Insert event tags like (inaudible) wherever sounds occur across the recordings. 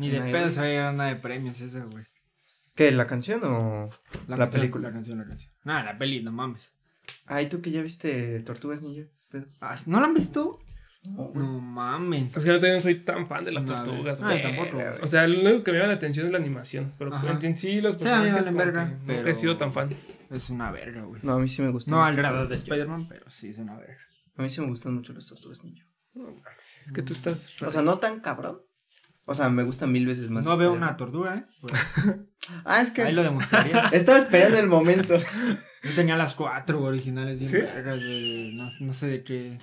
Ni de pedo se va a llegar nada de premios eso, güey. ¿Qué? ¿La canción o...? La canción, película. La canción, la canción. Nada, la peli, no mames. Ay, tú que ya viste Tortugas Ninja. Ah, ¿No la han visto? No, mames. Es que yo también no soy tan fan de las tortugas, güey. tampoco, güey. O sea, lo único que me llama la atención es la animación. Pero Ajá. en sí, los Sí, personajes como verga, que nunca he sido tan fan. Es una verga, güey. No, a mí sí me gustan. No al grado de. Spider-Man, pero sí es una verga. A mí sí me gustan mucho las Tortugas Ninja. No mames, Es que tú estás. O sea, no tan cabrón. O sea, me gustan mil veces más. No veo una tortuga, ¿eh? Pues, (laughs) Ah, es que... ahí lo demostraría. (laughs) Estaba esperando el momento. (laughs) Yo tenía las cuatro originales bien ¿Sí? de- no, no sé de qué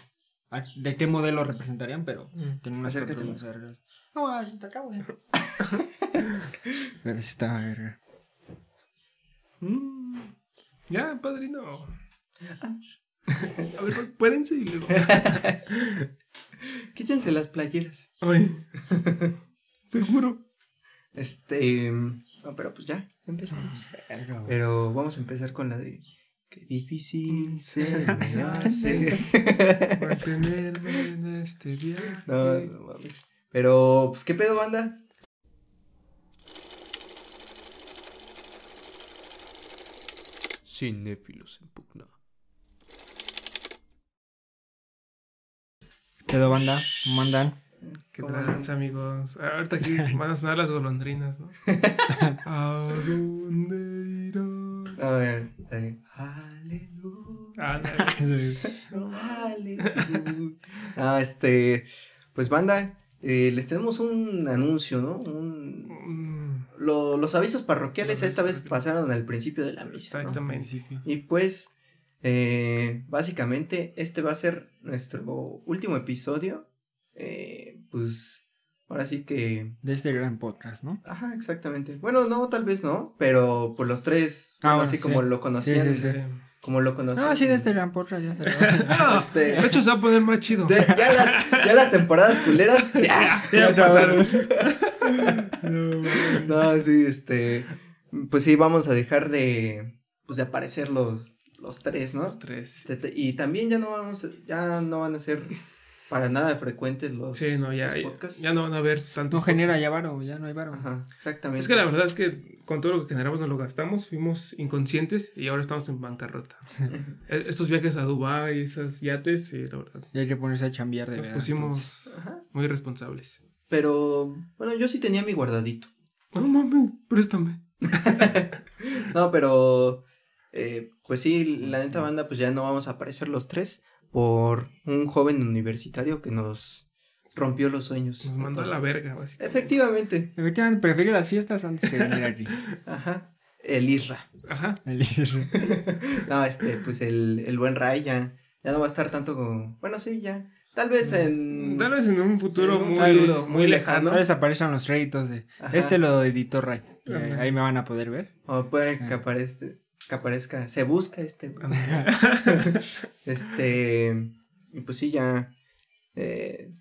de qué modelo representarían, pero Mm. tenía unas Acércate cuatro más. vergas. No, se te acabo, güey. Pero sí está verga. Mm. Ya, padrino. A ver, puédense y luego. Quítense las playeras. Ay. Seguro. Este... No, pero pues ya, empezamos. Güey. Pero vamos a empezar con la de... Qué difícil (laughs) se me hace. Mantenerme (laughs) en este viaje. No, no mames. Pero, pues, ¿qué pedo, banda? Cinéfilos en pugna. Pedo banda, ¿cómo andan? ¿Qué ¿Cómo tranza, amigos? Ahorita aquí (laughs) van a sonar las golondrinas, ¿no? (laughs) ¿A dónde irán? A ver. Aleluya. Ah. (laughs) Aleluya. Ah, este... Pues, banda, eh, les tenemos un anuncio, ¿no? Un... Mm, Lo- los avisos parroquiales esta vez pasaron al principio de la misa, ¿no? Exactamente. Y pues, eh, básicamente, este va a ser nuestro último episodio. Eh, pues, ahora sí que... De este gran podcast, ¿no? Ajá, exactamente. Bueno, no, tal vez no, pero por los tres, Ah, bueno, así sí. como lo conocían, Sí, sí, sí. Como lo conocían. No, sí, de este gran podcast ya se no, (laughs) Este- De hecho, se va a poner más chido. De- ya, las, ya las temporadas culeras, (laughs) ya. Ya pasaron. (laughs) No, sí, este, pues sí, vamos a dejar de, pues de aparecer los, los tres, ¿no? Los tres. Este, te- y también ya no vamos, ya no van a ser para nada frecuentes los, Sí, no, ya, los podcasts. ya no van a ver tanto. No genera ya varo, ya no hay varo. Ajá, exactamente. Es que la verdad es que con todo lo que generamos nos lo gastamos, fuimos inconscientes y ahora estamos en bancarrota. (laughs) E- Estos viajes a Dubái, esos yates, sí, la verdad. Ya hay que ponerse a chambear de Nos verdad. pusimos Ajá. muy responsables. Pero, bueno, yo sí tenía mi guardadito. No mames, préstame. (laughs) No, pero, eh, pues sí, la neta banda, pues ya no vamos a aparecer los tres por un joven universitario que nos rompió los sueños. Nos mandó a la verga, básicamente. Efectivamente, Efectivamente, prefiero las fiestas antes que venir aquí. (laughs) ajá, el Isra. Ajá. El- (laughs) No, este, pues el, el buen Ray ya, ya no va a estar tanto como, bueno, sí, ya, tal vez en... Tal vez en un futuro, En un muy, futuro muy muy lejano. lejano. Ahora desaparecen los créditos de. Ajá. Este lo editó Ray. Eh, ahí me van a poder ver. O puede que Ah. aparezca, que aparezca, se busca este, (laughs) este, y pues sí, ya, eh,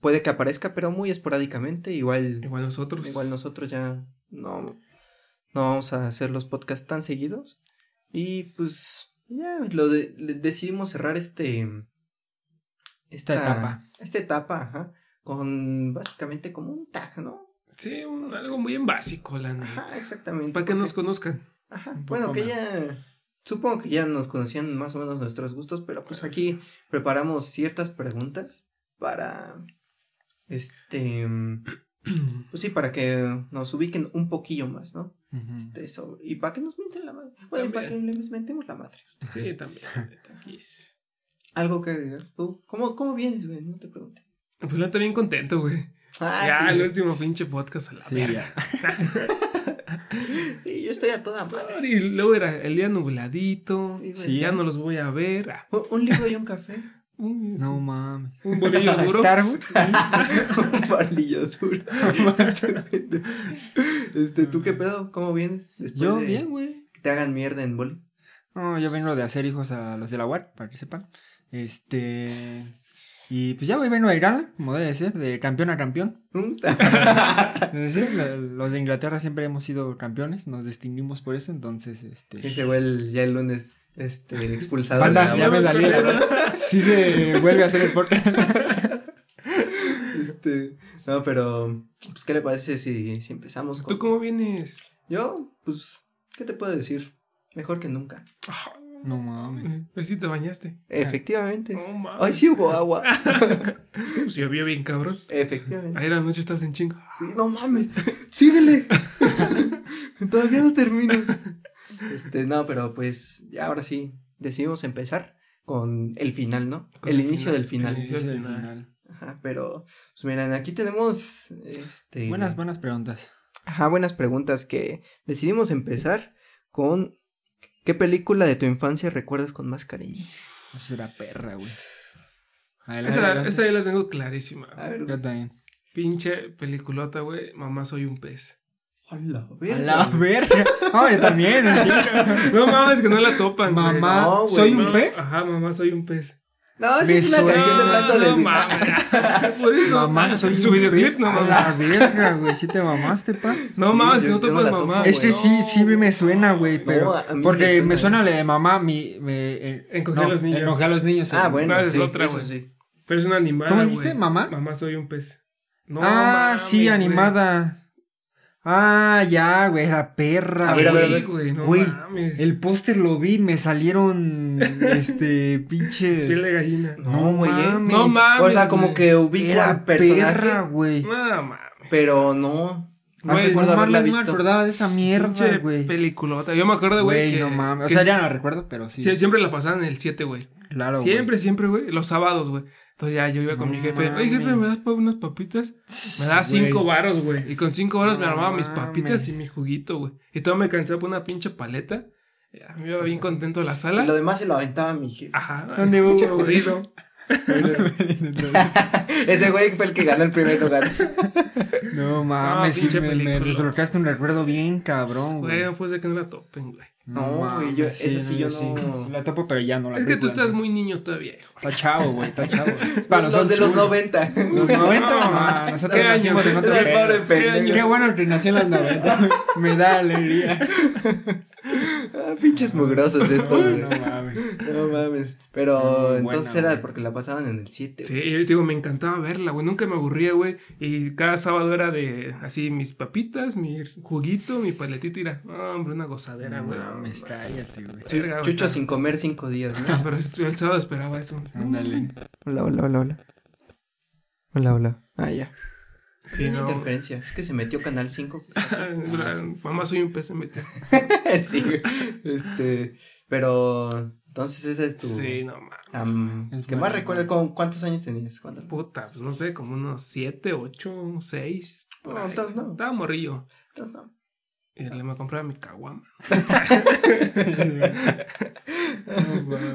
puede que aparezca, pero muy esporádicamente, igual, Igual nosotros. igual nosotros ya no, no vamos a hacer los podcasts tan seguidos, y pues, ya, lo de- decidimos cerrar este, Esta etapa. esta etapa, ajá, con básicamente como un tag, ¿no? Sí, un- algo muy en básico, la neta. Ajá, exactamente. Para que porque- nos conozcan. Ajá, bueno, que más. ya. Supongo que ya nos conocían más o menos nuestros gustos, pero pues Bueno, aquí preparamos ciertas preguntas para. Este. (clears throat) Pues sí, para que nos ubiquen un poquillo más, ¿no? Este, sobre- y para que nos mienten la madre. Bueno, y para que También. les mentemos la madre. Sí, también. (laughs) aquí es- Algo que agregar. ¿Tú? ¿Cómo, cómo vienes, güey? No te pregunté. Pues la neta bien contento, güey. Ah, ya, sí. el último pinche podcast a la Sí, verga. (laughs) (laughs) Sí, yo estoy a toda madre. Y luego era el día nubladito. Sí, Ya no los voy a ver. Ah, Un- libro y un café. (laughs) uy, No sí. mames. un bolillo (laughs) duro. Starbucks. un barlillo duro. este, ¿tú qué pedo? ¿Cómo vienes? Después Yo de bien, güey. que te hagan mierda en boli. No, yo vengo de hacer hijos a los de la UAR, para que sepan. Este. Y pues ya, vengo a Irán, como debe ser, de campeón a campeón. (laughs) Es decir, los de Inglaterra siempre hemos sido campeones, nos distinguimos por eso, entonces, este. Ese güey el- ya el lunes este, expulsado. Banda, de ya la me bola. salí. Sí se vuelve a hacer el podcast. Este, no, pero, pues, ¿qué le parece si, si empezamos con... ¿Tú cómo vienes? Yo, pues, ¿qué te puedo decir? Mejor que nunca. Ah, No mames. Pues sí te bañaste. Efectivamente. No mames. Ay, sí hubo agua. (laughs) Pues llovió bien, cabrón. Efectivamente. Ayer la noche estás en chingo. Sí, no mames. Síguele. (laughs) Todavía no termino. Este, no, pero pues, ya ahora sí, decidimos empezar con el final, ¿no? Con el, el inicio final, del final. el inicio del el final. Ajá, pero, pues miren, aquí tenemos, este... Buenas, buenas preguntas. Ajá, buenas preguntas que decidimos empezar con ¿qué película de tu infancia recuerdas con más cariño? Esa era perra, güey. Adelante, Esa, esa ya la tengo clarísima. A ver, Yo también. Pinche peliculota, güey. Mamá, soy un pez. a la A verga. la verga. No, yo también. (laughs) así. No mames, que no la topan. Mamá, No, güey, ¿soy un pez? Ajá, mamá, soy un pez. No, esa Me es una suena- canción de No, Franco de Vita. mames. Por eso, Mamá, soy su un videoclip, no A mames. la verga, güey. Sí te mamaste, pa. No Sí, mames, que no la mamá. topo, Es que sí, sí me suena, güey, No, pero... a mí porque me suena, la de mamá, mi... Me, eh, Encogí a los niños. Encogí a los niños. Ah, bueno, No, es sí, otra, eso güey. sí. Pero es una animada, ¿Cómo dijiste, mamá? Mamá, soy un pez. No ah, sí, animada. Ah, ya, güey, la perra, A ver, a ver, a güey. ver. güey, no Güey, mames. El póster lo vi, me salieron, este, (laughs) pinches... Piel de gallina. No, güey, eh. mames. No mames. O sea, como güey. que ubico al Era personaje, perra, güey. No mames. pero no. No Güey, recuerdo no haberla mames, no me acordaba de esa mierda, Pinche güey. peliculota. Yo me acuerdo, güey. Güey, que- no mames. O que sea, ya no la recuerdo, pero sí. sí, siempre la pasaban en el 7, güey. Claro, Siempre, siempre, güey. Los sábados, güey. Entonces ya yo iba con No mi jefe. Oye, jefe, mames. ¿me das pa- unas papitas? Me da Güey. cinco varos, güey. Y con cinco varos me No armaba mis papitas mames. y mi juguito, güey. Y todo me cansaba por una pinche paleta. Ya, me iba bien contento a la Y sala. lo demás se lo aventaba mi jefe. Ajá. ¿Dónde (laughs) hubo? Ese güey fue el que ganó el primer lugar. No mames, sí, pinche me, me desbloqueaste un recuerdo bien cabrón, güey. Güey, no puede ser que no la topen, güey. No, güey, yo- ese sí yo no- La topo, pero ya no la Es que tú estás sí. muy niño todavía, hijo. Está chavo, güey, está chavo. (laughs) Es para los, de los schools. 90. Los 90, No, no, nosotros ¿qué nacimos años? en otro. Qué bueno que nací en los 90. Me da alegría. (laughs) Ah, pinches mugrosos estos, güey. No mames. No mames. Pero Muy buena, entonces era güey. porque la pasaban en el 7. Sí, yo digo, me encantaba verla, güey. Nunca me aburría, güey. Y cada sábado era de así mis papitas, mi juguito, mi paletita. y era, no, hombre, una gozadera, No güey. mames, cállate, güey. Verga, Chucho sin comer 5 días, Ah, ¿no? pero yo el sábado esperaba eso. Ándale. Hola, hola, hola, hola. Hola, hola. Ah, ya. Sí, Una no. interferencia. Es que se metió Canal 5. (laughs) Mamá, soy un pez, se metió. (laughs) sí. Este. Pero. Entonces esa es tu. Sí, no mames. am, Es ¿Qué más recuerdas? ¿Con ¿Cuántos años tenías? cuando Puta, pues no sé, como unos siete, ocho, seis. por No, ahí. entonces no. Estaba morrillo. Entonces, no. Y le me compraba mi caguama. (laughs)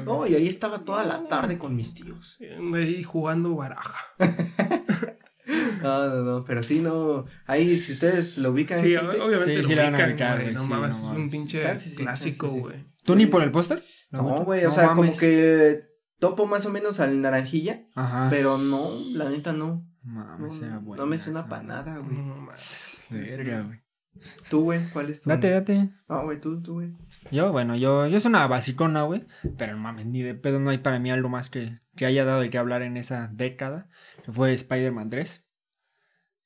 No, y ahí estaba toda la tarde con mis tíos. Ahí jugando baraja. No, no, no, pero sí, no. Ahí, si ustedes lo ubican. Sí, gente, obviamente Sí, lo sí ubican, güey, No sí, mames, no es un pinche Casi sí, clásico, güey. ¿Tú ni por el póster? No, güey, o No sea, como que topo más o menos al naranjilla, Ajá. pero no, la neta no. No, Mames, era bueno. no me suena para nada, güey. No mames. Verga, güey. Tú, güey, ¿cuál es tu? Date, date. Ah, güey, tú, tú, güey. Yo, bueno, yo, yo soy una basicona, güey. Pero mames, ni de pedo no hay para mí algo más que, que haya dado de qué hablar en esa década. Que fue Spider-Man 3.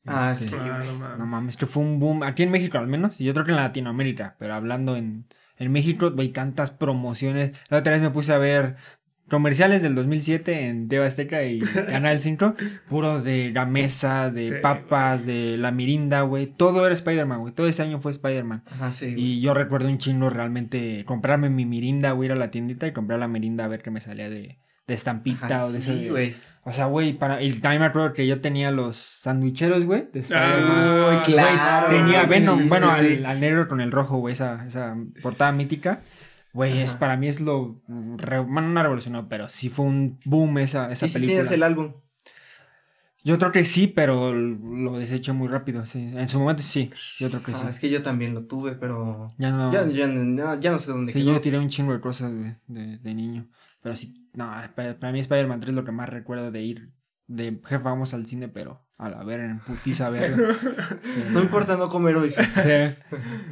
Ah, Este, sí. Ah, no No mames. mames, que fue un boom. Aquí en México al menos. Y yo creo que en Latinoamérica. Pero hablando en, en México, güey, tantas promociones. La otra vez me puse a ver comerciales del 2007 en TV Azteca y (laughs) Canal 5. Puro de la mesa, de Sí, papas, de la mirinda, güey. Todo era Spider-Man, güey. Todo ese año fue Spider-Man. Ajá, sí. Y yo recuerdo un chingo realmente comprarme mi mirinda, güey, ir a la tiendita y comprar la mirinda a ver qué me salía de, de estampita Ajá, o de eso. sí, güey. O sea, güey, para. También me acuerdo que yo tenía los sandwicheros, güey, de Spider-Man. Ah, Uy, claro. Tenía sí, Venom, sí, bueno, sí, al, sí. al negro con el rojo, güey, esa, esa portada mítica. Güey, es para mí es lo. re- bueno, no revolucionó, pero sí fue un boom esa, esa ¿Y si película. tienes el álbum? Yo creo que sí, pero lo deseché muy rápido, sí. En su momento sí, yo creo que sí. Ah, es que yo también lo tuve, pero. Ya no. Ya, ya, no, ya no sé dónde Sí, quedó. yo tiré un chingo de cosas de, de, de niño. Pero sí, no, para, para mí Spider-Man 3 es lo que más recuerdo de ir. De jefe, vamos al cine, pero a la ver, en putiza verga. (laughs) Sí, No importa no comer hoy. (laughs) Sí,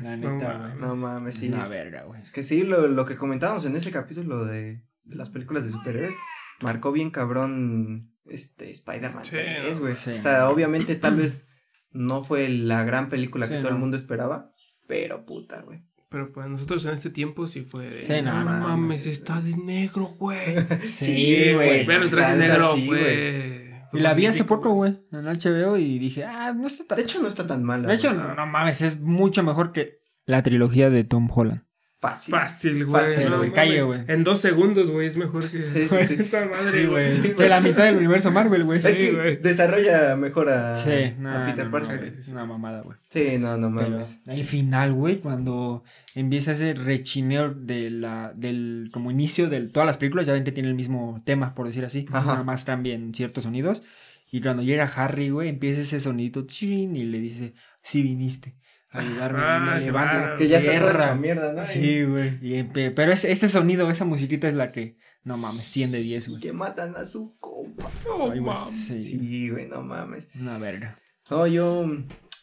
la No neta, mames. güey. No mames, sí. Una es- verga, güey. Es que sí, lo, lo que comentábamos en ese capítulo de, de las películas de superhéroes marcó bien cabrón este, Spider-Man Sí, 3, no, güey. sí. O sea, obviamente tal vez no fue la gran película que todo el no. mundo esperaba, pero puta, güey. Pero para nosotros en este tiempo sí fue de. Sí, no, no, mames. mames, está de negro, güey. (laughs) Sí, güey. Ver el traje negro fue. Y la vi hace poco, güey, en HBO y dije, ah, no está tan... De hecho, no está tan mala. De hecho, güey. no, no mames, es mucho mejor que la trilogía de Tom Holland. Fácil. Fácil, güey. Fácil, no güey, mames. calle, güey. En dos segundos, güey, es mejor que. (laughs) Sí, sí, sí. (laughs) Esa madre, Sí, güey. Sí. Que la mitad del universo Marvel, güey. Es que güey. desarrolla mejor a, Sí, no, a Peter no, Parker. es una mamada, güey. Sí, no, no Pero mames. el final, güey, cuando empieza ese rechineo de la, del como inicio de todas las películas, ya ven que tiene el mismo tema, por decir así, Ajá. nada más cambian ciertos sonidos. Y cuando llega Harry, güey, empieza ese sonidito chin, y le dice, sí viniste ayudarme. Ah, claro. Que ya está hecho mierda, ¿no? Sí, güey. y Pero ese, ese sonido, esa musiquita es la que, no mames, 100 de 10, Y güey. que matan a su compa. No Ay, mames. sí, Sí, güey, no mames. Una verga. No, yo,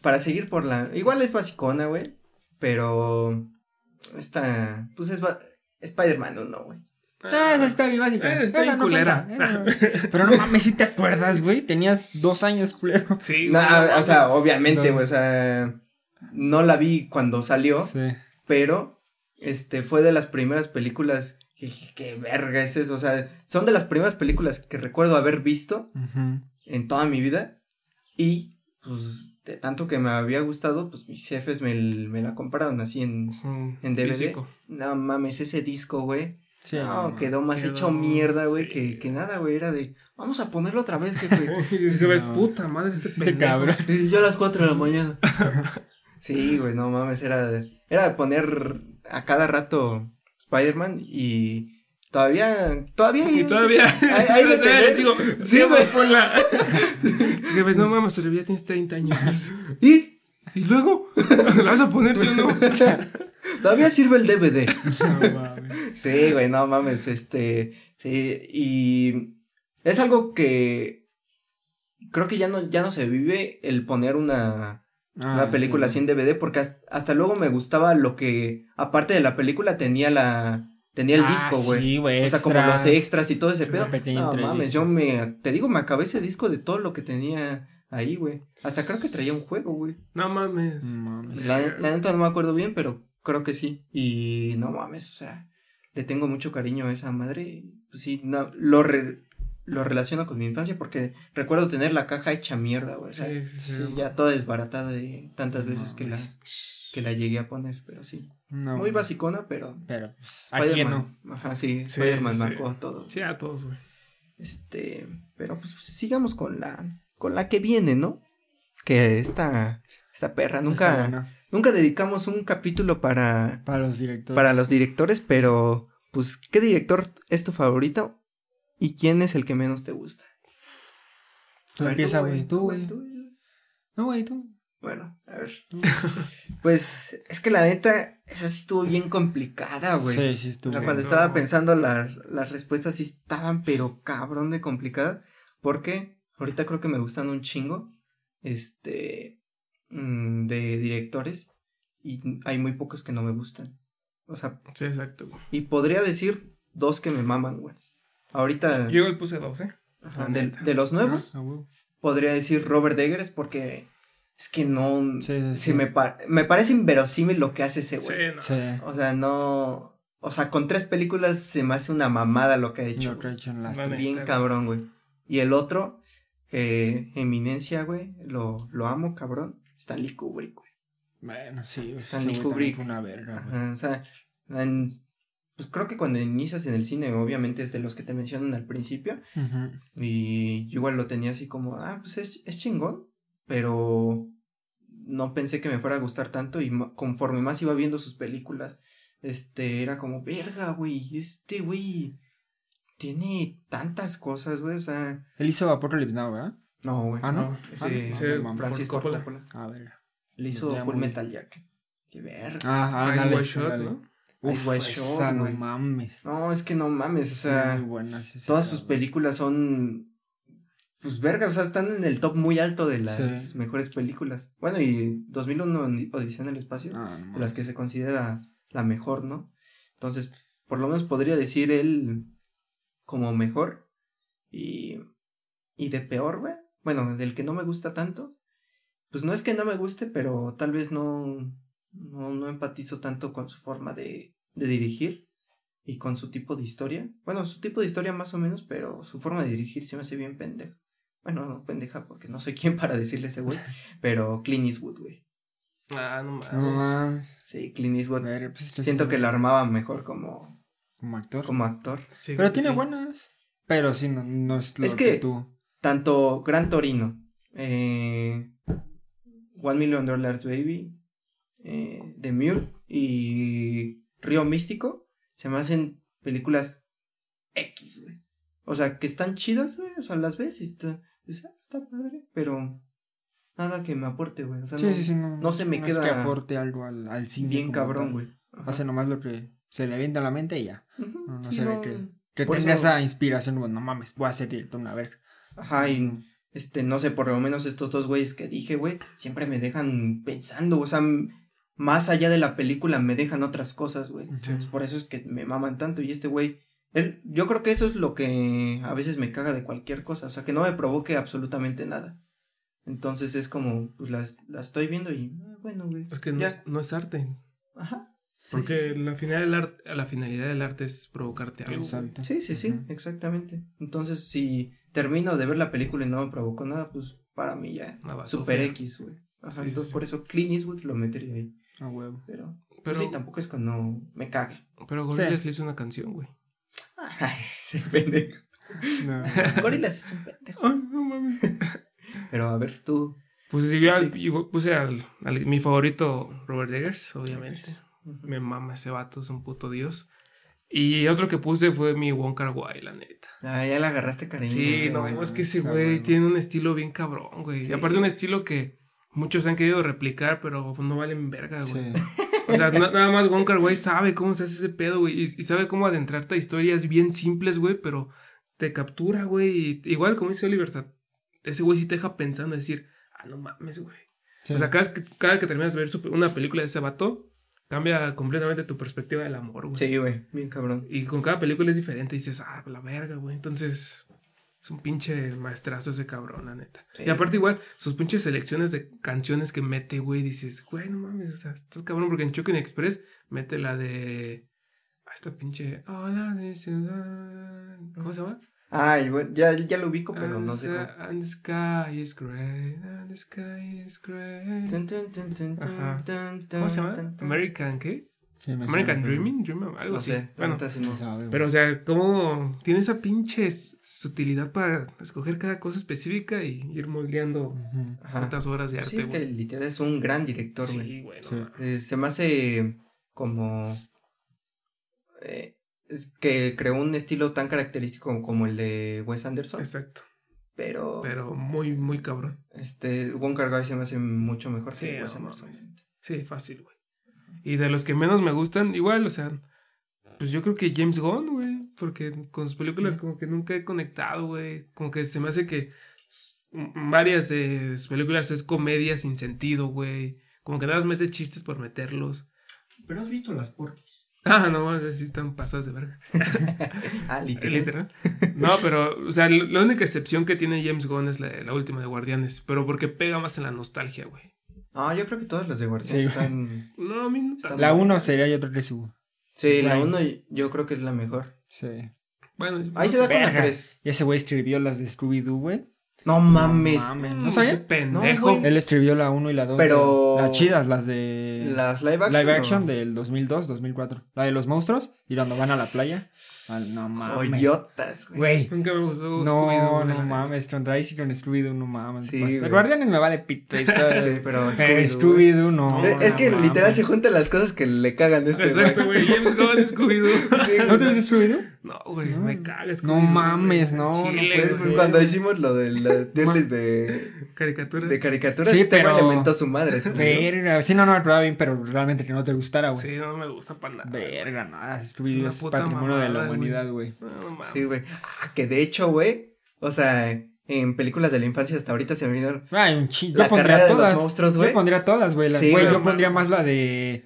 para seguir por la... Igual es basicona, güey, pero... Esta, pues es... ba- Spider-Man 1, güey. Ah, esa está bien básica. Eh, está bien no culera. cuenta, esa- (laughs) Pero no mames, si te acuerdas, güey. Tenías dos años, culero. Sí, güey, no o sea, obviamente, güey, o sea... No la vi cuando salió, Sí. pero... Este, fue de las primeras películas... Que, dije, qué verga es eso, o sea... Son de las primeras películas que recuerdo haber visto Ujú. en toda mi vida. Y, pues, de tanto que me había gustado, pues mis jefes me, me la compraron así en... En DVD. físico. No mames, ese disco, güey. Sí, no, no, quedó más quedó, hecho mierda, güey, sí. que, que nada, güey. Era de, vamos a ponerlo otra vez, jefe. (laughs) Y se ves, No. puta madre, este Este cabrón. y yo a las 4 de la mañana. (laughs) sí, güey, no mames, era de, era de poner a cada rato Spider-Man y todavía, todavía. Y todavía. Ahí- ahí de tener- digo, Sí, güey. ponla. Sí, ves, no mames, Olivia tienes 30 años. Y ¿Y luego? ¿La vas a poner sí o no? (laughs) todavía sirve el DVD. (laughs) No mames. Sí, güey, no mames, este, sí, y es algo que creo que ya no, ya no se vive el poner una, Ah, una película así sí. en DVD, porque hasta, hasta luego me gustaba lo que, aparte de la película, tenía la, tenía el Ah, disco, güey. Sí, güey. o sea, como los extras y todo ese pedo. No mames, yo me, te digo, me acabé ese disco de todo lo que tenía ahí, güey. Hasta creo que traía un juego, güey. No mames. No mames. La, la neta no me acuerdo bien, pero creo que sí. Y no mames, o sea, le tengo mucho cariño a esa madre. Pues sí, no, lo, re- lo relaciono con mi infancia porque recuerdo tener la caja hecha mierda, güey. O sea, Sí, sí, sí. ya toda desbaratada de tantas No veces que la, que la llegué a poner, pero sí. No, Muy basicona, pero Pero, pues. Spider-Man. Ajá, sí, Spider-Man marcó a todos. Sí, a todos, güey. Este, pero pues sigamos con la, con la que viene, ¿no? Que esta, esta perra, nunca, nunca dedicamos un capítulo para, Para los directores. para los directores, pero pues, ¿qué director es tu favorito? ¿Y quién es el que menos te gusta? Tú empieza, güey. Tú, güey. No, güey, tú. Bueno, a ver. tú. (laughs) Pues es que la neta, esa sí estuvo bien complicada, güey. Sí, sí, O estuvo. sea, cuando no. estaba pensando las, las respuestas sí estaban, pero cabrón de complicadas. Porque ahorita creo que me gustan un chingo. Este. mm, de directores. Y hay muy pocos que no me gustan. O sea, Sí, exacto, güey. y podría decir dos que me maman, güey. Ahorita. Yo igual puse dos, ¿eh? ajá, de, los nuevos, Ah, podría decir Robert Eggers porque. Es que no. Sí, sí, se sí. me, me parece inverosímil lo que hace ese güey. Sí, no. Sí. O sea, no. O sea, con tres películas se me hace una mamada lo que ha hecho. Lo que he güey. hecho en las Vale. Bien cabrón, güey. Y el otro, que Eminencia, güey, lo, lo amo, cabrón. Stanley Kubrick, güey. Bueno, sí. Stanley Kubrick. una verga, güey. Ajá, o sea, en- pues creo que cuando inicias en el cine, obviamente es de los que te mencionan al principio. Ujú. Y yo igual lo tenía así como, ah, pues es, es chingón, pero no pensé que me fuera a gustar tanto y conforme más iba viendo sus películas, este, era como, verga, güey, este güey tiene tantas cosas, güey, o sea, Él hizo Apocalypse Now, ¿verdad? no, güey. Ah, ¿no? No, Ese, Ah, ese no. Francisco Coppola. Coppola. A ver. Le hizo Ya Full muy- Metal Jacket. Qué verga. Ah, Eyes ándale, Wide ándale. ¿no? Uf, Wide no mames. No, es que no mames, o sea, Muy buena. sí, sí, todas sus películas son pues verga, o sea, están en el top muy alto de las Sí. mejores películas. Bueno, y 2001 en Odisea en el espacio, Ah, no de mames. las que se considera la mejor, ¿no? Entonces, por lo menos podría decir él como mejor y Y de peor, güey. Bueno, del que no me gusta tanto. Pues no es que no me guste, pero tal vez no. No, no empatizo tanto con su forma de, de dirigir y con su tipo de historia. Bueno, su tipo de historia más o menos, pero su forma de dirigir se me hace bien pendeja. Bueno, no pendeja porque no soy quien para decirle ese güey, (laughs) pero Clint Eastwood, güey. Ah, no mames. No mames. Sí, Clint Eastwood. Ver, pues, Siento sí, que lo armaba mejor como, Como actor. como actor. Sí, Pero tiene sí. buenas. Pero sí, no, no es lo Es que, que- tú. Tanto Gran Torino, eh, One Million Dollars Baby, eh, The Mule y Río Místico se me hacen películas X, güey. O sea, que están chidas, güey. O sea, las ves y está, "Ah, está padre, pero nada que me aporte, güey. O sea, Sí, no, sí, sí. No, no se me es queda que aporte algo al, al cine. bien cabrón, güey. Hace nomás lo que se le avienta a la mente y ya. No, no se ve no, que- Que tenga eso- esa inspiración, bueno, no mames, voy a hacer directo una ver. Ajá, y este, no sé, por lo menos estos dos güeyes que dije, güey, siempre me dejan pensando, o sea, más allá de la película me dejan otras cosas, güey. Pues Por eso es que me maman tanto y este güey, él, yo creo que eso es lo que a veces me caga de cualquier cosa, o sea, que no me provoque absolutamente nada. Entonces es como, pues las, las estoy viendo y, ah, bueno, güey. Es que no ya. es, no es arte. Ajá. Porque Sí, sí, La, final del arte, la finalidad del arte es provocarte algo. Exacto. sí, sí, sí, exactamente. Entonces, si termino de ver la película y no me provocó nada, pues para mí ya. Super X, güey. Ajá, entonces sí. por eso Clint Eastwood lo metería ahí. A huevo. Pero, Pero, pero sí, tampoco es que no me cague. pero Gorillaz le hizo una canción, güey. Ay, (laughs) ese pendejo. No. Gorilas es un pendejo. Ay, no mames. (laughs) Pero a ver, tú. Pues yo Sí. al- yo puse al, al- mi favorito, Robert Eggers, obviamente. Me mama ese vato, es un puto dios. Y otro que puse fue mi Wong Kar Wai, la neta. Ah, ya le agarraste cariño. Sí, no, güey, es que ese güey tiene un estilo bien cabrón, güey. Sí. Y aparte un estilo que muchos han querido replicar, pero no valen verga, Sí. güey. (laughs) O sea, na- nada más Wong Kar Wai sabe cómo se hace ese pedo, güey. Y, y sabe cómo adentrarte a historias bien simples, güey, pero te captura, güey. y Igual como dice Oliver, ese güey sí te deja pensando, decir, ah, no mames, güey. Sí. O sea, cada, cada que terminas de ver su- una película de ese vato, cambia completamente tu perspectiva del amor, güey. Sí, güey, bien cabrón. Y con cada película es diferente. Dices, ah, la verga, güey. Entonces, es un pinche maestrazo ese cabrón, la neta. Sí. Y aparte, igual, sus pinches selecciones de canciones que mete, güey, dices, güey, no mames, o sea, estás cabrón. Porque en Choking Express mete la de. ah, esta pinche. Hola de ciudad. ¿Cómo se llama? Ay, güey, ya, ya lo ubico, pero no sé cómo. And the sky is gray. And the sky is Ajá. tun, ¿Cómo se llama? American, ¿qué? American suena, Dreaming, Dream, algo No así. sé, Bueno, sí no. Pero, o sea, cómo tiene esa pinche sutilidad para escoger cada cosa específica y ir moldeando tantas horas de arte, Sí, es que literal es un gran director, güey. Sí, güey. no Sí. mames. Eh, se me hace como eh, que creó un estilo tan característico como, el de Wes Anderson, Exacto. pero, Pero muy, muy cabrón. este Wong Kar Wai se me hace mucho mejor Sí, que Wes no Anderson. Sí, fácil, güey. Y de los que menos me gustan, igual, o sea, pues yo creo que James Gunn, güey, porque con sus películas como que nunca he conectado, güey. Como que se me hace que varias de sus películas es comedia sin sentido, güey. Como que nada más mete chistes por meterlos. Pero has visto las porquis. (laughs) Ah, no, así están pasadas de verga. (laughs) Ah, literal. Literal. No, pero, o sea, la única excepción que tiene James Gunn es la, la última de Guardianes, pero porque pega más en la nostalgia, güey. Ah, yo creo que todas las de Guardián Sí. están. No, a mí no Está tanto. La 1 sería yo creo que su. Sí, la Right. 1 yo creo que es la mejor. Sí. Bueno, Ahí no se da con la Verga. 3. Y ese güey escribió las de Scooby-Doo, güey. No mames. No mames. ¿No sabía? pendejo. No. Él escribió la 1 y la 2. Pero- Las chidas, las de. Las live action. live ¿o? action del 2002, 2004. La de los monstruos y cuando van a la playa. No mames. Joyotas, güey. Güey. Nunca me gustó No, Scooby-Doo, güey, no mames. Con Rice y con Scooby-Doo, no mames. Sí, Pues, güey. Guardianes me vale pito y todo. (laughs) Sí, pero Scooby-Doo, no. No, Es que no literal mames. se juntan las cosas que le cagan a este Exacto, güey. güey. James Gunn, Scooby-Doo. Sí, ¿No güey. te ves Scooby-Doo? No, güey, No. me cagas. No mames, no, no Pues, puede pues, cuando hicimos lo de la (laughs) tierlist de, Caricaturas. de caricaturas, Sí, este güey pero- le mentó a su madre. Verga. Sí, no, no me probaba bien, pero realmente que no te gustara, güey. Sí, no me gusta para nada. Verga, nada. Es es puta patrimonio de la mamada, güey. humanidad, güey. No, no mames. Sí, güey. Ah, que de hecho, güey, o sea, en películas de la infancia hasta ahorita se me vino... Ay, un chingo. La Yo pondría carrera de los todas. monstruos, güey. Yo pondría todas, güey. Sí, güey, güey. yo pondría más la de.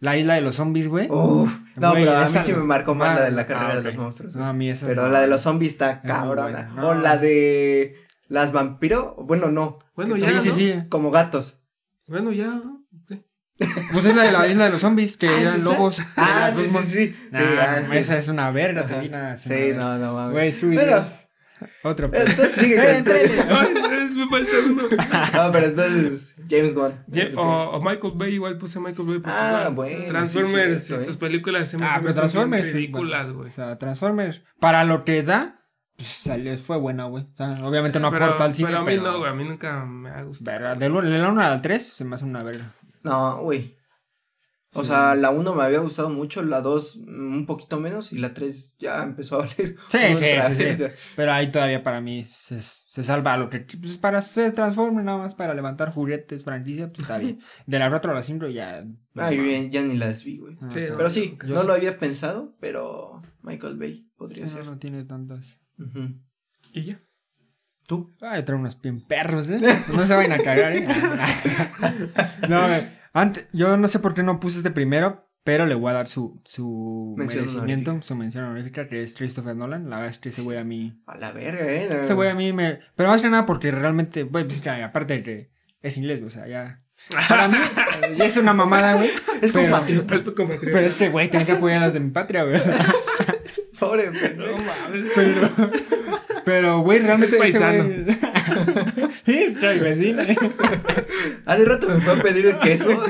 La isla de los zombies, güey. Uf, no, Güey, pero a mí sí me marcó más Ah, la de la carrera ah, de ok. los monstruos. No, a mí esa Pero no. la de los zombies está cabrona. buena. O la de las vampiro, bueno, no. Bueno, ya, Sí, son sí, sí. Como gatos. Bueno, ya. Pues es la de la isla de los zombies, que Ah, ¿es eran lobos. Ah, sí, sí, sí. Ah, es que- esa es una verga, Ajá. te vi, nada, es una Sí, no, no mames. Güey, Pero- Otro. Entonces sigue con Scooby-Doo. Ay, es- me falta uno. No, pero entonces James Wan. O, o Michael Bay, igual puse Michael Bay. porque Ah, bueno, Transformers, sí, sus ¿eh? películas se me Ah, pero Transformers ridículas, bueno. güey. O sea, Transformers, para lo que da, pues salió, fue buena, güey. O sea, obviamente no pero, aporta al cine, pero a mí pero... no, güey. A mí nunca me ha gustado. Verga, del 1 al 3 se me hace una verga. No, güey. O sea, la 1 me había gustado mucho, la 2 un poquito menos y la 3 ya empezó a valer. Sí, sí, sí, sí. Pero ahí todavía para mí se, se salva lo que... Pues para hacer Transformers, nada más para levantar juguetes, franquicia, pues está bien. (laughs) De la 4 a la 5 ya... Ah, yo ya, ya ni las vi, güey. Ah, Sí, no. Pero sí, yo no lo había pensado, pero Michael Bay podría ser. no tiene tantas... Y ya. ¿Tú? Ay, trae unos bien perros, ¿eh? (laughs) No se vayan a cagar, ¿eh? (laughs) no, güey. Antes, yo no sé por qué no puse este primero, pero le voy a dar su, su Mención merecimiento, honorífica. su mención honorífica, que es Christopher Nolan. La verdad es que ese güey a mí... A la verga, eh. Ese güey a mí me... Pero más que nada porque realmente, güey, pues que aparte de que es inglés, o sea, ya... Para mí, eh, ya es una mamada, güey. (laughs) Es pero- compatriota. Es compatriota. Pero este güey tiene que apoyar a las de mi patria, güey. o sea, (laughs) Pobre No pendejo. mames. pero... Pero, güey, realmente ese Paisano. güey... sí, es que mi vecino, ¿eh? (laughs) Hace rato me fue a pedir el queso. (laughs)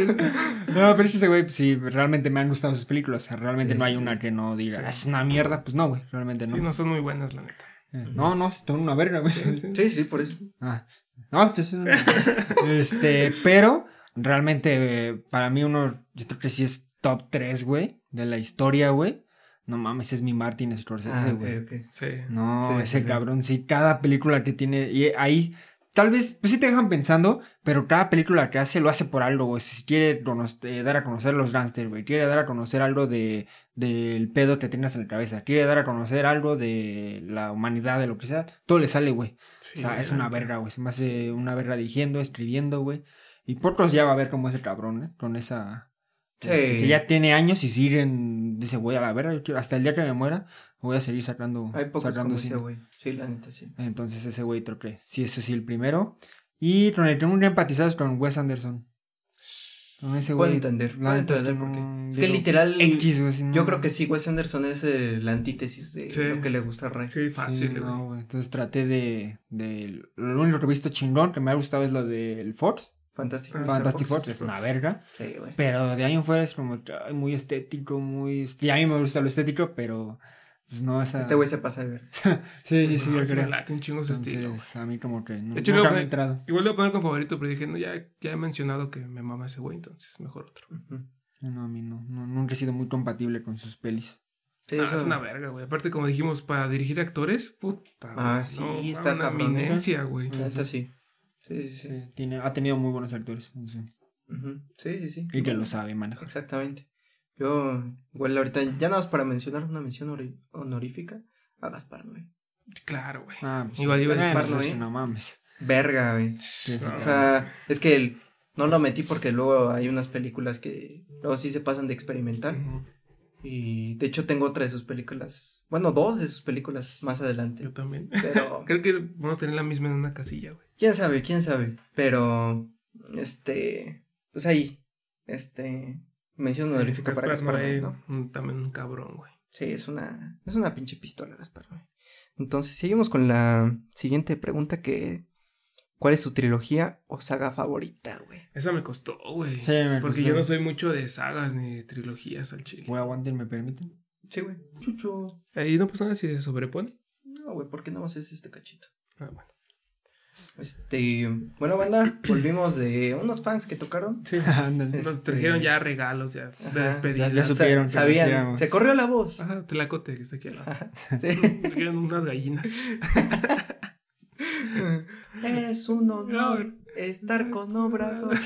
No, pero es que ese güey, sí, realmente me han gustado sus películas. O sea, realmente Sí, no hay sí, una que no diga, Sí. "Ah, es una mierda. Pues no, güey, realmente no. Sí, no son muy buenas, la neta. Eh, no, no, son una verga, güey. Sí, sí, por eso. Ah, no, pues, este, pero realmente eh, para mí uno, yo creo que sí es top 3, güey, de la historia, güey. No mames, es mi Martin Scorsese, Ah, güey. ok, ok. Sí. No, Sí, ese sí, sí. cabrón, sí, cada película que tiene, y ahí, tal vez, pues sí te dejan pensando, pero cada película que hace lo hace por algo, güey. Si quiere eh, dar a conocer los gangsters, güey, quiere dar a conocer algo de del pedo que tengas en la cabeza, quiere dar a conocer algo de la humanidad, de lo que sea, todo le sale, güey. Sí, o sea, es una verga, güey. Se me hace una verga dirigiendo, escribiendo, güey. Y pocos ya va a ver cómo es el cabrón, ¿eh? Con esa... Sí. este, que ya tiene años y siguen, dice, güey, a la verga, yo quiero- hasta el día que me muera, voy a seguir sacando, Hay pocos sacando como ese cine". güey. Sí, la neta, sí. Entonces ese güey creo que sí, eso sí, el primero. Y con el que nunca empatizado es con Wes Anderson. Con ese Puedo güey. entender, la puedo neta es entender que por qué. no- Es que digo, literal, X, no- yo creo que sí, Wes Anderson es eh, la antítesis de Sí. lo que le gusta a Ray. Sí, fácil, güey. no, güey. Entonces traté de, de. Lo único que he visto chingón que me ha gustado es lo del Fox. Ah. Fantastic Fox. Fox es una verga. Sí, güey. Pero de ahí en fuera es como muy estético, muy. Sí, a mí me gusta lo estético, pero. Pues no esa. Este güey se pasa de ver. (laughs) Sí, sí, sí, No, yo sí me creo. late un chingo ese estilo. a mí como que. No, De hecho, nunca me he entrado. Igual lo voy a poner con favorito, pero dije, no, ya, ya he mencionado que me mama ese güey, entonces mejor otro. Ujú. No, a mí no, no. Nunca he sido muy compatible con sus pelis. Sí, Ah, eso- es una verga, güey. Aparte, como dijimos, para dirigir actores, puta. Ah, güey, sí, está una cabrón, eminencia, güey. Neta sí. Sí, sí, sí. Tiene, ha tenido muy buenos actores. sí. Ujú. Sí, sí, sí. Y que lo sabe manejar. Exactamente. Yo, igual ahorita, ya nada más para mencionar una mención honorífica a Gaspar Noé. Claro, güey. Ah, pues, Igual iba a decir pues es Noé. que no mames. Verga, güey. Sí, sí, No, O sea, es que el- no lo metí porque luego hay unas películas que luego sí se pasan de experimental. Y de hecho tengo otra de sus películas. Bueno, dos de sus películas más adelante. Yo también. Pero (laughs) Creo que vamos a tener la misma en una casilla, güey. quién sabe, quién sabe. Pero, este, pues ahí, este, mención honorífica para Gaspar Gaspar Noé, ¿no? También un cabrón, güey. Sí, es una, es una pinche pistola, Gaspar Noé. Entonces, seguimos con la siguiente pregunta que, ¿cuál es su trilogía o saga favorita, güey? Esa me costó, güey. Sí, me Porque costó. yo no soy mucho de sagas ni de trilogías al chile. Güey, aguanten, ¿me permiten? Sí, güey. Chucho. Ahí no pasa nada si se sobrepone. No, güey, ¿por qué no haces este cachito? Ah, bueno. Este, bueno, banda, volvimos de unos fans que tocaron. Sí. (laughs) Ándale. Nos Este- trajeron ya regalos, ya de Ajá. despedida. Ya- ya O sea, supieron que sabían, se corrió la voz. Ajá, telacote que está aquí al lado. Ajá, (laughs) sí. Trajeron unas gallinas. (laughs) es un honor estar con Obrador.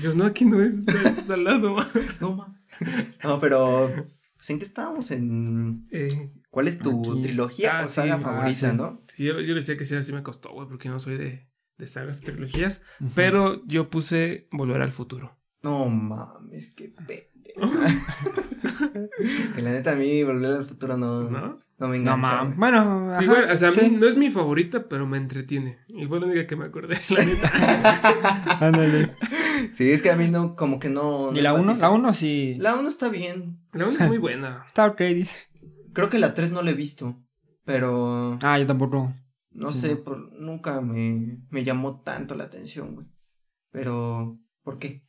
Yo, no, aquí no es, está al lado. No, ma. No, pero, pues, ¿en qué estábamos? En... Eh, ¿Cuál es tu Aquí. trilogía Ah, o saga sí. favorita, Ah, sí. no? sí, yo, yo le decía que sí, así me costó, güey, porque no soy de, de sagas, trilogías. Ujú. Pero yo puse Volver al Futuro. No mames, qué pendejo. (laughs) que la neta a mí volver al futuro no, no, ¿No? me No engancha. mames. güey. Bueno, ajá, Igual, o sea, a mí sí. no es mi favorita, pero me entretiene. Y fue la única que me acordé, la (laughs) neta. Ándale. Sí, es que a mí no, como que no. ¿Y la 1? empatiza. La 1 sí. La 1 está bien. La una es muy buena. (laughs) Está ok, dice. Creo que la 3 no la he visto. Pero Ah, yo tampoco. no sí, sé, no. por, nunca me, me llamó tanto la atención, güey. Pero, ¿por qué?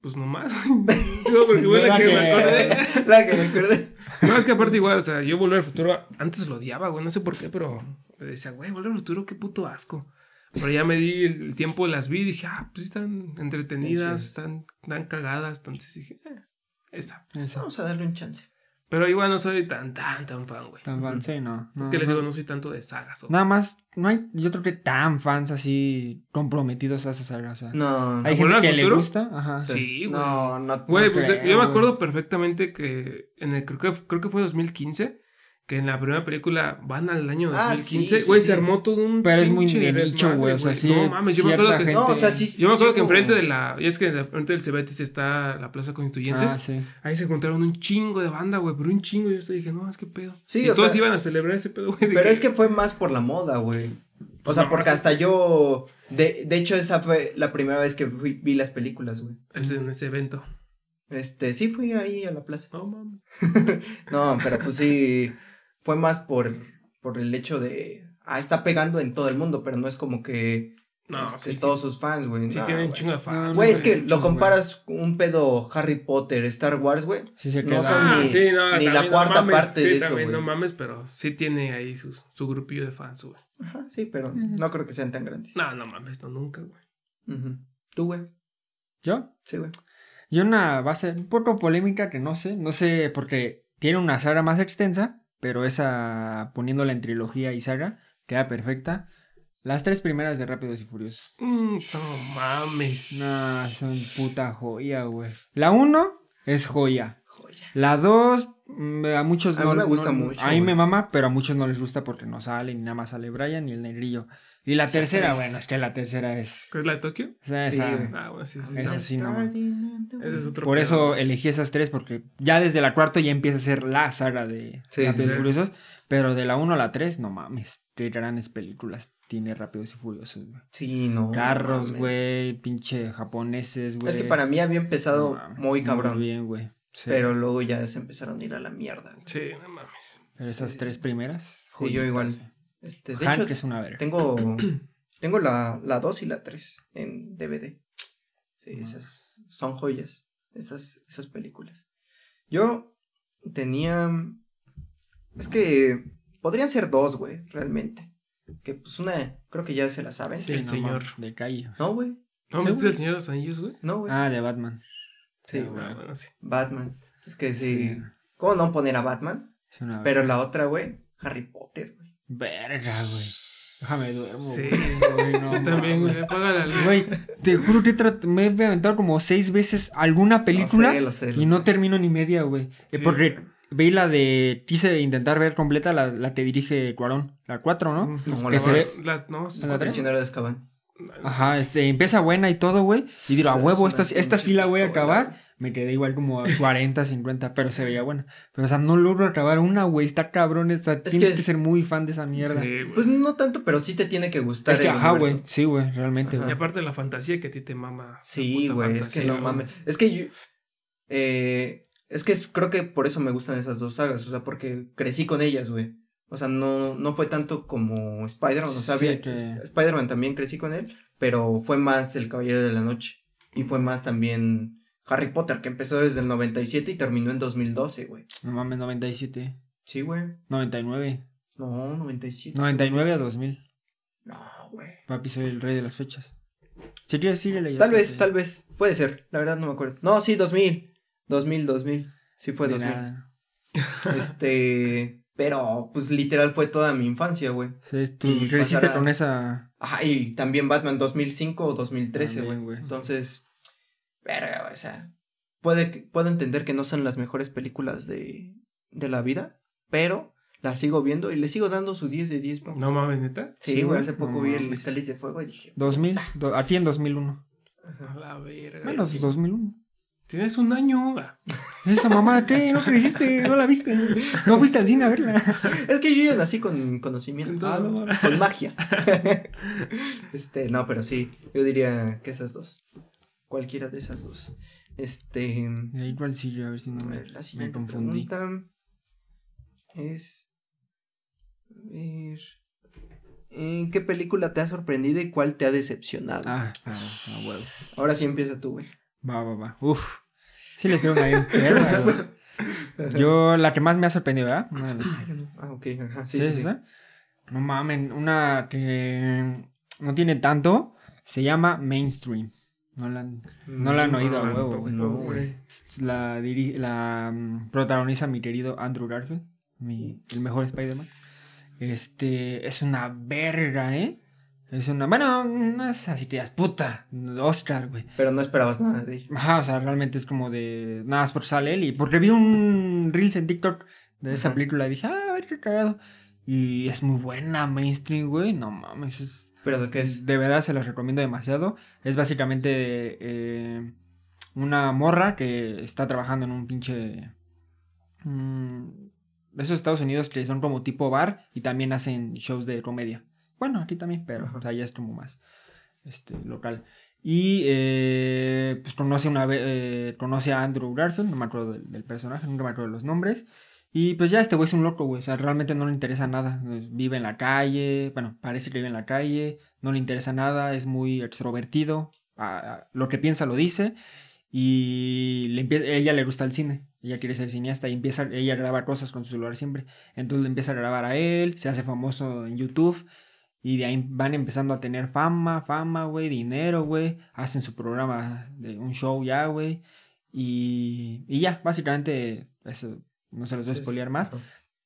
Pues nomás. Digo, (laughs) porque fue la La que (laughs) que- me acordé. la que me acuerde. No, es que aparte igual, o sea, yo Volver al Futuro antes lo odiaba, güey, no sé por qué, pero me decía, güey, Volver al Futuro, qué puto asco. Pero ya me di el tiempo, las vi y dije, ah, pues sí están entretenidas, están, están cagadas, entonces dije, eh, esa. Esa. Vamos a darle un chance. Pero igual no soy tan, tan, tan fan, güey. Tan fan, sí, no. Es no, que les digo, no soy tanto de sagas. o- Nada más, no hay, yo creo que tan fans así comprometidos a esa saga. O sea, No, hay ¿A gente que le Futuro? gusta. Ajá. Sí, güey. No, no. Güey, No pues creo, yo me güey. acuerdo perfectamente que en el, creo que creo que fue 2015 que en la primera película van al año Ah, 2015, sí, güey, sí, se armó todo un Pero es muy nicho, güey. O sea, sí. No mames, yo me acuerdo que No, o sea, gente- sí. yo me acuerdo sí que enfrente de la, ya es que enfrente del Cebetis está la Plaza Constituyentes. Ah, sí. Ahí se encontraron un chingo de banda, güey, pero un chingo. Yo hasta dije, no, es que pedo. Sí, y o todos sea- iban a celebrar ese pedo, güey. Pero es que fue más por la moda, güey. O sea, no, porque hasta yo. De, de hecho, esa fue la primera vez que fui- vi las películas, güey. Es en ese evento. Este, sí fui ahí a la plaza. No mames. (laughs) No, pero pues sí. Fue más por, por el hecho de. Ah, está pegando en todo el mundo, pero no es como que. No, este, sí, sí. todos sus fans, güey. Sí, no, tienen chingo de fans. Güey, es que lo comparas un pedo Harry Potter, Star Wars, güey. Sí se No son Ah, ni- sí, no, ni la no cuarta mames, parte sí, de eso, también güey. No mames, pero sí tiene ahí su, su grupillo de fans, güey. Ajá, sí, pero no creo que sean tan grandes. No, no mames, no, nunca, güey. Ujú. ¿Tú, güey? ¿Yo? Sí, güey. Y una base un poco polémica que no sé, no sé, porque tiene una saga más extensa, pero esa poniéndola en trilogía y saga, queda perfecta. Las tres primeras de Rápidos y Furiosos. Mm, no mames. No, son puta joya, güey. La uno es joya. Joya. La dos, mm, a muchos A no mí me gusta no- mucho, A mí me mama, pero a muchos no les gusta porque no sale, ni nada más sale Brian y el negrillo. Y la tercera, bueno, es que la tercera es. ¿Qué es la de Tokio? esa- Sí, esa-. Ah, bueno, sí, sí. Esa sí, no. Ese es otro Por pedo, eso elegí esas tres, porque ya desde la cuarta ya empieza a ser la saga de Sí, Rápidos sí. y Furiosos. Pero de la 1 a la 3, no mames, qué grandes películas tiene Rápidos y Furiosos, güey. Sí, no. Carros, güey, pinche japoneses, güey. Es que para mí había empezado No mames, muy cabrón. bien, güey. Sí. Pero luego ya se empezaron a ir a la mierda. güey. Sí, no mames. Pero esas sí, tres primeras. Sí, yo joyitas, igual. Este, de Hank hecho, es una verga. tengo, (clears throat) tengo la, la 2 y la 3 en DVD. Sí, Ah. esas son joyas. Esas, esas películas. Yo tenía. Es que podrían ser dos, güey, realmente. Que pues una, creo que ya se la saben. Sí, el no señor. De calle. No, güey. ¿No Sí, viste el Señor de los Anillos, güey? No, güey. Ah, de Batman. sí, ah, güey. Ah, bueno, sí. Batman. Es que sí. Sí. ¿Cómo no poner a Batman? Es una Pero la otra, güey, Harry Potter, güey. Verga, güey. Déjame duermo. Sí. güey, no Yo también, güey. Apaga la luz. Güey, (laughs) te juro que me he aventado como seis veces alguna película Lo sé, lo sé, lo y no termino ni media, güey. Eh, Sí. Porque veí la de. Quise intentar ver completa la, la que dirige Cuarón. La 4, ¿no? Como que la se ve- La, no, ¿En la de Azkaban. Ajá, este, empieza buena y todo, güey. Y digo, a huevo, esta, esta sí la voy a acabar. Me quedé igual como a 40, 50, pero se veía buena. Pero, o sea, no logro acabar una, güey. Está cabrón. O sea, tienes que que, es- ser muy fan de esa mierda. Sí, güey. Pues no tanto, pero sí te tiene que gustar. es que, el ajá, güey. Sí, güey, realmente, Y aparte la fantasía que a ti te mama. Sí, güey, es que no mames. Es que yo. Eh, es que es- creo que por eso me gustan esas dos sagas. O sea, porque crecí con ellas, güey. O sea, no, no fue tanto como Spider-Man. O sea, Sí, que- Spider-Man también crecí con él. Pero fue más El Caballero de la Noche. Y fue más también Harry Potter, que empezó desde el 97 y terminó en 2012, güey. No mames, 97. Sí, güey. 99. No, 97. 99 a 2000. No, güey. Papi, soy el rey de las fechas. Si quieres, síguele. Tal vez, tal vez. Puede ser. La verdad no me acuerdo. No, sí, 2000. 2000, 2000. Sí fue De 2000. nada. (laughs) Este, pero pues literal fue toda mi infancia, güey. Sí, tú creciste con esa. Ajá, y también Batman 2005 o 2013, También, güey. güey. Entonces, verga, güey, o sea, puede, puedo entender que no son las mejores películas de, de la vida, pero las sigo viendo y le sigo dando su 10 de 10, papá. No mames, neta. Sí, sí, güey, hace poco no vi el. Cáliz de Fuego y dije, 2000. do- aquí en 2001. A la verga. Menos Sí. 2001. Tienes un año. (laughs) Esa mamá, ¿qué? ¿No creciste? ¿No la viste? ¿No fuiste al cine a verla? (laughs) Es que yo ya nací con conocimiento. Ah, no con magia. (laughs) este, no, pero sí. Yo diría que esas dos. Cualquiera de esas dos. Este. Ahí cuál sí, a ver si no me, la me confundí. pregunta es. A ver. ¿En qué película te ha sorprendido y cuál te ha decepcionado? Ah, claro, a huevo. Ahora sí empieza tú, güey. Va, va, va. Uf. Sí les tengo una bien perra, (laughs) güey. Yo, la que más me ha sorprendido, ¿verdad? Una de las- Ah, ok, ajá. Sí, ¿Sí, sí, sí. No mamen, una que no tiene tanto, se llama Mainstream. No la han, no la han oído a huevo, güey. No, güey. La, diri- la mm, protagoniza mi querido Andrew Garfield, mi, el mejor Spider-Man. Este, es una verga, ¿eh? Es una, bueno, no es así digas, puta, Oscar, güey. Pero no esperabas nada de ella. Ajá, o sea, realmente es como de. Nada más por sale él. Y porque vi un Reels en TikTok de esa Ajá. película y dije, ah, a ver qué cagado. Y es muy buena, mainstream, güey. No mames, es. ¿Pero de qué es? De verdad se los recomiendo demasiado. Es básicamente eh, una morra que está trabajando en un pinche. mm, de esos Estados Unidos que son como tipo bar y también hacen shows de comedia. Bueno, aquí también, pero o sea, ya es como más este, local. Y eh, pues conoce, una, eh, conoce a Andrew Garfield, no me acuerdo del, del personaje, nunca me acuerdo de los nombres. Y pues ya este güey es un loco, güey. O sea, realmente no le interesa nada. Vive en la calle, bueno, parece que vive en la calle, no le interesa nada, es muy extrovertido. lo que piensa lo dice. Y ella le gusta el cine. Ella quiere ser cineasta y empieza, ella graba cosas con su celular siempre. Entonces le empieza a grabar a él, se hace famoso en YouTube. Y de ahí van empezando a tener fama, fama, güey, dinero, güey. Hacen su programa de un show ya, güey. Y, y ya, básicamente, eso no se los voy a spoilear más.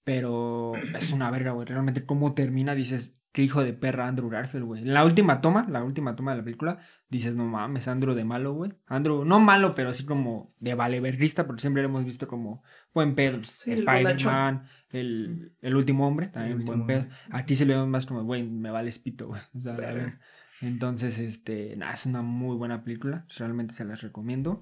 Pero es una verga, güey. Realmente, cómo termina, dices, qué hijo de perra Andrew Garfield, güey. En la última toma, la última toma de la película, dices, no mames, Andrew de malo, güey. Andrew, no malo, pero así como de valeverguista, porque siempre lo hemos visto como buen pedo. Sí, Spider-Man, el, el último hombre, también El buen último pedo. hombre. Aquí se le vemos más como, güey, me vale pito, güey. O sea, a Verga. ver. Entonces, este, nada, es una muy buena película. Realmente se las recomiendo.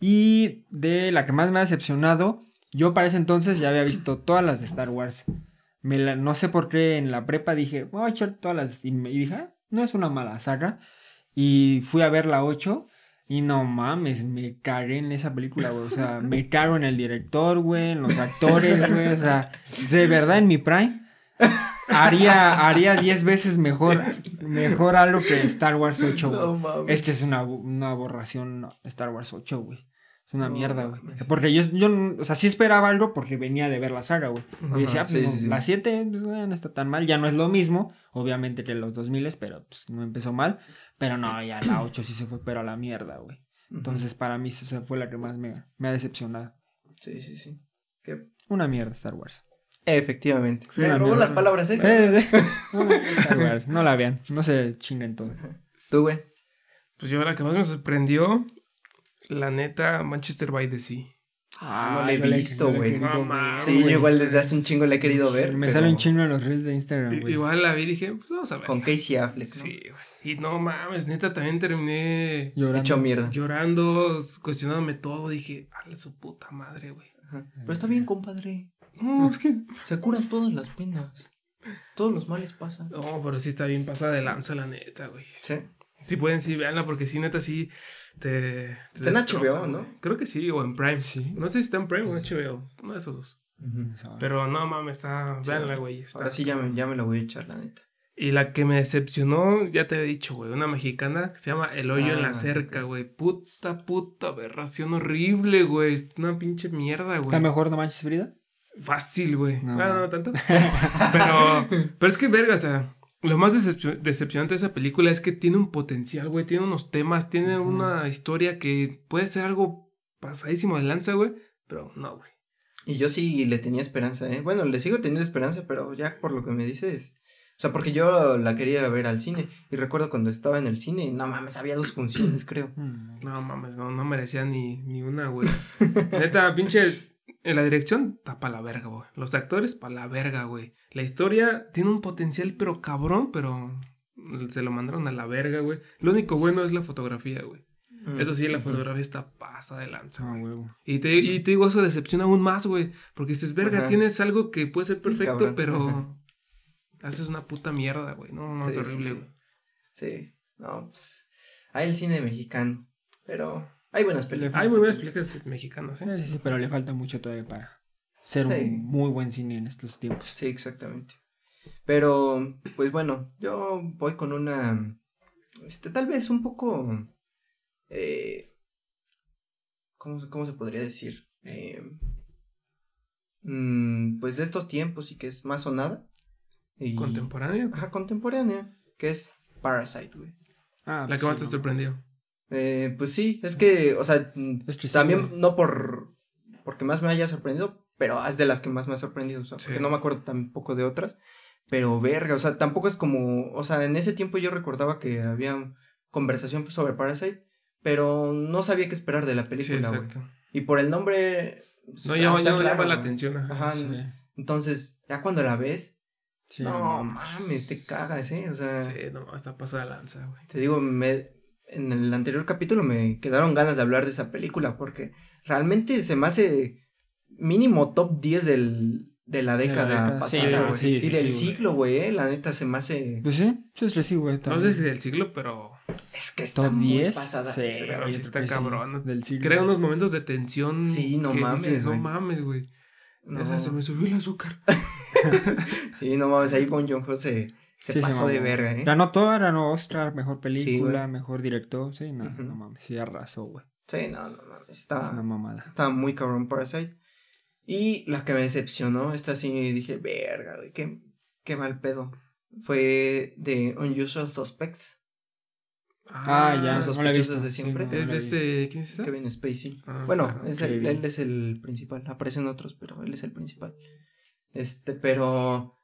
Y de la que más me ha decepcionado, yo para ese entonces ya había visto todas las de Star Wars. Me la- no sé por qué en la prepa dije, voy a echar todas las. Y, me, y dije, ah, no es una mala saga. Y fui a ver la 8. Y no mames, me cagué en esa película, güey. O sea, (laughs) me cago en el director, güey, en los actores, güey. O sea, de verdad en mi prime haría haría 10 veces mejor mejor algo que Star Wars 8, güey. No mames. Es que es una, una aberración Star Wars 8, güey. Es una No mierda, güey. Porque yo, yo, o sea, sí esperaba algo porque venía de ver la saga, güey. Y decía, sí, pues, no, sí, sí. la 7 pues, no está tan mal. Ya no es lo mismo, obviamente, que los 2000, pero pues no empezó mal. Pero no, ya la 8 sí se fue, pero a la mierda, güey. Entonces, para mí, esa fue la que más me, me ha decepcionado. Sí, sí, sí. ¿Qué? Una mierda Star Wars. Efectivamente. Sí, Me robó mierda. las palabras, ¿eh? Eh, (laughs) eh, no, Star Wars, no la vean, no se chinguen todo. Tú, güey. Pues yo la que más me sorprendió, la neta, Manchester by the Sea. Ah, no la he visto, güey. No. Sí, yo igual desde hace un chingo la he querido ver. Me pero sale un chingo en los reels de Instagram, güey. Igual la vi y dije, pues vamos a ver. Con Casey Affleck, ¿no? Sí, güey. Y no mames, neta, también terminé Llorando. Hecho mierda. llorando, cuestionándome todo. Dije, a su puta madre, güey. Ajá. Pero está bien, compadre. No, es que. Se curan todas las penas. Todos los males pasan. No, pero sí está bien pasada de lanza, la neta, güey. Sí. Sí pueden, sí, véanla, porque sí, neta, sí te... te Está en HBO, ¿no? Creo que sí, o en Prime. Sí. No sé si está en Prime o en HBO. Uno de esos dos. Pero no mames, está... Sí. Véanla, güey. está- Ahora sí ya me, ya me la voy a echar, la neta. Y la que me decepcionó, ya te he dicho, güey, una mexicana que se llama El Hoyo en Ah, la Cerca, ok. güey. Puta, puta aberración horrible, güey. Una pinche mierda, güey. ¿Está mejor No Manches Frida? Fácil, güey. No. Bueno, no tanto. (laughs) pero, pero es que, verga, o sea, lo más decepcio- decepcionante de esa película es que tiene un potencial, güey. Tiene unos temas, tiene una historia que puede ser algo pasadísimo de lanza, güey. Pero no, güey. Y yo sí le tenía esperanza, ¿eh? Bueno, le sigo teniendo esperanza, pero ya por lo que me dices. O sea, porque yo la quería ir a ver al cine. Y recuerdo cuando estaba en el cine, no mames, había dos funciones, creo. Mm. No mames, no, no merecía ni, ni una, güey. (laughs) Neta, pinche. En la dirección, está pa' la verga, güey. Los actores, pa' la verga, güey. La historia tiene un potencial, pero cabrón, pero. se lo mandaron a la verga, güey. Lo único bueno es la fotografía, güey. Mm. Eso sí, la fotografía está pasa de lanza, Ah, güey. Y te, y te digo, eso decepciona aún más, güey. Porque dices, verga, Ajá. tienes algo que puede ser perfecto, cabrón. pero Ajá. haces una puta mierda, güey. No, no, es sí, horrible, sí. güey. Sí, no, pues. Hay el cine mexicano. Pero hay buenas películas. Hay muy buenas películas mexicanas, ¿eh? Sí, sí, pero le falta mucho todavía para ser Sí. un muy buen cine en estos tiempos. Sí, exactamente. Pero, pues bueno, yo voy con una. Este, tal vez un poco. Eh, ¿cómo, se- ¿Cómo se podría decir? Eh, mm, pues de estos tiempos y que es más sonada. Y, Contemporánea. Ajá, contemporánea. Que es Parasite, güey. Ah, La pues que más te no. sorprendió. Eh, pues sí, es que, o sea, mm, Es que sí, también no por porque más me haya sorprendido, pero es de las que más me ha sorprendido, o sea, porque Sí. no me acuerdo tampoco de otras, pero verga, o sea, tampoco es como, o sea, en ese tiempo yo recordaba que había conversación sobre Parasite, pero no sabía qué esperar de la Sí, película, güey. exacto. y por el nombre No está- está no claro, llama la atención. ajá. Ajá, Sí, entonces, ya cuando la ves, sí, no mames. te cagas, ¿eh? O sea, Sí, no, hasta pasa de lanza, güey. te digo, me, en el anterior capítulo me quedaron ganas de hablar de esa película porque realmente se me hace mínimo top 10 del, de la De la década pasada, sí, güey. sí, y sí, del siglo, güey, eh, la neta se me hace... Pues sí, sí, es que sí, güey. No sé si del siglo, pero Es que está Top muy 10. pasada. Sí, pero está cabrón. del siglo. crea unos momentos de tensión. Sí, no que mames, dices, no mames, güey. No, Esa se me subió el azúcar. (laughs) Sí, no mames, ahí Bon Joon-ho se, se Sí, pasó de verga, ¿eh? Ganó todo, ganó Oscar, mejor película, mejor director. Sí, no, Ujú. no mames, sí arrasó, güey. Sí, no, no mames, Es está... una mamada. Estaba muy cabrón Parasite. Y la que me decepcionó, esta sí dije, verga, güey, qué, qué mal pedo. Fue de Unusual Suspects, Ah, ya, Los no la he visto. sospechosos de Sí, siempre. no, no Es de este. ¿Quién es esa? Kevin Spacey. Ah, bueno, claro. es el- Kevin. él es el principal. Aparecen otros, pero él es el principal. Este, pero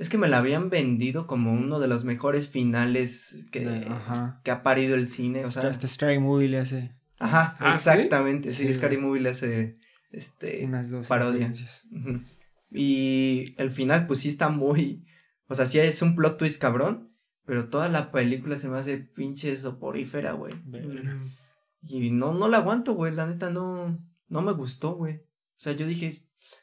es que me la habían vendido como uno de los mejores finales que, De- ajá. que ha parido el cine. O sea, Hasta Strike Movie le hace ajá, Ah, ¿sí? exactamente. Sí, Sí, Scary güey. Movie le hace este unas dos parodia. Y el final, pues sí está muy. O sea, sí es un plot twist cabrón. Pero toda la película se me hace pinche soporífera, güey. Y no, no la aguanto, güey. La neta no. No me gustó, güey. O sea, yo dije,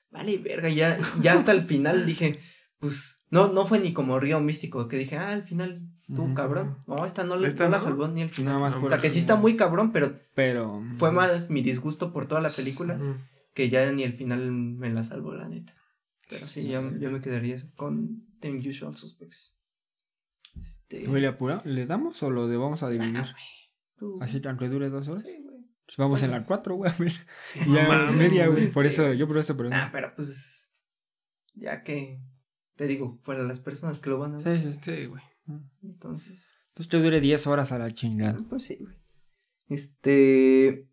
vale, verga. Ya, ya hasta el final dije, pues. No, no fue ni como Río Místico, que dije, ah, al final estuvo Ujú. cabrón. No, esta no, la- ¿Esta no la no? salvó ni el final. Más por o sea, que eso, sí está muy cabrón, pero Pero. fue más mi disgusto por toda la película que ya ni el final me la salvó, la neta. Pero sí, yo, yo me quedaría con The Usual Suspects. Este. ¿Huele apura? ¿Le damos o lo de vamos a dividir? tú- Así aunque dure dos horas. Sí, güey. Pues vamos en Bueno. la cuatro, güey. a ver. Sí, (laughs) ya es media, güey. güey. Por Sí. eso, yo por eso, pero. Ah, pero pues. Ya que. Te digo, para las personas que lo van a ver. Sí, sí. Sí, güey. Entonces. Entonces te dure 10 horas a la chingada. Pues sí, güey. Este.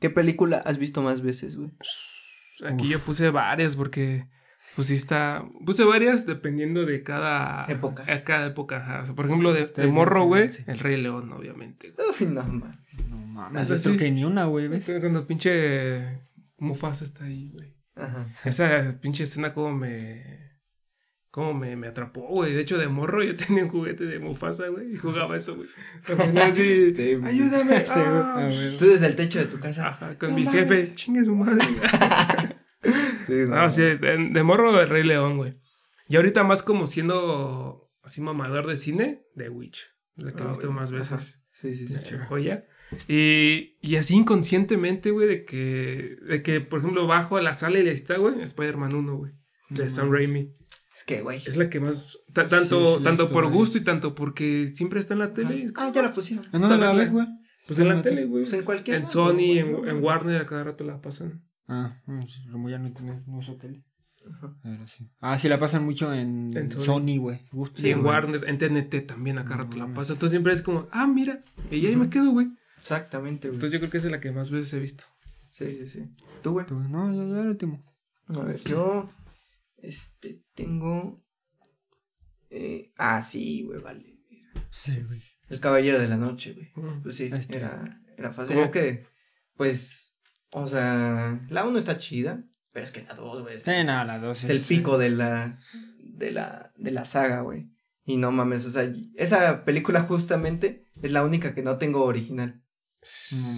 ¿Qué película has visto más veces, güey? Aquí Uf. yo puse varias porque. Pues sí está. Puse varias dependiendo de cada. Época. A cada época. ajá. O sea, por ejemplo, de, morro, güey. sí. El Rey León, obviamente. Uy, no mames. No mames. Esto sí. que ni una, güey, ¿ves? Cuando pinche Mufasa está ahí, güey. Ajá. Esa pinche escena como me... Como me, me atrapó, güey. De hecho, de morro yo (laughs) tenía un juguete de Mufasa, güey. Y jugaba eso, güey. (laughs) Así, Sí, ayúdame. (laughs) Sí, ah". Tú desde el techo de tu casa. Ajá, con No mi mames. jefe. Chingue su madre. Sí, no, sí, de, de morro el Rey León, güey. Y ahorita más como siendo así mamador de cine, The Witch. La que he Ah, visto más Ajá. veces. Sí, sí, sí. Eh, joya. Y, y así inconscientemente, güey, de que, de que, por ejemplo, bajo a la sala y le está, güey, Spider-Man 1, güey, de No Sam. Raimi. Es que, güey. Es la que más, ta- tanto, Sí, tanto visto, por güey. gusto y tanto porque siempre está en la tele. Ah, ya la pusieron. ¿En dónde la ves, güey? Pues en la tele, güey. Pues en cualquier. En lado, Sony, güey, en, ¿no? en Warner, a cada rato la pasan. Ah, no, como ya no, no uso tele. Ajá. Pero sí. Ah, sí, la pasan mucho en, En Sony. Güey. Sí, en. Warner, en TNT también a cada No rato la pasan. Entonces siempre es como, ah, mira, y ahí me quedo, güey. Exactamente, güey. Entonces yo creo que esa es la que más veces he visto. Sí, sí, sí. ¿Tú, güey? Tú, No, ya, ya el último. A ver, yo. Este, tengo. Eh, ah, sí, güey, vale. Sí, güey. El Caballero de la Noche, güey. Mm. Pues sí, Este. era, era fácil. Es que, pues, o sea, la 1 está chida, pero es que la 2, güey, es, Sí, no, la dos es el pico de la, de la, de la saga, güey. Y no mames, o sea, esa película justamente es la única que no tengo original.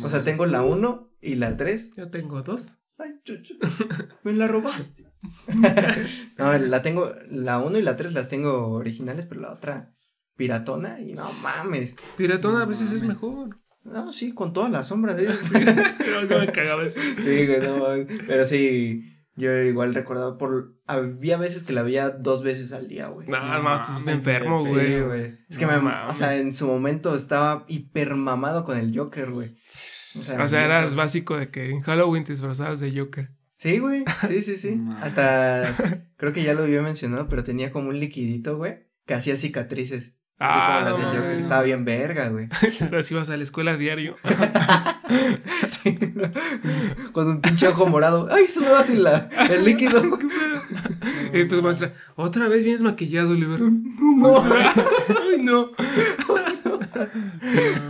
O sea, tengo la 1 y la 3. Yo tengo dos. Ay, chuchu, (laughs) me la robaste. (laughs) no, la tengo, la 1 y la 3 las tengo originales, pero la otra piratona y no mames. Piratona No a veces es mejor. No, sí, con todas las sombras. ¿eh? (laughs) Pero no me cagaba eso. Sí, güey, no mames. Pero sí, yo igual recordaba por. Había veces que la veía dos veces al día, güey. No, No mames, tú estás enfermo, Sí, güey. güey. Es que No me. O mames. sea, en su momento estaba hiper mamado con el Joker, güey. O sea, O sea, eras básico de que en Halloween te disfrazabas de Joker. Sí, güey. Sí, sí, sí. (laughs) No. Hasta. Creo que ya lo había mencionado, pero tenía como un liquidito, güey. Que hacía cicatrices. Así Ah, como las no del Joker. Estaba bien verga, güey. O sea, si ibas a la escuela a diario. (laughs) Sí. Con un pinche ojo morado. Ay, eso no va sin la, el líquido. (laughs) Y tu maestra, otra vez vienes maquillado, Oliver. No. Ay, no.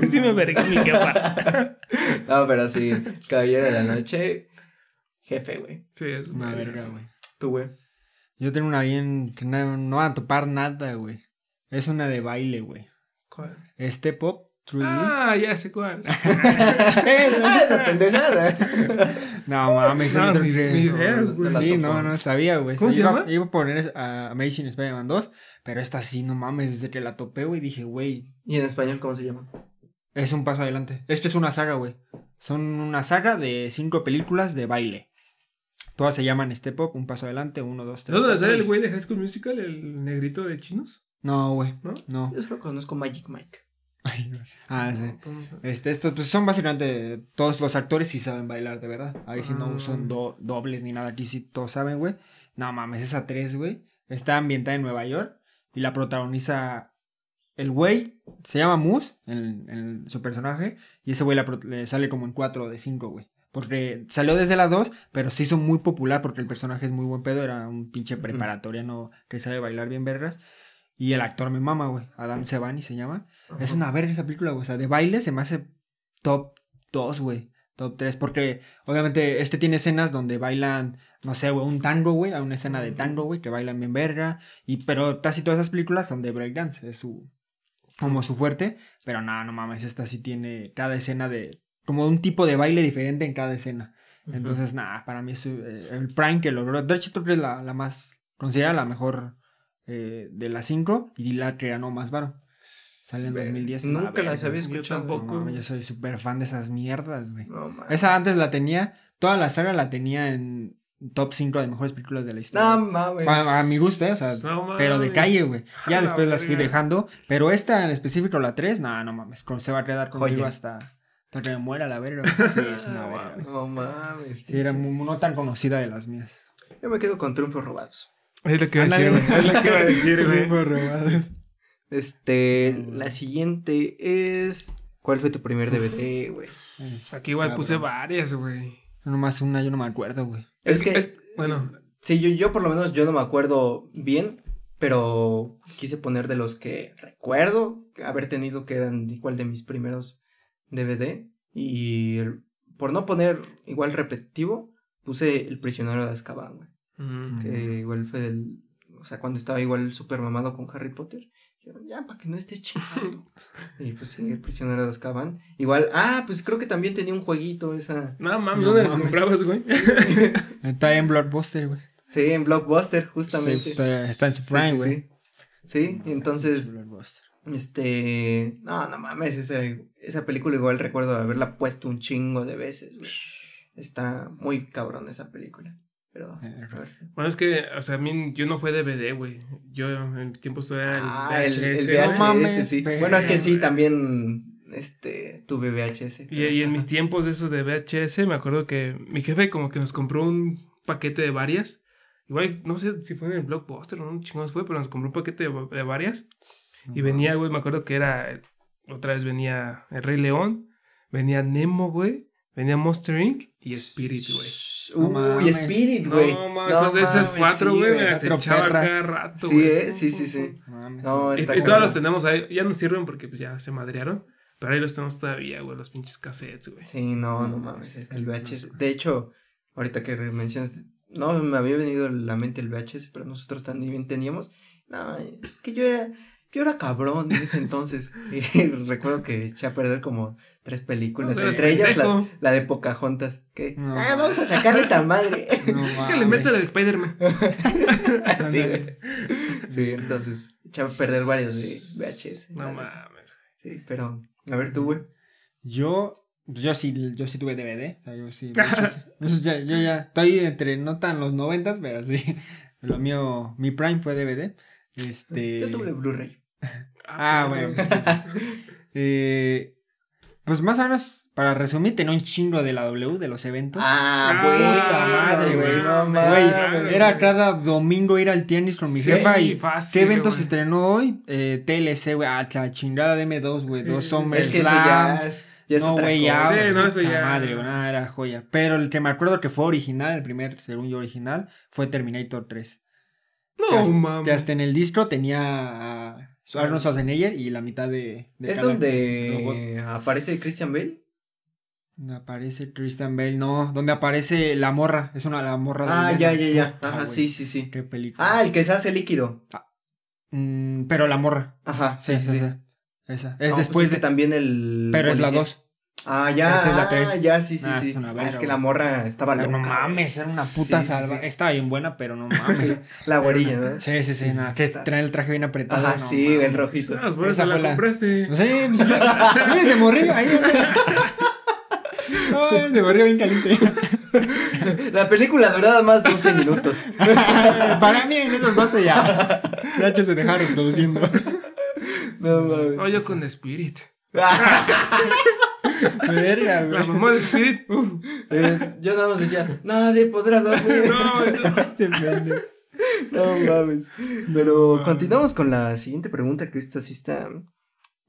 Sí me vergué mi jefa. No, pero sí. Caballero de la noche. Jefe, güey. Sí, es Una sí, verga, sí. güey. Tú, güey. Yo tengo una bien que no, no van a topar nada, güey. Es una de baile, güey. ¿Cuál? Step Up 3D. Ah, ya sé cuál. (laughs) Ah, (laughs) esa pendejada. No mames, No, ni- ni idea, güey. Sí, no, no sabía, güey. ¿Cómo Sí, se iba, llama? Iba a poner a Amazing Spider-Man 2, pero esta sí, no mames, desde que la topé, güey, dije, güey, ¿Y en español cómo se llama? es un paso adelante. Esto es una saga, güey. Son una saga de cinco películas de baile. Todas se llaman Step Up, un paso adelante, uno, dos, tres. ¿Dónde cuatro, sale el güey de High School Musical, el negrito de chinos? No, güey, ¿No? no. Yo solo conozco Magic Mike. Ay, no. Ah, sí. Entonces, Este, estos pues son básicamente todos los actores sí saben bailar de verdad. Ahí sí no Ah. son do- dobles ni nada. Aquí sí todos saben, güey. No mames, esa tres, güey. Está ambientada en Nueva York y la protagoniza el güey. Se llama Moose, en, en su personaje. Y ese güey la le sale como en 4 de 5, güey. Porque salió desde la 2, pero se hizo muy popular porque el personaje es muy buen pedo. Era un pinche preparatoriano que sabe bailar bien vergas. Y el actor me mama, güey. Adam Sevani se llama. Es una verga esa película, güey. O sea, de baile se me hace top 2, güey. Top 3. Porque obviamente este tiene escenas donde bailan, no sé, güey, un tango, güey. Hay una escena de tango, güey, que bailan bien verga. Y, pero casi todas esas películas son de breakdance. Es su. Como su fuerte. Pero no, no mames. Esta sí tiene cada escena de. Como un tipo de baile diferente en cada escena. Entonces, nada, para mí es eh, el Prime que logró. De hecho, creo que es la, la más. Considerada la mejor eh, de las cinco. Y la que ganó más varo. Sale en Ver- 2010. Nunca las había yo escuchado. tampoco. no mames, yo soy súper fan de esas mierdas, güey. No, mames. Esa antes la tenía, toda la saga la tenía en top 5 de mejores películas de la historia. No mames. a, a mi gusto, ¿eh? O sea, No pero de calle, güey. (laughs) Ya después las fui dejando. Pero esta en específico, la 3, no, no mames. Se va a quedar conmigo Joya. hasta, hasta que me muera la verga. (laughs) Sí, es una No verga. No mames. Sí, era muy- no tan conocida de las mías. Yo me quedo con triunfos robados. Es lo que iba a decir, Ándale. güey. Es lo que iba a decir, (laughs) güey. Triunfos robados. Este, la siguiente es. ¿Cuál fue tu primer DVD, güey? Es Aquí igual puse cabrón. varias, güey. Nomás una, yo no me acuerdo, güey. Es que- bueno, Sí, yo, yo por lo menos yo no me acuerdo bien, pero quise poner de los que recuerdo haber tenido que eran igual de mis primeros DVD. Y el- por no poner igual repetitivo, puse El prisionero de Azkaban, güey. mm, Que igual fue del. O sea, cuando estaba igual súper mamado con Harry Potter. yo, Ya, para que no estés chingando. (laughs) y pues sí, El prisionero de Azkaban. Igual, ah, pues creo que también tenía un jueguito esa. no mames, No ¿dónde las comprabas, güey? (laughs) Está en Blockbuster, güey. Sí, en Blockbuster, Sí, justamente. está, está en su Sí, Prime, sí, güey. sí. Entonces, Blockbuster. Este, no, no mames, esa, esa película igual recuerdo haberla puesto un chingo de veces, güey. Está muy cabrón esa película. Pero, a Eh, ver. Bueno, es que, o sea, a mí yo no fue DVD, güey. Yo en mis tiempos todavía el Ah, el, el VHS. No mames, sí. Bueno, es que sí, güey. también, este, tuve VHS. Y, y en mis tiempos de esos de VHS, me acuerdo que mi jefe como que nos compró un paquete de varias. Igual, no sé si fue en el Blockbuster o no, chingados fue, pero nos compró un paquete de, de varias. Y venía, güey, me acuerdo que era, otra vez venía El Rey León, venía Nemo, güey, venía Monster Inc. y Spirit, güey. Uy. Spirit, güey. No, mames, entonces esas cuatro, sí, güey, me las echaba cada rato, Sí, güey. eh, sí, sí, sí. No mames. No, Y, está y todos cabrón. los tenemos ahí, ya no sirven porque pues ya se madrearon, pero ahí los tenemos todavía, güey, los pinches cassettes, güey. Sí, no, no No mames, el VHS. De hecho, ahorita que mencionas, no me había venido a la mente el VHS, pero nosotros también teníamos. No, que yo era, yo era cabrón en ese entonces. (laughs) Y recuerdo que eché a perder como tres películas. No, entre ellas la, de Pocahontas. Que, No, ah, vamos a sacarle tan madre. (laughs) No Que le meto la de. Spider-Man. (laughs) sí, güey. Sí, entonces eché a perder varios de VHS. No mames. Sí, pero, a ver tú, güey. Yo, yo sí, yo sí tuve DVD. O sea, yo sí. de hecho, sí. Entonces, ya, yo ya estoy entre, no tan los noventas, pero sí. Lo mío, mi prime fue DVD. Este. Yo tuve Blu-ray. Ah, bueno. (laughs) pues, eh, pues más o menos, para resumir, tenía un chingo de la W, de los eventos. Ah, Ah, güey. puta madre, güey, No mames. era cada domingo ir al tianguis con mi Sí, jefa y fácil, ¿qué evento güey. se estrenó hoy? Eh, TLC, güey, ah, la chingada de M2, güey, dos hombres. Es que ya no, güey, ya. Sí, no, eso puta ya. Madre, güey, nada, era joya. Pero el que me acuerdo que fue original, el primer, según yo, original, fue Terminator 3. Que No, hasta, mames. que hasta en el distro tenía a Arnold Schwarzenegger y la mitad de. de ¿Es donde aparece Christian Bale? Donde aparece Christian Bale, no. Donde aparece la morra. Es una la morra de Ah, ya, ya, ya. Puta, Ajá, güey, sí, sí, sí. Qué película. Ah, el que se hace líquido. Mm, pero la morra. Ajá, sí, Esa, sí, sí. esa, esa. No, Es pues después es que de. también el. Pero es la policía. 2. Ah, ya. Esta es la ah, tres. ya, sí, sí, Ah, sí. es una Ah, es que la morra estaba loca. no mames, era una puta Sí, sí, salva. sí. Estaba bien buena, pero no (laughs) mames. La güerilla, ¿no? Sí, sí, sí. nada, que Está- trae el traje bien apretado. Ajá, no sí, mames. el rojito. Ah, por eso la compraste. No sé, (laughs) pues, desde morrillo ahí. (laughs) Ay, de morrillo bien caliente. La película duraba más 12 minutos. Para mí en esos 12 ya. Ya que se dejaron reproduciendo. No mames. No, yo con Spirit. Verga, La güey. mamá de Spirit. uf. Eh, yo nada más decía, nadie podrá dormir. (laughs) No, no. Este. No mames. Pero continuamos con la siguiente pregunta, que esta sí está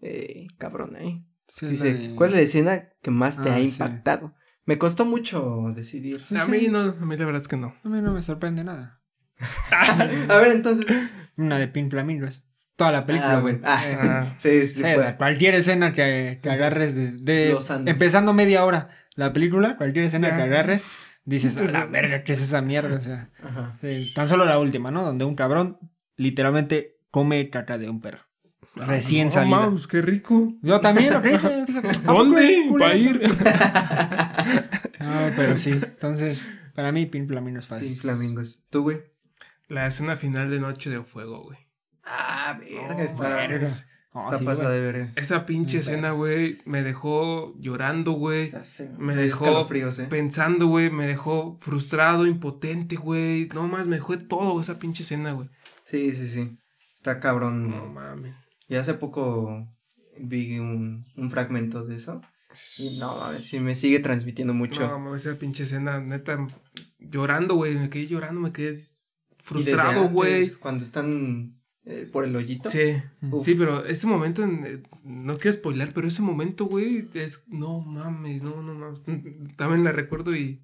eh, cabrona, ¿eh? Sí, Dice, la de- ¿cuál es la escena que más te Ah, ha sí. impactado? Me costó mucho decidir. A mí no, a mí la verdad es que no. A mí no me sorprende nada. (laughs) A ver, entonces. Una de Pin Flamingos. Toda la película. Ah, güey. bueno. Ah, Ah. sí, sí, o sea, cualquier escena que, que agarres de, de- Los Andes. empezando media hora la película, cualquier escena que agarres, dices, a la (laughs) verga, ¿qué es esa mierda? O sea, Ajá. sí, tan solo la última, ¿no? Donde un cabrón literalmente come caca de un perro. Recién No, salida. qué rico. Yo también lo (laughs) creí. dije, ¿a poco es ¿Dónde? culero Va a eso? ir. (laughs) No, pero sí. Entonces, para mí, Pin Flamingos es fácil. flamingos. ¿Tú, güey? La escena final de Noche de Fuego, güey. Ah, verga, No, está, verga. está No, pasada de verga. Esa pinche Mm, escena, güey, me dejó llorando, güey. Me dejó ¿eh? Pensando, güey, me dejó frustrado, impotente, güey. No más, me dejó de todo esa pinche escena, güey. Sí, sí, sí. Está cabrón. No mames. Y hace poco vi un, un fragmento de eso. Y no, mames, sí me sigue transmitiendo mucho. No mames, esa pinche escena, neta, llorando, güey. Me quedé llorando, me quedé frustrado, antes, güey. Cuando están eh, por el hoyito. Sí, Uf. sí, pero este momento, en- eh, no quiero spoiler, pero ese momento, güey, es, no mames, no, no mames. También la recuerdo y,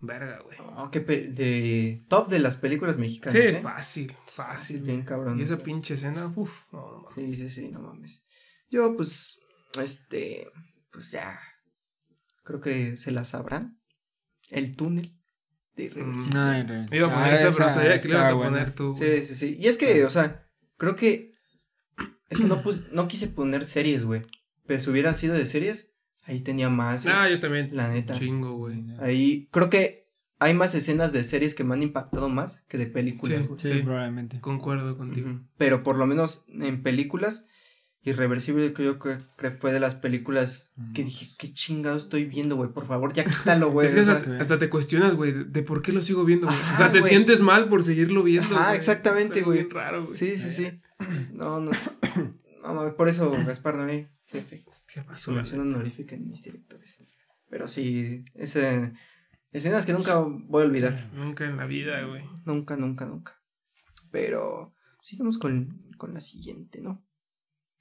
verga, güey. Oh, qué de top de las películas mexicanas. Sí, ¿eh? fácil, fácil. bien cabrón. Y esa esa. pinche escena, uff, no, no mames. Sí, sí, sí, no mames. Yo, pues, este, pues ya, creo que se la sabrán. El túnel de re- Iba a poner Ah, esa, pero sabía que le ibas a buena. poner tú. Sí, sí, sí. Y es que, o sea, creo que, es que no, pus- no quise poner series, güey. Pero si hubiera sido de series, ahí tenía más. eh, Ah, yo también. la neta. Chingo, güey. Ahí, creo que hay más escenas de series que me han impactado más que de películas, Sí. güey. Sí, Sí. probablemente. Concuerdo contigo. Pero por lo menos en películas, Irreversible creo que, fue de las películas que dije, qué chingado estoy viendo, güey, por favor, ya quítalo, (laughs) güey. es que hasta, hasta te cuestionas, güey, de, por qué lo sigo viendo, güey. O sea, te sientes mal por seguirlo viendo. Güey. exactamente, güey. raro, güey. sí, sí, sí. No, no. (coughs) No, mames, por eso Gaspar Noé, jefe. ¿Qué pasó? Mención honorífica en mis directores. Pero sí, ese, escenas que nunca voy a olvidar. Nunca en la vida, güey. Nunca, nunca, nunca. Pero sigamos con, con la siguiente, ¿no?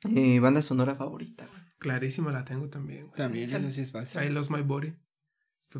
Eh, banda sonora favorita. güey. Clarísima la tengo también. güey. También, Échale. eso sí es fácil. I lost my body.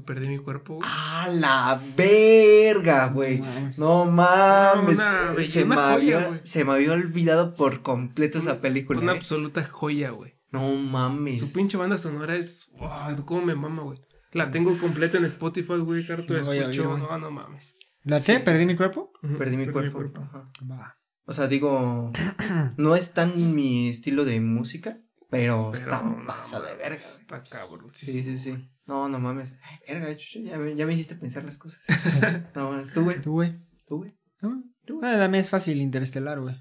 Perdí mi cuerpo, güey. ¡A la verga, güey! mames. No mames. una se, belleza, me una joya, había, güey. se me había olvidado por completo esa película. Una eh. absoluta joya, güey. No mames. Su pinche banda sonora es. wow, ¿Cómo me mama, güey? La tengo completa en Spotify, güey. Harto la No escucho. güey. No, no mames. ¿La qué? ¿Perdí mi cuerpo? Perdí mi cuerpo. Ajá. Va. O sea, digo, (clears throat) no es tan mi estilo de música, pero, Pero está no, pasa de verga. Está cabrón. Sí, Sí, sí, sí. No, no mames. Ay, verga, chucho, ya me, ya me hiciste pensar las cosas. (laughs) no mames, tú, güey. ¿Tú, güey? Tú, güey. ¿No? Ah, también es fácil Interestelar, güey.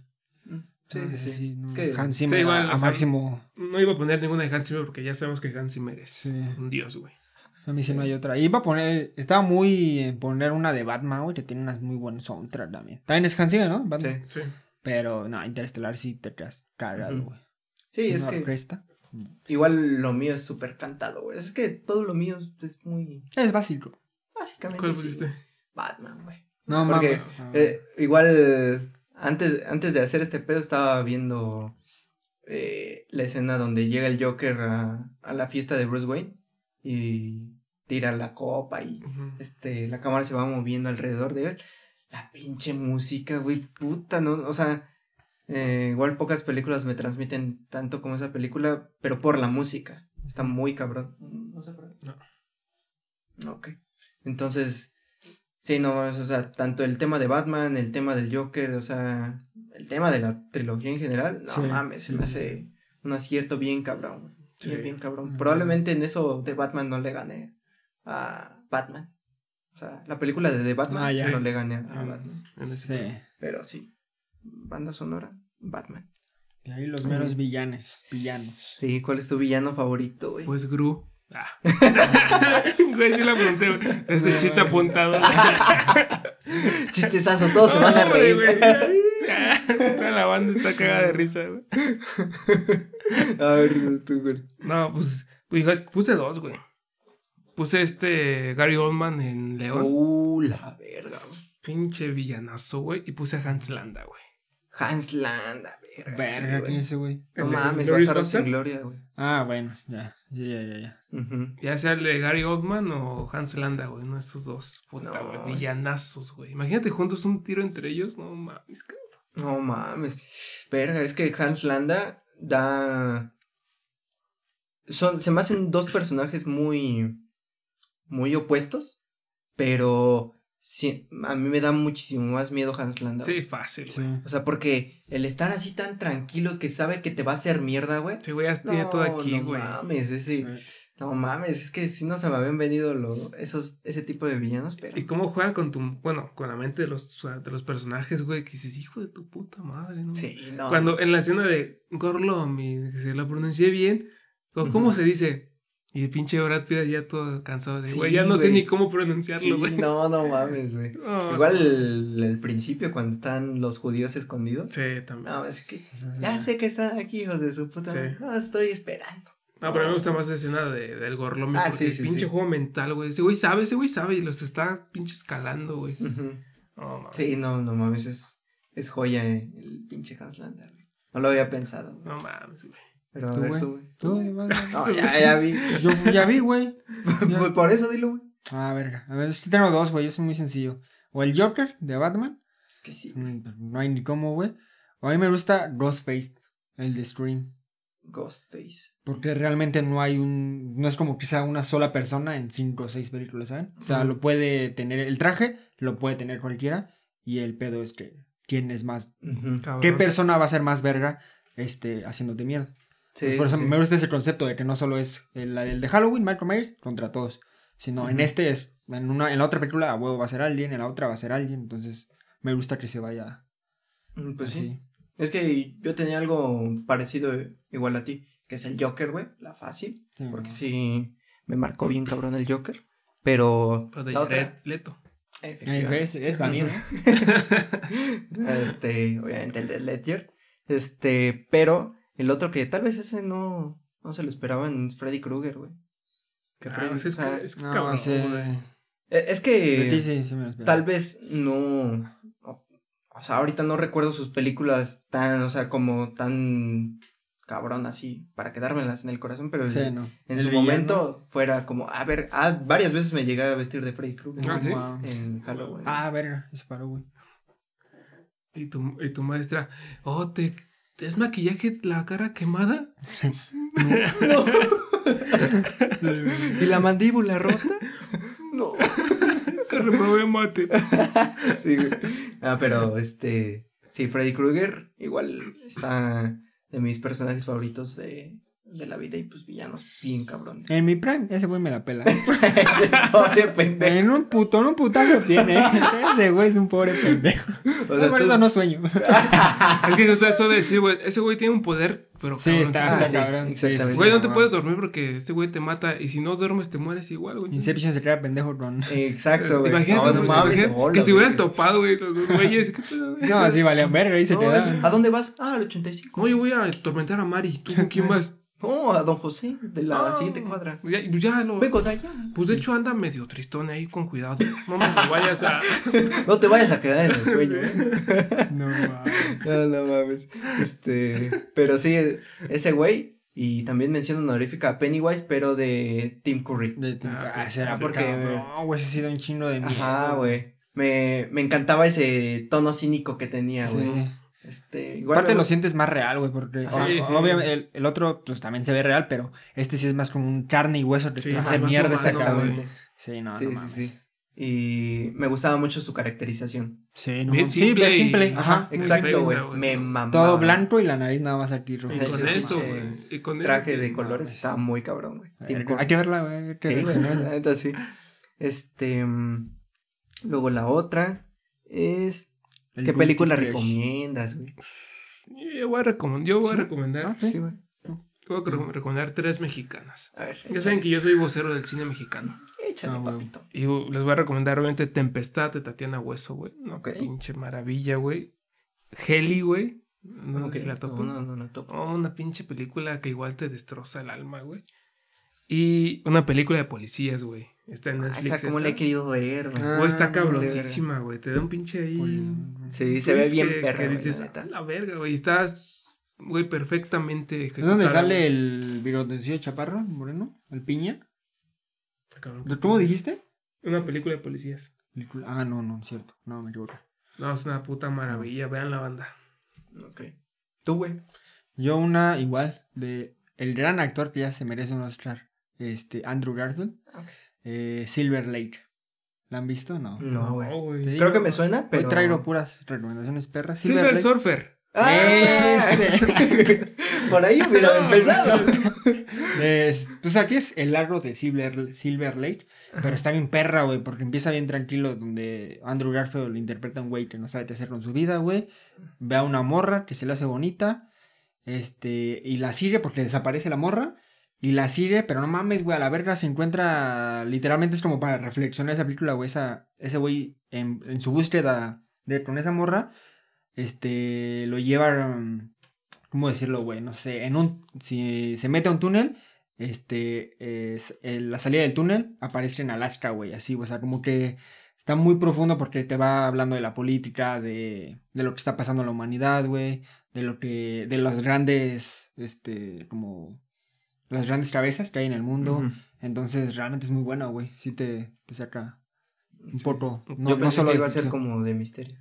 Mm, Sí, Ah, sí, sí. no, Es que Hans Sí, Zimmer igual, a, a o sea, máximo. No iba a poner ninguna de Hans Zimmer porque ya sabemos que Hans Zimmer es Sí. un dios, güey. A mí sí no hay otra. Iba a poner, estaba muy en poner una de Batman, güey, que tiene unas muy buenas soundtrack también. También es Hans Zimmer, ¿no? Batman. Sí. Sí. Pero no, Interestelar sí te quedas cagado, güey. Sí, es que orquesta. igual lo mío es súper cantado, güey. Es que todo lo mío es- muy. Es básico. Básicamente. ¿Cuál sí. pusiste? Batman, güey. No Porque, mames. Eh, igual, antes, antes de hacer este pedo estaba viendo eh, la escena donde llega el Joker a, a la fiesta de Bruce Wayne y tira la copa y este la cámara se va moviendo alrededor de él. La pinche música, güey, puta, ¿no? O sea, eh, igual pocas películas me transmiten tanto como esa película, pero por la música. Está muy cabrón. No sé por qué. No. Ok. Entonces, sí, no, es, o sea, tanto el tema de Batman, el tema del Joker, o sea, el tema de la trilogía en general, no Sí. mames, se me hace un acierto bien cabrón. Sí. Bien, bien cabrón. Probablemente en eso de Batman no le gane a Batman. O sea, la película de The Batman Ah, ya. no le gane a Mm. Batman. Sí. Pero sí, banda sonora, Batman. Y ahí los meros villanes, villanos. Sí, ¿cuál es tu villano favorito, güey? Pues Gru. Ah. (laughs) güey, sí la pregunté. Este chiste apuntado. (laughs) Chistezazo, todos se van a reír. güey. Toda la banda está cagada de risa, güey. (laughs) a ver, tú, güey. No, pues, pues, puse dos, güey. Puse este Gary Oldman en León. Uh, la verga. Pinche villanazo, güey. Y puse a Hans Landa, güey. Hans Landa, verga. Verga, sí, ¿quién es ese güey? No ¿El de mames, va a Glorious estar Buster? sin gloria, güey. Ah, bueno, ya. Ya, ya, ya. ya. Ujú. Ya sea el de Gary Oldman o Hans Landa, güey. Uno de esos dos. Puta, No, güey. Villanazos, güey. Imagínate juntos un tiro entre ellos. No mames, cabrón. No mames. Verga, es que Hans Landa da. Son, se me hacen dos personajes muy. Muy opuestos. Pero. Sí, a mí me da muchísimo más miedo Hans Landa. Sí, güey. fácil, Sí. güey. O sea, porque el estar así tan tranquilo que sabe que te va a hacer mierda, güey. Sí, güey, ya tiene todo aquí, no güey. mames, ese. Sí. No mames, es que sí no se me habían venido lo, esos, ese tipo de villanos, pero. Y cómo juegan con tu, bueno, con la mente de los, de los personajes, güey, que dices, hijo de tu puta madre, ¿no? Sí, no. Cuando en la escena de Gorlom y que se lo pronuncié bien, o ¿cómo se dice? Y el pinche Brad Pitt ya todo cansado de, Sí, güey, ya no sé ni cómo Sí, pronunciarlo, güey. no, no mames, güey. (laughs) Igual el, el principio, cuando están los judíos escondidos. Sí, también. No, es que Sí, sí, ya sí. sé que están aquí, hijos de su puta. Sí. No, estoy esperando. No, pero a mí me gusta más la escena de, del Gorlom. Ah, porque sí, sí, pinche sí. juego mental, güey. Ese güey sabe, ese güey sabe y los está pinche escalando, güey. No, mames. Sí, no, no mames, es, es joya eh, el pinche Hans Landa, güey. No lo había pensado. No mames, güey. Pero ¿Tú, güey? tú, güey. Tú. No, ya, ya vi. Yo ya vi, güey. (laughs) Por- Por eso dilo, güey. Ah, verga. A ver, sí tengo dos, güey. Eso es muy sencillo. O el Joker de Batman. Es que sí. Mm, pues, No hay ni cómo, güey. O a mí me gusta Ghostface, el de Scream. Ghostface. Porque realmente no hay un. No es como que sea una sola persona en cinco o seis películas, ¿saben? O sea, lo puede tener. El traje lo puede tener cualquiera. Y el pedo es que. ¿Quién es más? ¿Qué persona va a ser más verga este, haciéndote mierda? Sí, Pues por eso sí, me gusta ese concepto de que no solo es el, el de Halloween, Michael Myers, contra todos. Sino en Ujú. este es. En, una, en la otra película, a huevo va a ser alguien, en la otra va a ser alguien. Entonces, me gusta que se vaya Mm, Pues así. sí. Es que yo tenía algo parecido eh, igual a ti, que es el Joker, güey, la fácil, Sí, porque no. sí me marcó bien cabrón el Joker, pero Pero de la otra, Leto. Efectivamente. es también, ¿no? (laughs) este, obviamente el de Ledger, este, pero el otro que tal vez ese no, no se lo esperaban es Freddy Krueger, güey. Que Ah, Freddy- es, que es, o sea, es que es No, cabrón, sí. güey. eh, es que sí, sí me tal vez no, o, sea, ahorita no recuerdo sus películas tan, o sea, como tan cabrón así, para quedármelas en el corazón, pero Sí, en, no. en El su villano, momento fuera como, a ver, ah, varias veces me llegué a vestir de Freddy Krueger Ah, ¿sí? en Halloween. Ah, verga, se paró, güey. Y tu, y tu maestra, oh, ¿te, ¿te es maquillaje la cara quemada? (laughs) ¿Y la mandíbula rota? no. (laughs) que reprobé mate. (laughs) Sí, güey. Ah, pero este. Sí, Freddy Krueger igual está de mis personajes favoritos de, de la vida y pues villanos bien cabrón. En mi prime, ese güey me la pela. (laughs) Ese pobre pendejo. En un puto, en un putazo tiene. ¿eh? Ese güey es un pobre pendejo. O sea, por tú- eso no sueño. Es que usted suele decir, güey, ese güey tiene un poder, pero Sí, cabrón, está, Ah, está sí, cabrón. sí, Güey, no te puedes dormir porque este güey te mata y si no duermes te mueres igual, güey. Inception se crea pendejo con. Exacto, güey. Imagínate, No, no pues, mames, imagínate bola, que se güey. hubieran topado, güey, los güeyes. ¿Qué pedo, güey? (laughs) No, así valían verga y se quedaban. ¿A dónde vas? Ah, al 85. No, yo voy a atormentar a Mari. ¿Tú con quién (laughs) vas? No, a Don José, de la Ah, siguiente cuadra. Ya, pues ya lo. Vengo de allá. Pues de hecho anda medio tristón ahí, con cuidado. No me lo vayas a. (laughs) No te vayas a quedar en el sueño, ¿eh? (laughs) No, mames. No, no mames. Este, pero sí, ese güey. Y también mención honorífica a Pennywise, pero de Tim Curry. De- Ah, ah, será Ah, porque. porque- No, güey, ese ha sido un chingo de miedo. Ajá, güey. Me, me encantaba ese tono cínico que tenía, güey. Sí. Este, igual Aparte lo gusta- sientes más real, güey, porque Ajá. Sí, sí. obviamente el, el otro pues también se ve real, pero este sí es más como un carne y hueso que Sí, te hace mierda. Exactamente. Sí, no, Sí, no sí, mames. sí. Y me gustaba mucho su caracterización. Sí, no Bien mames. Sí, simple y- simple. Ajá, muy exacto, simple, güey. Me mamaba. Todo blanco y la nariz nada más aquí rojo. Y con eso, pinche güey. Y con Traje eso, de colores estaba muy cabrón, güey. Hay que verla, güey. Sí, güey, reaccionar. la neta sí. Este. mm, Luego la otra es. ¿Qué película recomiendas, güey? Yo voy a, recomend- yo voy a recomendar. Ah, sí. Sí, güey. Yo voy a re- recomendar tres mexicanas. A ver. Ya saben que yo soy vocero del cine mexicano. Échale, Ah, papito. Y les voy a recomendar, obviamente, Tempestad de Tatiana Hueso, güey. No, Ok. pinche maravilla, güey. Heli, güey. No sé si la topo. No, no, no, la topo. Oh, una pinche película que igual te destroza el alma, güey. Y una película de policías, güey. Está en Ah, Netflix. esa como esa. la he querido ver, güey. Ah, Güey, está cabroncísima, güey. Te da un pinche ahí. Uy, Sí, se ve twist bien que- perra, Que dices, la neta. "A la verga, güey. Estás, güey, perfectamente ¿Es donde sale el bigotencillo chaparro, moreno? ¿El piña? Está cabrón. ¿Cómo dijiste? Una película de policías. Película- Ah, no, no, cierto. No, me equivoco. No, es una puta maravilla. Vean la banda. Ok. Tú, güey. Yo una igual de el gran actor que ya se merece un Oscar, este Andrew Garfield, Ok. Eh, Silver Lake. ¿La han visto? No. No, güey. Creo digo, que me suena, pero. Hoy traigo puras recomendaciones perras. Silver Lake. Surfer. ¡Ah! Ese. (laughs) Por ahí hubiera No, empezado. (laughs) Es- pues aquí es el largo de Silver, Silver Lake, pero está bien perra, güey, porque empieza bien tranquilo, donde Andrew Garfield le interpreta a un güey que no sabe qué hacer con su vida, güey, ve a una morra que se le hace bonita, este, y la sigue porque desaparece la morra, y la sigue, pero no mames, güey, a la verga se encuentra, literalmente es como para reflexionar esa película, güey, esa, ese güey en, en su búsqueda de, con esa morra, este, lo lleva, um, ¿cómo decirlo, güey? No sé, en un, si se mete a un túnel, este, la salida del túnel aparece en Alaska, güey, así, o sea, como que está muy profundo porque te va hablando de la política, de, de lo que está pasando en la humanidad, güey, de lo que, de las grandes, este, como, las grandes cabezas que hay en el mundo, entonces realmente es muy buena, güey, sí te, te saca un poco, no, Yo no pensé solo que iba a ser como de misterio.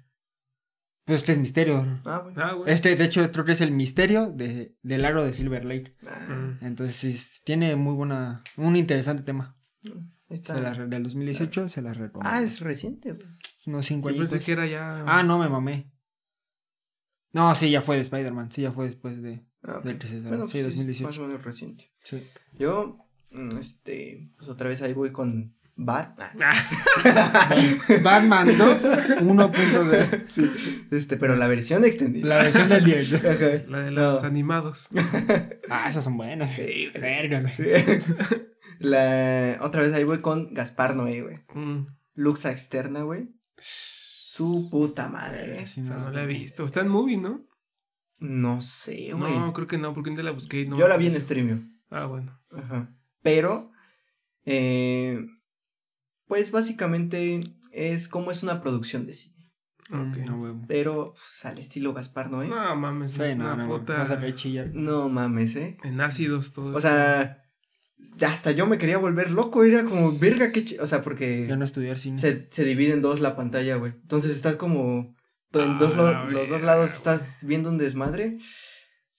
Pues que es misterio. Ah, güey. Ah, güey. Este, de hecho, creo que es el misterio de, del lago de Silver Lake. Ah, Mm. Entonces, tiene muy buena, un interesante tema. está. Se re- del 2018 se las recomiendo. Ah, es reciente, güey. unos 5 Yo años. pensé que era ya. Ah, no, me mamé. No, sí, ya fue de Spider-Man. Sí, ya fue después de. Ah. Del. Bueno, Sí, pues, es 2018. Más o menos reciente. Sí. Yo, mm, este, pues otra vez ahí voy con Bat. (laughs) Batman 2, 1.0. Sí, este, pero la versión extendida. La versión del director. (laughs) Ajá. La de los No. animados. (laughs) Ah, esas son buenas. Sí, güey. Verga, güey. La, otra vez ahí voy con Gaspar Noé, güey. Mm. Luxa externa, güey. Su puta madre. eh. Sí, O sea, no, no la he visto. Está en movie, ¿no? No sé, güey. No, creo que no, porque día la busqué y no. Yo la vi en no. Streamio. Ah, bueno. Ajá. Pero, eh, pues básicamente es como es una producción de cine. Ok. No. Pero pues, al estilo Gaspar Noé. No, No mames, Sí, no, una no, puta. Vas a caer chillar. mames, ¿eh? En ácidos todo. O sea, ya hasta yo me quería volver loco. Era como, verga, qué ch-". O sea, porque Ya no estudiar cine. se, se divide en dos la pantalla, güey. Entonces estás como. En Ah, dos lo- la los dos lados estás viendo un desmadre.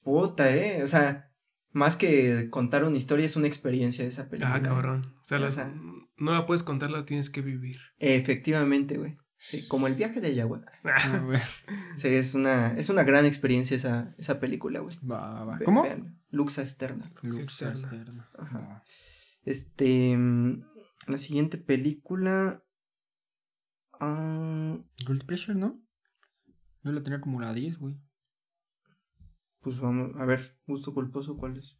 Puta, ¿eh? O sea, más que contar una historia, es una experiencia esa película. Ah, cabrón. O sea, la- O sea- no la puedes contar, la tienes que vivir. Efectivamente, güey. Sí, como el viaje de ayahuasca. (laughs) Ah, güey. (laughs) Sí, es una, es una gran experiencia esa, esa película, güey. Va, va. Ve- ¿Cómo? Luxa Externa. Lux Externa. externa. Ajá. Va. Este. mm, La siguiente película. ah, Guilty Pleasure, ¿no? Yo la tenía como la 10, güey. pues vamos, a ver, gusto culposo, ¿cuál es?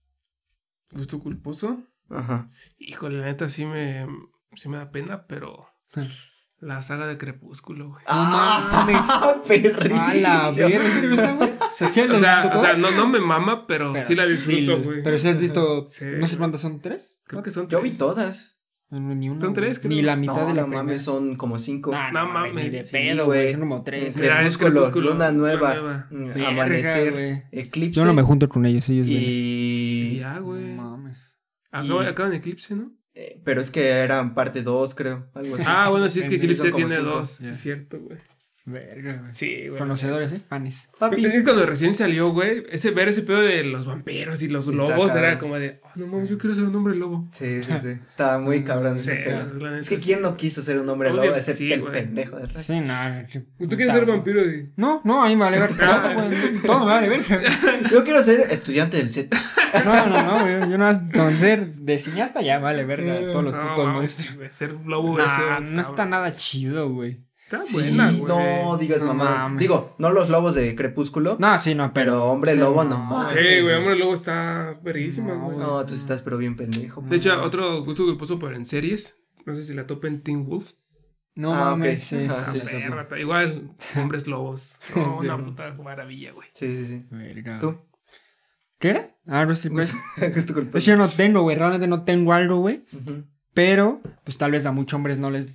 ¿Gusto culposo? Ajá. Híjole, la neta sí me, sí me da pena, pero (laughs) la saga de Crepúsculo, güey. ¡Ah! (laughs) ¡Perrillo! A la (laughs) verga. ¿Se O sea, o sea, no, no me mama, pero, Pero sí la disfruto, sí, güey. Pero si has visto, Sí. no sé cuántas son, ¿tres? Creo que son Yo vi tres. todas. No, Ni una. Son tres, creo. Ni la mitad no, de la no mames, son como cinco. Nah, No no mames, mames. ni de Sí, pedo, güey. güey. Son como tres. Mira, es Crepúsculo, Luna Nueva, Luna mm, Verga, Amanecer, güey. Eclipse. Yo no me junto con ellos, ellos ven. Y. Ya, güey. No mames. Acaba, Y- acaba en Eclipse, ¿no? eh, pero es que eran parte 2, creo. Algo así. Ah, bueno, sí, es que Sí, Eclipse como tiene cinco. dos. Sí, Ya. es cierto, güey. Verga, güey. Sí, güey. Conocedores, ¿eh? Panes. Papi. Es que cuando recién salió, güey, ese ver ese pedo de los vampiros y los está lobos era cabrón. como de, oh, no mames, yo quiero ser un hombre lobo. Sí, sí, sí. Estaba muy (laughs) cabrón Sí, ese pedo. la neta Es que sí. quién no quiso ser un hombre Obvio, lobo, excepto sí, el güey. pendejo de. Sí, nada. ¿Tú quieres ser vampiro? Y... No, no, a mí me vale ver (laughs) todo, güey. Todo me vale ver. (laughs) Yo quiero ser estudiante del set. No, no, no, güey. Yo no con ser de cineasta ya vale verga todos los No, putos monstruos. ser lobo sido Nah, no está nada chido, güey. Está Sí, buena, güey. no digas No mamá. mames. Digo, no los lobos de Crepúsculo. No, sí, no, pero. Pero hombre sí, lobo, no mames. Sí, güey, hombre lobo está verguísima, No, güey. No, tú sí estás pero bien pendejo. De hecho, otro gusto culposo, pero en series. No sé si la topen Teen Wolf. No Ah, mames, sí. Ah, sí, sí, sí. perra, Igual, (laughs) hombres lobos. No, Sí. una puta maravilla, güey. Sí, sí, sí. Verga. ¿Tú? ¿Qué era? Ah, Rusty Press. (laughs) Gusto De culposo. hecho, yo no tengo, güey. Realmente no tengo algo, güey. Pero, pues tal vez a muchos hombres no les,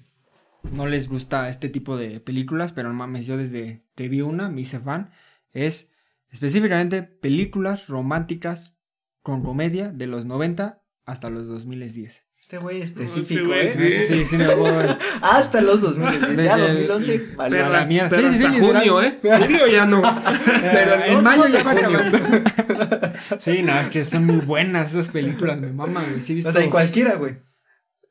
no les gusta este tipo de películas, pero no mames, yo desde que vi una me hice fan. Es específicamente películas románticas con comedia de los 90 hasta los 2010. Este güey específico, güey, ¿eh? sí. Sí, sí, sí, me voy. (laughs) Hasta los 2010. Ya Desde- 2011. vale. Pero- la mierda. pero Sí, sí, hasta sí, junio, ¿eh? Julio ya no. (laughs) Pero en mayo ya va acabando. (laughs) Sí, no, es que son muy buenas esas películas, me maman, güey. Sí visto. O sea, en cualquiera, güey.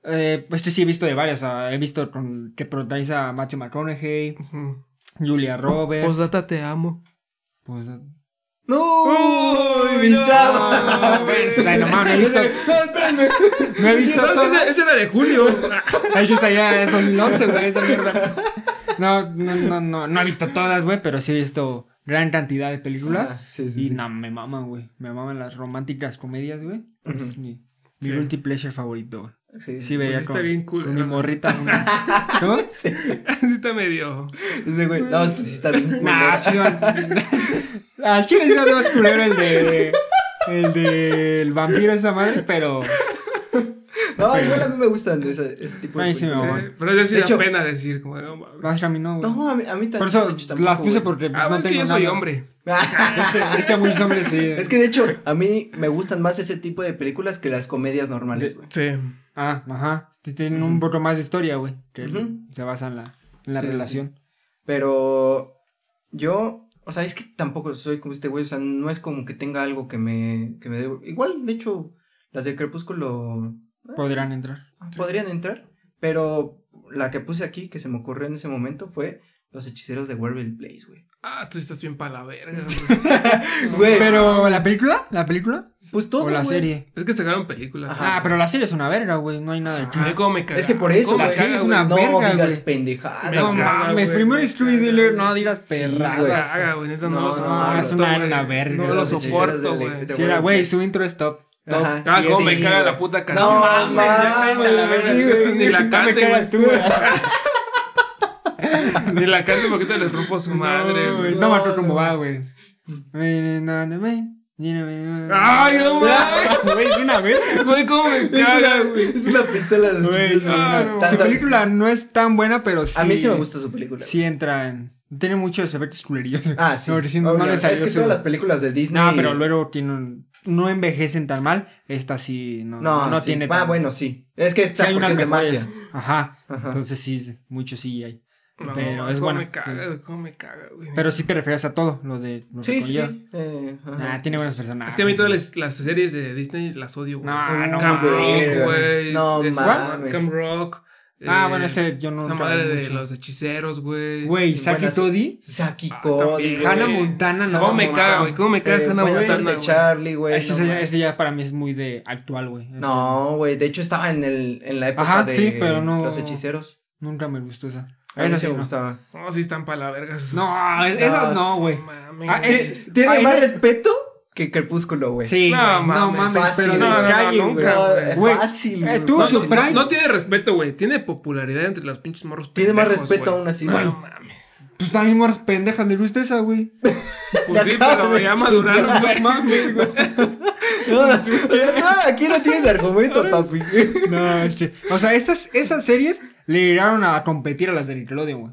Eh, pues este sí he visto de varias. ah, he visto con, que protagoniza a Matthew McConaughey. Julia Roberts. Postdata te amo. Pues, ¡No! Uy, ¡Mi no, (laughs) ay, no mames, he visto- No, espérame. (laughs) No he visto No, todo. esa, esa era de julio. (laughs) Ay, yo ya es 2011, güey, esa mierda. No, no, no, no, no he visto todas, güey, pero sí he visto gran cantidad de películas. Ah, sí, sí, y sí. no, me maman, güey. Me maman las románticas comedias, güey. Es mi, mi guilty pleasure favorito, güey. Sí, Sí, veía sí está con, bien cool, con mi morrita. una- ¿Cómo? (laughs) sí está medio. Ese güey. No, pues sí está bien. Nah, culero. sí, va- (laughs) Al chile sí ser más culero el de. El de. El vampiro, esa madre, pero. No, igual a mí me gustan ese, ese tipo de Ay, sí me películas. Sí, pero ya sí De da hecho- pena decir, como, no mames. A mí no, güey. No, a mí, a mí también. Por eso de hecho, tampoco, las puse güey. porque pues, Ah, no es que tengo yo soy hombre. (laughs) Es que a muchos hombres sí. Es que de hecho, a mí me gustan más ese tipo de películas que las comedias normales, güey. Sí. Ah, ajá. Tienen un poco más de historia, güey. Que se basa en la, en la Sí, sí, relación. Pero yo, o sea, es que tampoco soy como este güey, o sea, no es como que tenga algo que me, que me dé. Igual, de hecho, las de Crepúsculo Podrán entrar. podrían entrar, pero la que puse aquí, que se me ocurrió en ese momento, fue Los Hechiceros de Wereville Place, güey. Ah, tú estás bien para la verga, güey. Pero, ¿la película? ¿La película? Pues todo, ¿O la serie? Es que sacaron películas. Ajá. Ah, pero la serie es una verga, güey. No hay nada de Ay, cómo me caga. Es que por eso, ¿Cómo me güey. caga, es una- No verga, digas güey. pendejadas, No mames, primero caga, Dealer, no digas Sí, perradas. caga, güey. No, No, no, soporto, es una- verga, No lo soporto, güey. Sí, güey, su intro es top. Ajá. Ah, cómo me caga la puta canción. No, mames, mames, sí, güey. Ni la cante, tú, güey. (laughs) Ni la cante porque te les rompo su madre, No, güey. No cómo no. va, güey. Ay, Ay, no mames. Güey, es una verga. Güey, cómo me Es caga, una, güey. es una pistola de los Güey. Su película no es tan buena, pero sí. A mí sí me gusta su película. Sí entra en. Tiene muchos efectos culerillos. Ah, sí. (laughs) No, recién no Obvio. le salió es que todas las películas de Disney. No, pero luego tiene un- no envejecen tan mal. Esta sí no, No, no sí. tiene Ah, tan- bueno, sí. Es que Sí esta hay porque unas es de magia. Ajá. Ajá. Entonces sí, mucho sí hay. No, Pero es cómo buena, me caga, sí. güey. Cómo me caga, güey. Pero sí te refieres a todo lo de lo Sí, sí, sí. Eh. Ah, tiene buenos personajes. Es que a mí todas las, las series de Disney las odio, güey. No, no Camp mames. Rock, güey. No mames. Camp Rock. Ah, Eh, bueno, este yo no. Esa madre de los hechiceros, güey. Güey, Saki Toddy. Saki Ah, Cody, güey. Hannah Montana, no. ¿Cómo me caga, güey? ¿Cómo me caga Eh, Hannah Montana, güey? Charlie, güey. Ese, no ese ya para mí es muy de actual, güey. Ese No, güey, de hecho estaba en, el, en la época Ajá, de sí, pero no- los hechiceros. Nunca me gustó esa. A mí Esa sí me no. gustaba. No, sí están para la verga. esos- No, es- esas no, güey. Ah, Tiene más no- respeto que Crepúsculo, güey. Sí, No, no, mames, mames, fácil, pero no, de no, no, nunca, güey. No, fácil. eh, No, no, no tiene respeto, güey. Tiene popularidad entre los pinches morros. Tiene más respeto güey. aún así, No, güey. mames. Pues también moras pendejas, le gusta esa, güey. (laughs) Pues sí, pero ya maduraron, güey. No mames, güey. (laughs) No, no, aquí no tienes argumento, papi. No, este, o sea, esas, esas series le llegaron a competir a las de Nickelodeon, güey.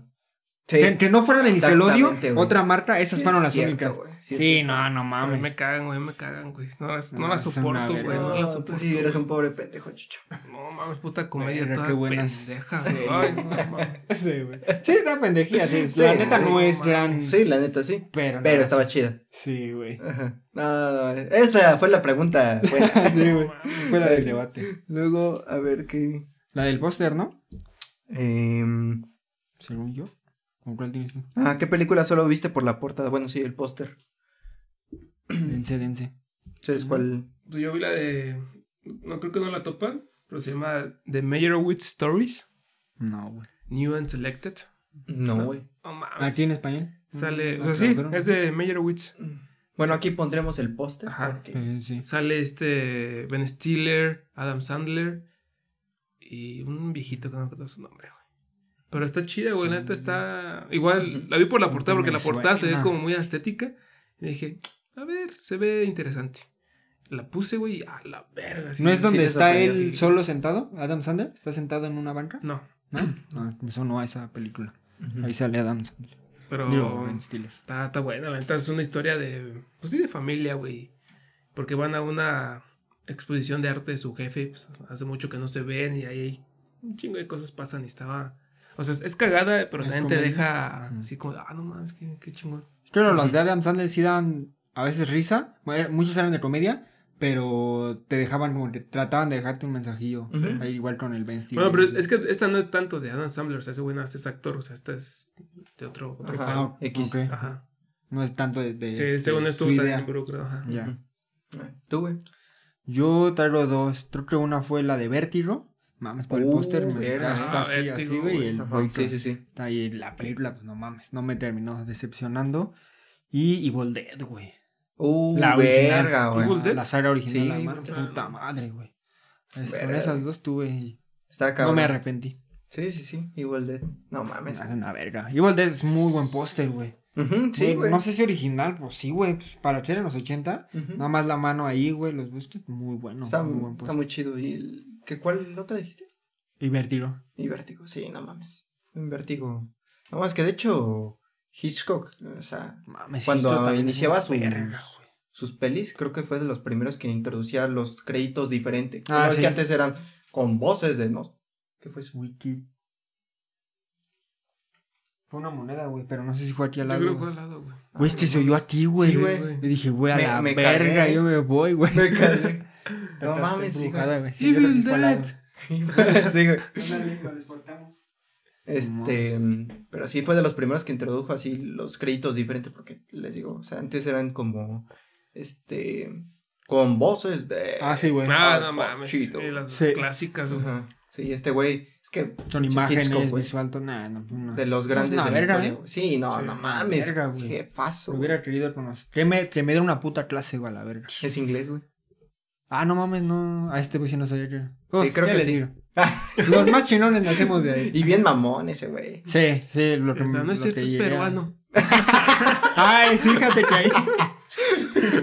Sí. Que, que no fuera de Nickelodeon, otra marca, esas Sí fueron las cierto, únicas. güey, sí no, no mames. me cagan, güey, me cagan, güey. No las, no No, las soporto, güey. No, No, las tú soporto. sí eres un pobre pendejo, chicho. No mames, puta comedia toda qué buenas. pendeja. Sí. Ay, no mames. (laughs) Sí, güey. Sí, está pendejía, sí. Sí, la sí, neta sí. no es gran. Sí, la neta, sí. Pero, estaba sí. chida. Sí, güey. Ajá. No, no, esta fue la pregunta. buena. (laughs) Sí, güey. Fue la del debate. Luego, a ver qué. La del póster, ¿no? Em, Según yo. ¿Con cuál tienes tú? ah, ¿qué película solo viste por la portada? Bueno, sí, el póster. Dense, dense. ¿Sabes cuál? Pues yo vi la de. No creo que no la topan, pero se llama The Meyerowitz Stories. No, güey. New and Selected. No, güey. No mames. ¿Aquí en español? Sale. Mm, O sea, sí, es de Meyerowitz. Bueno, aquí pondremos el póster. Ajá. Sí, sí. Sale este Ben Stiller, Adam Sandler y un viejito que no recuerdo su nombre. Pero está chida, güey, neta está... Igual, la vi por la portada porque Me la portada se ve como muy estética. Y dije, a ver, se ve interesante. La puse, güey, a la verga. ¿No es donde está él solo sentado? ¿Adam Sandler? ¿Está sentado en una banca? No, ¿No? No, eso no a esa película. Ahí sale Adam Sandler. pero está, está buena, la neta es una historia de... Pues sí, de familia, güey. Porque van a una exposición de arte de su jefe, pues hace mucho que no se ven y ahí un chingo de cosas pasan y estaba... O sea, es, cagada, pero Es también te deja así como, ah, no mames, qué, qué chingón. Pero las de Adam Sandler sí dan a veces risa. Muchos eran de comedia, pero te dejaban como que trataban de dejarte un mensajillo. Ahí igual con el Ben Stiller. Bueno, pero es, es que esta no es tanto de Adam Sandler, o sea, ese güey no es actor, o sea, esta es de otro, otro Ajá. Ah, X. ok. Ajá. No es tanto de. de- Sí, según de también idea. involucrado, ajá. Ya. ¿Tú, güey? Yo traigo dos. Creo que una fue la de Vértigo. Mames, por el Uh, póster. me-. Está Ah, así, Vértigo, así, güey. y el Ajá, sí, sí, sí. Está ahí la película, pues no mames. No me terminó decepcionando. Y Evil Dead, güey. Uh, La original. verga, güey. Evil Dead. La saga original, Sí, la madre, Evil Dead. puta madre, güey. Es- con esas dos tuve y Está no me arrepentí. Sí, sí, sí. Igual de. No mames. Es una verga. Evil Dead es muy buen póster, güey. Sí, Güey. No sé si original, pues sí, güey. pues, para ser en los 80, Ujú. nada más la mano ahí, güey. Los bustos, muy bueno. está, muy buen está muy chido. ¿Y el- ¿qué, cuál otra dijiste? Y Vértigo. Y Vértigo, sí, no mames. Un Vértigo. No, es que de hecho, Hitchcock, o sea, Mames, Cuando es iniciaba su- verga, sus pelis, creo que fue de los primeros que introducía los créditos diferentes. Ah, Ah, sí. que antes eran con voces de no. ¿Qué fue eso? Wiki. Fue una moneda, güey, pero no sé si fue aquí al Yo lado. creo que fue al lado, güey. Güey, este se oyó aquí, güey. Sí, güey. Y dije, güey, a Me- la me verga, cagué. yo me voy, güey. Me cagué. (laughs) (laughs) (laughs) No mames, sí, güey. Evil. Dead. sí, güey. Lo. Este, pero sí fue de los primeros que introdujo así los créditos diferentes, porque les digo, o sea, antes eran como, este, con voces de... Ah, sí, güey. Ah, no mames. chido. Sí, las Sí. clásicas, güey. Ajá. Sí, este güey, es que Con pinche imágenes, Hitchcock, visual, no, no. de los grandes una de la verga, historia. ¿eh? Sí, no, Sí, no mames, verga, güey. Lo güey. hubiera querido conocer. Que me, que me diera una puta clase, güey, a la verga. Es inglés, güey. Ah, no mames, no. A este güey sí no sabía que. Uf, Sí, creo que sí. Los más chinones nacemos de ahí. Y bien mamón ese güey. Sí, sí, lo que No lo es cierto, es llegué peruano. (laughs) Ay, fíjate que ahí.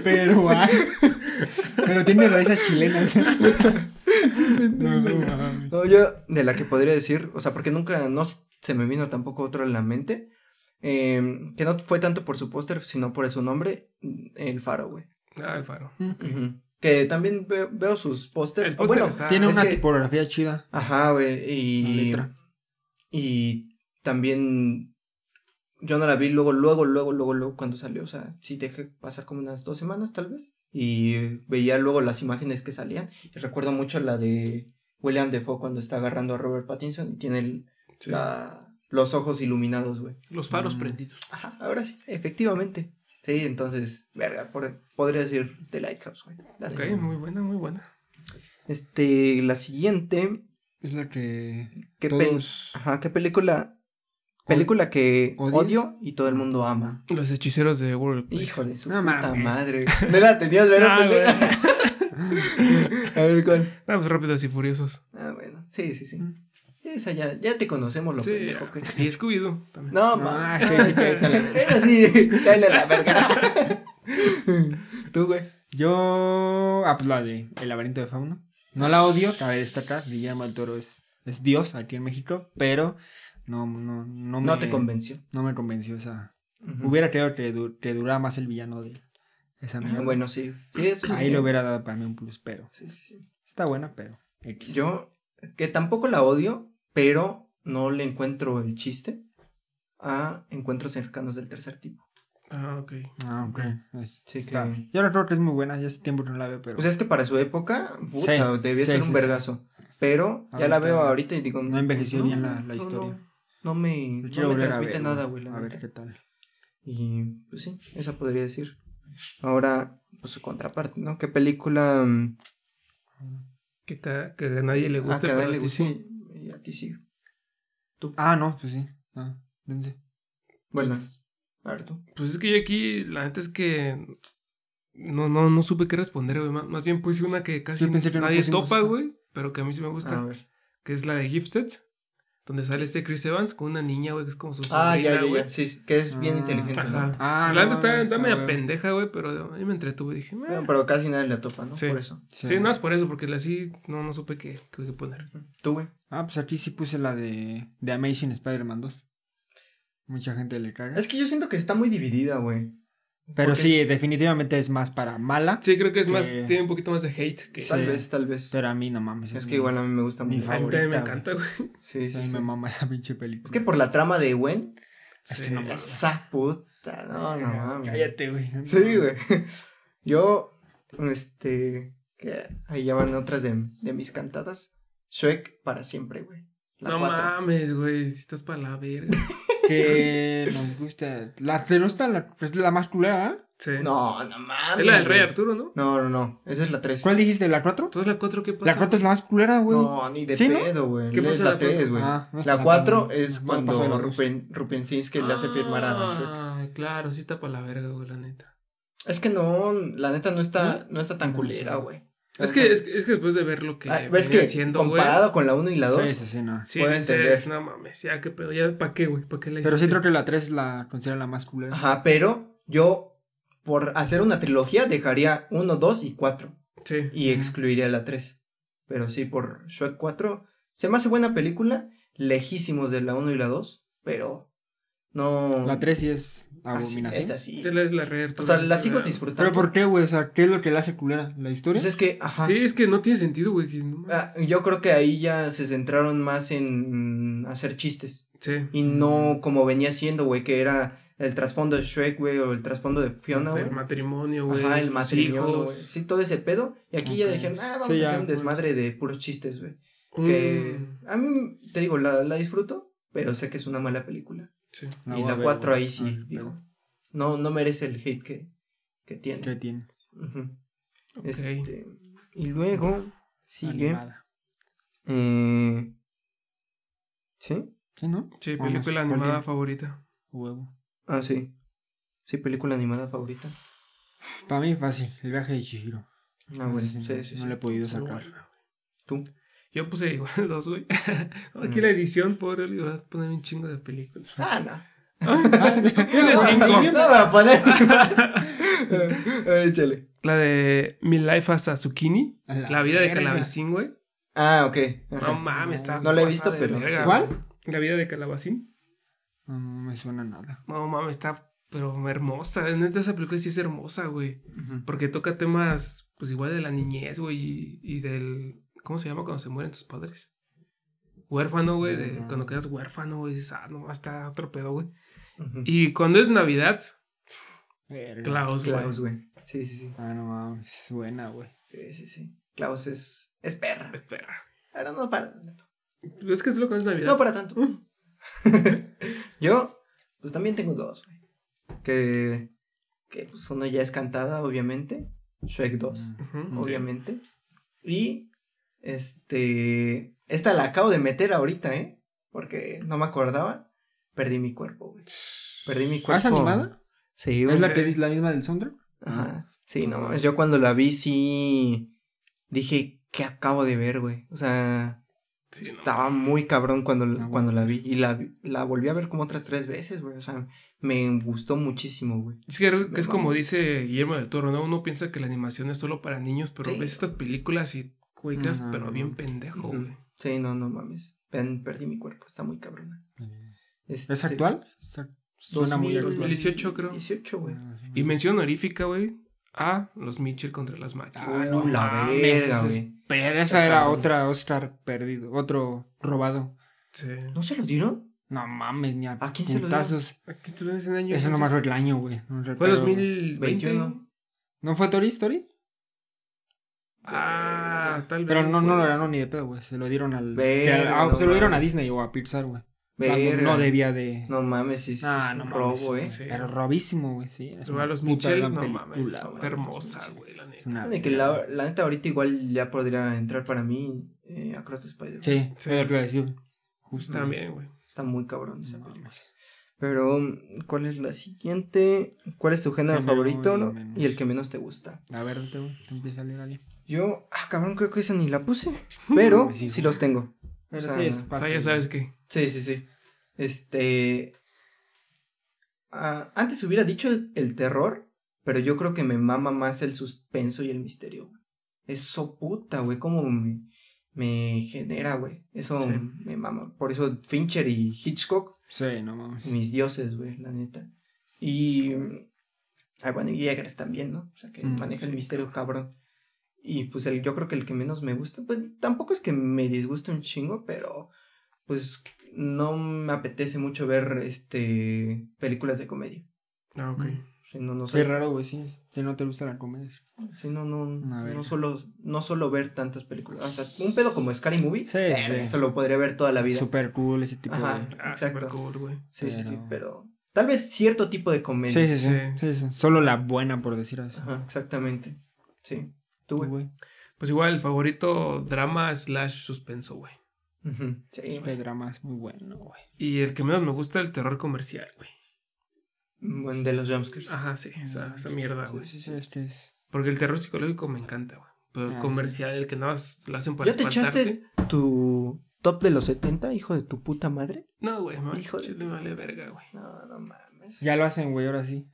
Peruano. Pero tiene raíces chilenas. (laughs) No, no mames. No, yo, de la que podría decir, o sea, porque nunca, no se me vino tampoco otro en la mente, eh, que no fue tanto por su póster, sino por su nombre, El Faro, güey. Ah, el faro. Ujú. Que también veo, veo sus pósters. Póster bueno, está- Tiene una que- tipografía chida. Ajá, güey. La Y, letra. y también yo no la vi luego, luego, luego, luego, luego cuando salió. O sea, sí dejé pasar como unas dos semanas tal vez. Y veía luego las imágenes que salían. Y recuerdo mucho la de William Defoe cuando está agarrando a Robert Pattinson y tiene el- Sí. la- los ojos iluminados, güey. Los faros Mm. prendidos. Ajá, ahora sí, efectivamente. Sí, entonces, verga, por- podría decir The Lighthouse, güey. la Ok, neta. muy buena, muy buena. Este, la siguiente, Es la que ¿qué, todos... Ajá, ¿qué película? Película que ¿Odias? odio y todo el mundo ama. Los hechiceros de World. Place. Hijo de su No puta mames. madre. (laughs) No la tenías, ¿verdad, Ah, pendeja? (laughs) A ver, ¿cuál? Ah, pues rápidos y furiosos. Ah, bueno. Sí, sí, sí. Mm. Esa ya, ya te conocemos lo Sí, pendejo que y Scooby-Doo también. No, No, ma. (laughs) sí, sí, cállate a la verga. Esa sí, cállale la verga. Tú, güey. Yo... Ah, pues la de El laberinto de Fauno. No la odio, cabe destacar. Guillermo del Toro es, es Dios aquí en México, pero no, no, no me... No te convenció. No me convenció esa... Ujú. Hubiera creído que, du- que durara más el villano de esa Ah, mierda. Bueno, sí. Sí, eso sí. Ahí le hubiera dado para mí un plus, pero... Sí, sí, sí. Está buena, pero... X. Yo, que tampoco la odio, pero no le encuentro el chiste a encuentros cercanos del tercer tipo. Ah, ok. Ah, ok. Es, sí, está. Que... Yo la creo que es muy buena, ya hace tiempo que no la veo, pero... Pues es que para su época, puta, debía ser un vergazo. Pero ya la veo ahorita y digo... No envejeció no, bien la, la historia. No, pues no me, transmite nada, güey. A ver qué tal. Y pues sí, esa podría decir. Ahora, pues su contraparte, ¿no? ¿Qué película... Mm? Que, que a nadie le ah, guste. Ah, que a nadie le guste. Ah, no, pues sí. Ah, dense. Bueno, pues, a ver tú. Pues es que yo aquí, la gente es que. No, no, no supe qué responder, güey. Más, bien puse una que casi nadie topa, güey. Pero que a mí sí me gusta. A ver. Que es la de Gifted. Donde sale este Chris Evans con una niña, güey, que es como su Ah, sobrina, ya, ya, güey. ya. Sí, que es bien Ah, inteligente, Ajá. ¿no? Ah, la no, está, está media pendeja, güey, pero a mí me entretuve y dije, Bueno, pero casi nadie la topa, ¿no? Sí. Por eso. Sí, no es por eso, porque la sí no, no supe qué, qué poner. Tú, güey. Ah, pues aquí sí puse la de, de Amazing Spider-Man 2. Mucha gente le caga. Es que yo siento que está muy dividida, güey. Pero porque sí, definitivamente es más para mala. Sí, creo que es más, tiene un poquito más de hate que... Tal Sí. vez, tal vez. Pero a mí no mames. Es que mi- igual a mí me gusta mi mucho. A mí también me favorita, encanta, güey. Sí, A sí, mí sí. me mama esa pinche película. Es que por la trama de Gwen, Es que no mames. esa puta, no, no mames. Cállate, güey. Sí, güey. (laughs) Yo, este, que ahí ya van otras de, de mis cantadas. Shrek para siempre, güey. La no cuatro. mames, güey, si estás para la verga. (laughs) Que nos gusta. La te gusta la, es la más culera, ¿eh? Sí. No, no mames. es la del Rey güey. Arturo, ¿no? No, no, no. Esa es la 3. ¿Cuál dijiste? ¿La 4? Entonces la 4, ¿qué pasa? La 4 es la más culera, güey. No, ni de ¿Sí, pedo, güey. ¿Qué Es la la cuatro? 3, güey. Ah, no la está 4 tan- es de cuando Rupen, Rupensinski le hace firmar a Shrek. Ah, claro, sí está para la verga, güey, la neta. Es que no, la neta no está, no está tan culera, güey. Es que, es, que- es que después de ver lo que Ah, ves que haciendo, comparado con la 1 y la 2, Sí, sí, sí, no. Sí, entender. no mames, ya qué pedo, ya para qué, güey, para qué la Pero sí creo que la 3 es la considero la más culera. Ajá, pero yo, por hacer una trilogía, dejaría 1, 2 y 4. Sí. Y excluiría la 3. Pero sí, por Shrek 4. Se me hace buena película. Lejísimos de la 1 y la 2. Pero no. La 3 sí es Ah, sí, abominación. Es así. Te la es la Rey O sea, la sigo disfrutando. Pero ¿por qué, güey? O sea, ¿qué es lo que la hace culera? ¿La historia? Pues es que, ajá. Sí, es que no tiene sentido, güey. que no. Ah, yo creo que ahí ya se centraron más en hacer chistes. Sí. Y no como venía siendo, güey, que era el trasfondo de Shrek, güey, o el trasfondo de Fiona, güey. El matrimonio, güey. Ajá, el matrimonio, güey. Sí, todo ese pedo. Y aquí ya dijeron, ah, vamos Sí, a ya, hacer un pues. desmadre de puros chistes, güey. Que Mm, a mí, te digo, la, la disfruto, pero sé que es una mala película. Sí. y la ver, 4 güey. ahí sí, Ah, dijo. No, no merece el hate que, que tiene. ¿Qué tiene? Este, y luego sigue. Eh, ¿Sí? ¿Sí, no? Sí, película ¿cuál animada favorita. Huevo. Ah, sí. Sí, película animada favorita. Para mí fácil, el viaje de Chihiro. Ah, bueno, Ese sí, sí, sí, no le he podido sacar. Tú. Yo puse igual (laughs) dos, güey. (laughs) Aquí Mm. la edición, pobre, le voy a poner un chingo de películas. Ah, no. (laughs) Tiene No, cinco. no me voy a poner. a ver, échale. La de Mi Life as a Zucchini. La La vida de. Calabacín, güey. Ah, ok. Ajá. No mames, está. No la he visto, pero. ¿Cuál? La vida de Calabacín. No, no me suena nada. No mames, está. Pero hermosa. Neta, esa película sí es hermosa, güey. Porque toca temas, pues igual de la niñez, güey. Y, y del. ¿Cómo se llama cuando se mueren tus padres? Huérfano, güey. de- No. Cuando quedas huérfano, güey. Dices, ah, no, está otro pedo, güey. Y cuando es Navidad. Klaus, güey. Klaus, güey. Sí, sí, sí. Ah, no mames, es buena, güey. Sí, sí, sí. Klaus es, es perra. Es perra. Ahora no para tanto. Es que es lo que es Navidad. No para tanto. (laughs) Yo, pues también tengo dos, güey. Que, que pues uno ya es cantada, obviamente. Shrek 2, Ujú, sí. obviamente. Y, este, esta la acabo de meter ahorita, ¿eh? Porque no me acordaba. Perdí mi cuerpo, güey. Perdí mi cuerpo. ¿Es animada? Sí, güey. ¿Es la, que, la misma del soundtrack? Ajá. Sí, no mames. Yo cuando la vi, sí. Dije, ¿qué acabo de ver, güey? O sea, Sí, no. estaba muy cabrón cuando, Ah, cuando la vi. Y la, la volví a ver como otras tres veces, güey. O sea, me gustó muchísimo, güey. Es que creo que es como dice Guillermo del Toro, ¿no? Uno piensa que la animación es solo para niños, pero Sí. ves estas películas y, güey, quedas No, pero no, bien pendejo, güey. Sí, no, no mames. Pen- perdí mi cuerpo. Está muy cabrona. ¿Es Este, actual? Suena muy 2000, actual. 2018, creo. 18, güey. Ah. Y mención honorífica, güey, a los Mitchell contra las máquinas. Ah, no la verga, ese güey. Pero esa era otra Oscar perdido, otro robado. Sí. ¿No se lo dieron? No mames, ni a, ¿A quién se lo putazos. Aquí tú ves en año. Eso no entonces? más fue el año, güey. No Fue recuerdo. 2020. 21. ¿No fue Tori Story? Ah, tal vez. Pero no, no lo ganó ni de pedo, güey. Se lo dieron al. Verga, ah, no se lo dieron a. Disney o a Pixar, güey. No debía de. No mames, sí, Ah, es no un mames, robo, eh. sí. Pero robísimo, güey, sí. Es a una los gran no película, mames. güey. Está hermosa, güey, la neta. una De que verga. la, la neta ahorita igual ya podría entrar para mí eh, Across the Spider. Sí, Sí. sí. lo que decir. Justo. También, güey. Está muy cabrón esa No película. mames. Pero, ¿cuál es la siguiente? ¿Cuál es tu género favorito y no? menos. y el que menos te gusta? A ver, te, te empieza a leer alguien. Yo, ah, cabrón, creo que esa ni la puse. (laughs) Pero Sí, los tengo. Pero O sea, sí es O sea, fácil. ya sabes que. Sí, sí, sí. Este. ah, antes hubiera dicho el terror, pero yo creo que me mama más el suspenso y el misterio. güey. Eso puta, güey, como me, me genera, güey. Eso Sí. me mama. Por eso Fincher y Hitchcock, Sí, no mames. mis dioses, güey, la neta. Y. Ah, bueno, y Eggers también, ¿no? O sea, que Mm, maneja el misterio cabrón. Y pues el, yo creo que el que menos me gusta, pues tampoco es que me disguste un chingo, pero pues no me apetece mucho ver este películas de comedia. Ah, ok. Mm. Si no, no Qué raro, güey, sí. Si no te gusta la comedia. si no, no, no solo, no solo ver tantas películas. Hasta un pedo como Scary Movie, Sí, sí. eso lo podría ver toda la vida. Súper cool ese tipo Ajá. de... Ah, Exacto. super cool, güey. Sí, sí, sí, pero- pero tal vez cierto tipo de comedia. Sí, sí, sí, Sí. sí, sí. Solo la buena, por decir así. Ajá, exactamente. Sí. Tú, güey. Pues igual, el favorito drama slash suspenso, güey. Ujú, Sí, El drama es muy bueno, güey. Y el que menos me gusta el terror comercial, güey. Bueno, de los jumpscares. Ajá, sí, esa, esa mierda, güey. sí, sí. Este es... Porque el terror psicológico me encanta, güey. Pero el Ah, comercial, el que nada más lo hacen para ¿Ya te espantarte. echaste tu top de los 70, hijo de tu puta madre? No, güey, me Hijo de me vale madre. verga, güey. No, no mames. Ya lo hacen, güey, ahora sí.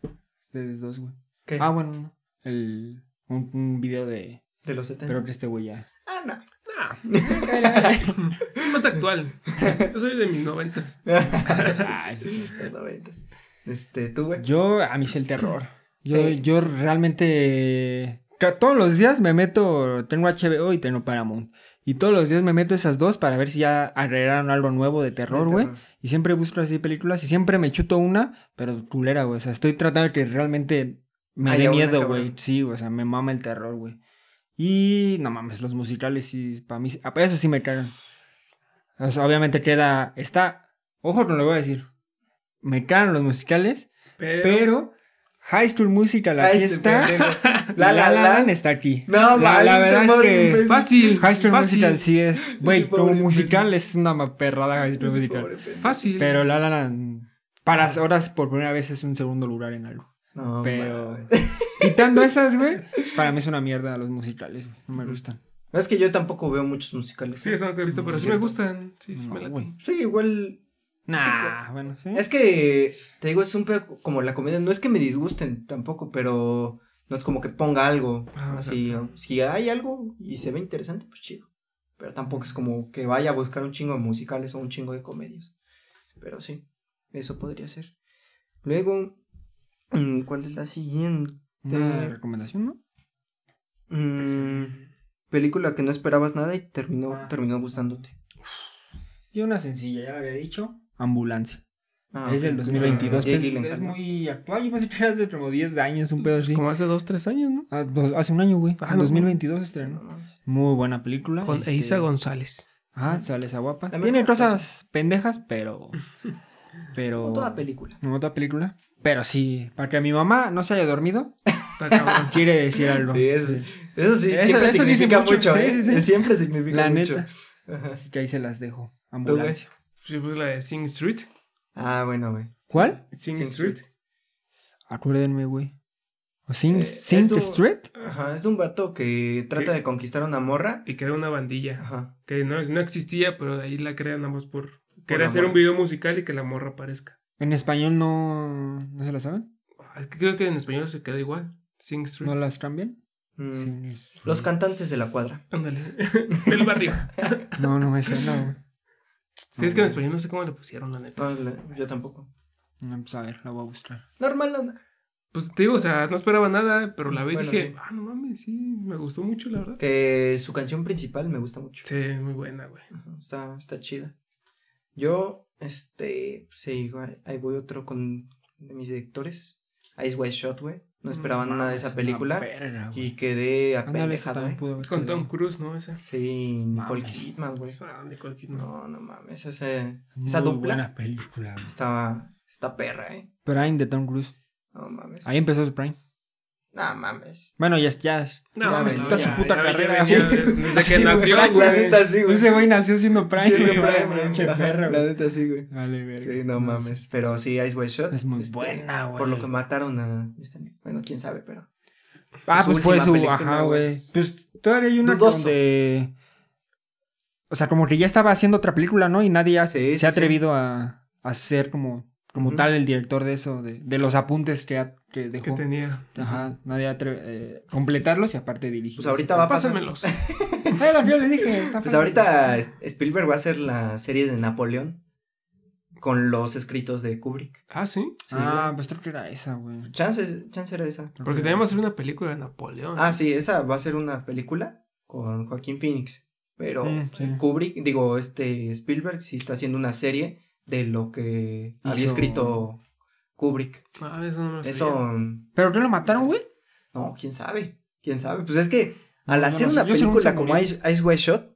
Ustedes dos, güey. ¿Qué? Ah, bueno, no. El... Un, un video de... ¿De los 70? Pero que este güey ya... Ah, no. (laughs) Nah, es más actual. Yo soy de mis noventas. (laughs) Ah, sí. Los 90. Este, tú, güey. Yo, a mí es el terror. Yo, Sí. yo realmente... Todos los días me meto... Tengo HBO y tengo Paramount. Y todos los días me meto esas dos para ver si ya agregaron algo nuevo de terror, güey. Y siempre busco así películas y siempre me chuto una, pero culera, güey. O sea, estoy tratando de que realmente me una, miedo, güey. Sí, o sea, me mama el terror, güey. Y no mames, los musicales sí, para mí, a eso sí me cagan. O sea, obviamente queda, está, ojo con lo voy a decir. Me cagan los musicales, Pero, pero High School Musical Ah, aquí este está. (laughs) La La Land Land. está aquí. No, La- la verdad es que- fácil. High School fácil, Musical sí es, (laughs) güey, como musical es una perrada High School Musical. Fácil. Pero La La Land, para horas por primera vez es un segundo lugar en algo. No, Pero (laughs) quitando esas, güey, para mí es una mierda los musicales, güey. No me gustan. Es que yo tampoco veo muchos musicales. Sí, no, que he visto, pero sí me gustan. Sí, sí No, me laten. Sí, igual. Nah, bueno, sí. Es que, te digo, es un poco como la comedia. No es que me disgusten tampoco, pero no es como que ponga algo. Ah, así, si hay algo y se ve interesante, pues chido. Pero tampoco es como que vaya a buscar un chingo de musicales o un chingo de comedias. Pero sí, eso podría ser. Luego, ¿cuál es la siguiente? Una recomendación, ¿no? Mm, película que no esperabas nada y terminó, Ah. terminó gustándote. Y una sencilla, ya la había dicho. Ambulancia. Ah, es del ok. 2022. Ah, Jake es, es muy actual. Yo pensé que era de como 10 años, un pedo así. Como hace dos, tres años, ¿no? Ah, dos- hace un año, güey. Ah, en no 2022 No estrenó. Muy buena película. Con este, Eiza González. Ajá, sale esa guapa. Tiene cosas pendejas, pero. (laughs) Pero. Como toda película. Como toda película. Pero sí, para que mi mamá no se haya dormido, (laughs) cabrón. quiere decir algo. Sí, es- Sí. Eso sí, Eso- siempre eso dice significa mucho. mucho. Sí, ¿eh? sí, sí. Siempre significa La mucho. neta. Así que ahí se las dejo. Ambulancia. Sí, pues la de Sing Street. Ah, bueno, güey. ¿Cuál? Sing, Sing Street. Street. Acuérdenme, güey. ¿O Sing, Eh, Sing tu- Street? Ajá, es de un vato que trata ¿Qué? de conquistar a una morra. Y crea una bandilla. Ajá. Que no, no existía, pero de ahí la crean nada más por... Quería la hacer un video musical y que la morra aparezca. En español no. ¿No se la saben? Ah, Es que creo que en español se quedó igual. Sing Street. ¿No las cambian? Mm, Sing Street. Los cantantes de la cuadra. Ándale. (laughs) Del barrio. No, no me suena, güey. Sí, es que en español no sé cómo le pusieron, la neta. No, la- yo tampoco. No, pues a ver, la voy a buscar. Normal, no. Pues te digo, o sea, no esperaba nada, pero la vi y Bueno, dije, sí. ah, no mames, sí, me gustó mucho, la verdad. Que su canción principal me gusta mucho. Sí, muy buena, güey. Está, está chida. Yo, este, sí, igual, ahí voy otro con de mis directores. Ice White Shot, güey. No esperaban No nada de esa película. güey. Y quedé apendejado, güey. Con. Tom Cruise, ¿no? Esa. Sí, Nicole Mames. Kidman, güey. Nicole Kidman. No, no mames, esa, Muy esa dupla buena película. güey. estaba, está perra, eh. Prime de Tom Cruise. No mames. Ahí empezó su Prime. No mames. Bueno, ya, ya. No, Ya no, su ya, puta ya carrera, venía güey. Desde (laughs) Sí, que nació, La güey. neta sí, güey. Ese güey nació siendo Prime. Siendo güey. Prime, Pinche güey. perro, La neta sí, güey. Vale, verga. Sí, no mames. Pero sí, Ice White Shot. Es muy este, buena, güey. Por lo que mataron a. este, Bueno, quién sabe, pero. Ah, su pues fue su. película, Ajá, güey. Pues todavía hay una Dudoso. donde. O sea, como que ya estaba haciendo otra película, ¿no? Y nadie ha- Sí, se ha sí. atrevido a, a ser como, como tal el director de eso, de, de los apuntes que, ha- que tenía. Ajá, nadie ha atrevido eh, completarlos y aparte dirigir. Pues ahorita va a. (laughs) Bueno, yo le dije. está Pues ahorita Spielberg va a hacer la serie de Napoleón. Con los escritos de Kubrick. Ah, sí. Sí, ah, güey. pues creo que era esa, güey. Chance, chance era esa. Porque esa. hacer una película de Napoleón. Ah, sí, esa va a ser una película con Joaquín Phoenix. Pero Mm, sí. Kubrick, digo, este Spielberg sí está haciendo una serie de lo que había escrito Kubrick. Ah, eso no lo sabía. Eso, ¿Pero qué lo mataron, güey? no, quién sabe, quién sabe. Pues es que al No, hacer no una película como. Ice, Ice White Shot,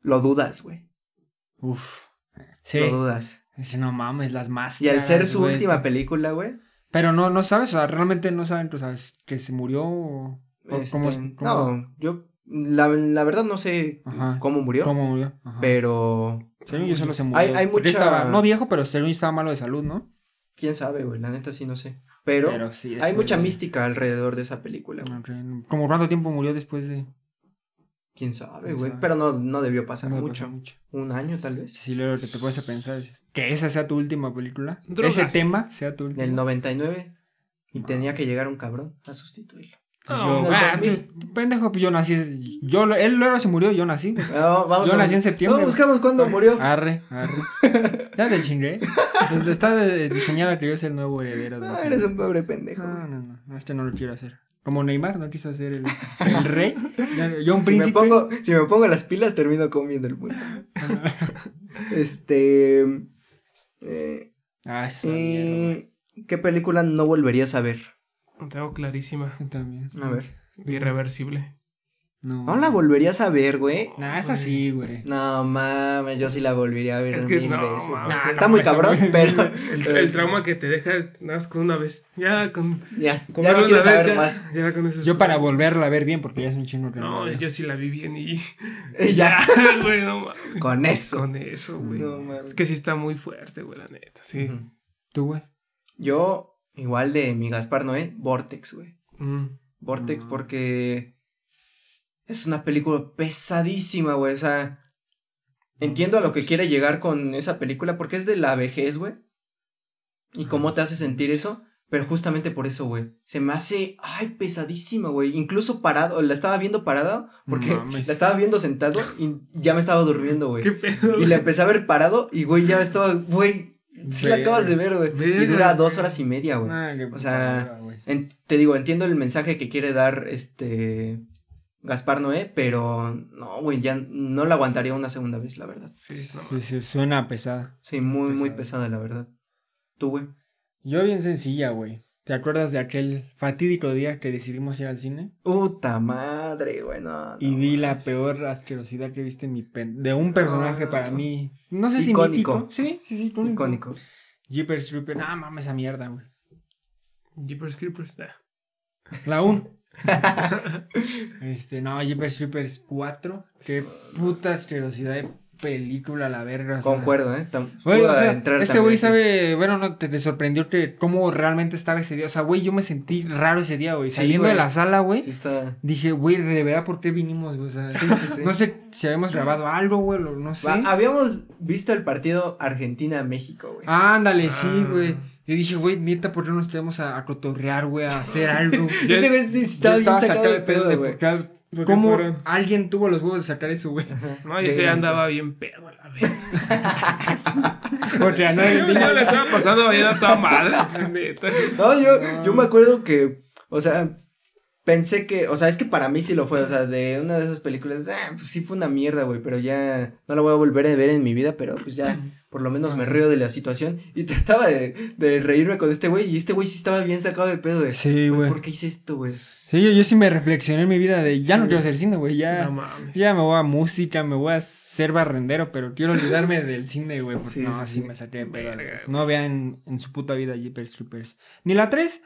lo dudas, güey. Uf. Sí. Lo dudas. Ese no mames, las máscaras. Y al ser su última película, güey. Pero no, no sabes, o sea, realmente no saben, tú sabes, que se murió o, o este, cómo, cómo- No, yo la, la verdad no sé Ajá. cómo murió, cómo murió. Ajá. pero Yo solo se murió. Hay- mucha- estaba, no viejo, pero yo estaba malo de salud, ¿no? quién sabe, güey, la neta sí no sé. Pero, sí, hay mucha de- mística alrededor de esa película, güey. ¿Como cuánto tiempo murió después de...? Quién sabe, güey, pero no, no debió pasar no mucho. Un año tal vez. Si luego que te puedes a pensar es que esa sea tu última película. Drogas. Ese tema sea tu última. Del 99 y No. tenía que llegar un cabrón a sustituirlo. Pues No, yo, ah, 2000. tú, pendejo, pues yo nací. Yo, él luego se murió, yo nací. No, vamos Yo a nací en septiembre. No, buscamos cuándo Ah, murió. Arre, arre. ya te chingué. Desde está de- diseñado que yo sea el nuevo heredero de Ah, eres un pobre pendejo. No, no, no, este no lo quiero hacer. Como Neymar no quiso ser el, el rey. Yo un si me, príncipe. pongo, si me pongo las pilas, termino comiendo el mundo. (laughs) este. eh, Ah, esa eh, ¿Qué película no volverías a ver? Tengo clarísima. También. A ver. Irreversible. No. ¿No la volverías a ver, güey? Nah, es así, güey. No mames, yo sí la volvería a ver Es que mil no, veces. no, está no, muy está cabrón, muy- (laughs) pero. El, pero- el trauma que te deja es nada más con una vez. Ya, con. Ya, con ya no quiero vez, saber ya- más. Ya con eso Yo para volverla a ver bien, porque ya es un chingo que No, yo sí la vi bien y. (laughs) Y (laughs) ya, güey, no mames. con eso. Con eso, güey. No mames. es que sí está muy fuerte, güey, la neta. Sí. ¿Tú, güey? Yo, igual de mi Gaspar Noé, Vortex, güey. Mm. Vortex Mm. porque es una película pesadísima, güey. O sea, entiendo a lo que quiere llegar con esa película porque es de la vejez, güey. Y cómo te hace sentir eso. Pero justamente por eso, güey. Se me hace, ay, pesadísima, güey. Incluso parado, la estaba viendo parada porque Mames. la estaba viendo sentado y ya me estaba durmiendo, güey. ¿Qué pedo? Y la empecé a ver parado y, güey, ya estaba, güey, sí la acabas de ver, güey. Y dura dos horas y media, güey. Ah, qué O sea. En- te digo, entiendo el mensaje que quiere dar este Gaspar Noé, pero no, güey, ya no la aguantaría una segunda vez, la verdad. Sí, no Sí, sí, suena pesada. Sí, muy, muy pesada, la verdad. Tú, güey. Yo bien sencilla, güey. ¿Te acuerdas de aquel fatídico día que decidimos ir al cine? Puta madre, güey, no, Y vi la peor asquerosidad que he visto en mi pen... de un personaje No. para mí. No sé si Icónico. mítico. Sí, sí, sí, icónico. Icónico. Jeepers Creepers. No mames esa mierda, güey. Jeepers Creepers. ah. La 1. (laughs) este, no, Jeepers Creepers 4. Qué puta asquerosidad de película, la verga. Concuerdo, ¿eh? Pudo o sea, este güey sabe, bueno, no, te, te sorprendió que cómo realmente estaba ese día. O sea, güey, yo me sentí raro ese día, güey. Sí, Saliendo de la sala, güey, Sí está... dije, güey, de verdad, ¿por qué vinimos, güey? O sea, (laughs) Sí, sí, sí. no sé si habíamos grabado algo, güey, o no sé. Va, habíamos visto el partido Argentina-México, güey. Ándale, sí, Ah. güey. Yo dije, güey, neta, ¿por qué no nos podemos a, a cotorrear, güey, a hacer (laughs) algo? Este güey sí estaba Yo bien sacado de pedo, de güey. Por qué- ¿Por qué ¿Cómo fueron? alguien tuvo los huevos de sacar eso, güey? No, yo Sí, andaba bien pedo, a la (laughs) vez. Porque a nadie Yo no le estaba pasando bien a toda madre. No, yo, No. yo me acuerdo que, o sea, pensé que, o sea, es que para mí sí lo fue, o sea, de una de esas películas, ah, pues sí fue una mierda, güey, pero ya no la voy a volver a ver en mi vida, pero pues ya, por lo menos me río de la situación. Y trataba de, de reírme con este güey, y este güey sí estaba bien sacado de pedo de, Sí, güey. ¿por qué hice esto, güey? Sí, yo, yo sí me reflexioné en mi vida de ya Sí, no quiero hacer cine, güey, ya. No mames. Ya me voy a música, me voy a ser barrendero, pero quiero olvidarme (laughs) del cine, güey. Porque Sí, no, sí, sí, me saqué de güey. No vean en su puta vida Jeepers Creepers. Ni la 3,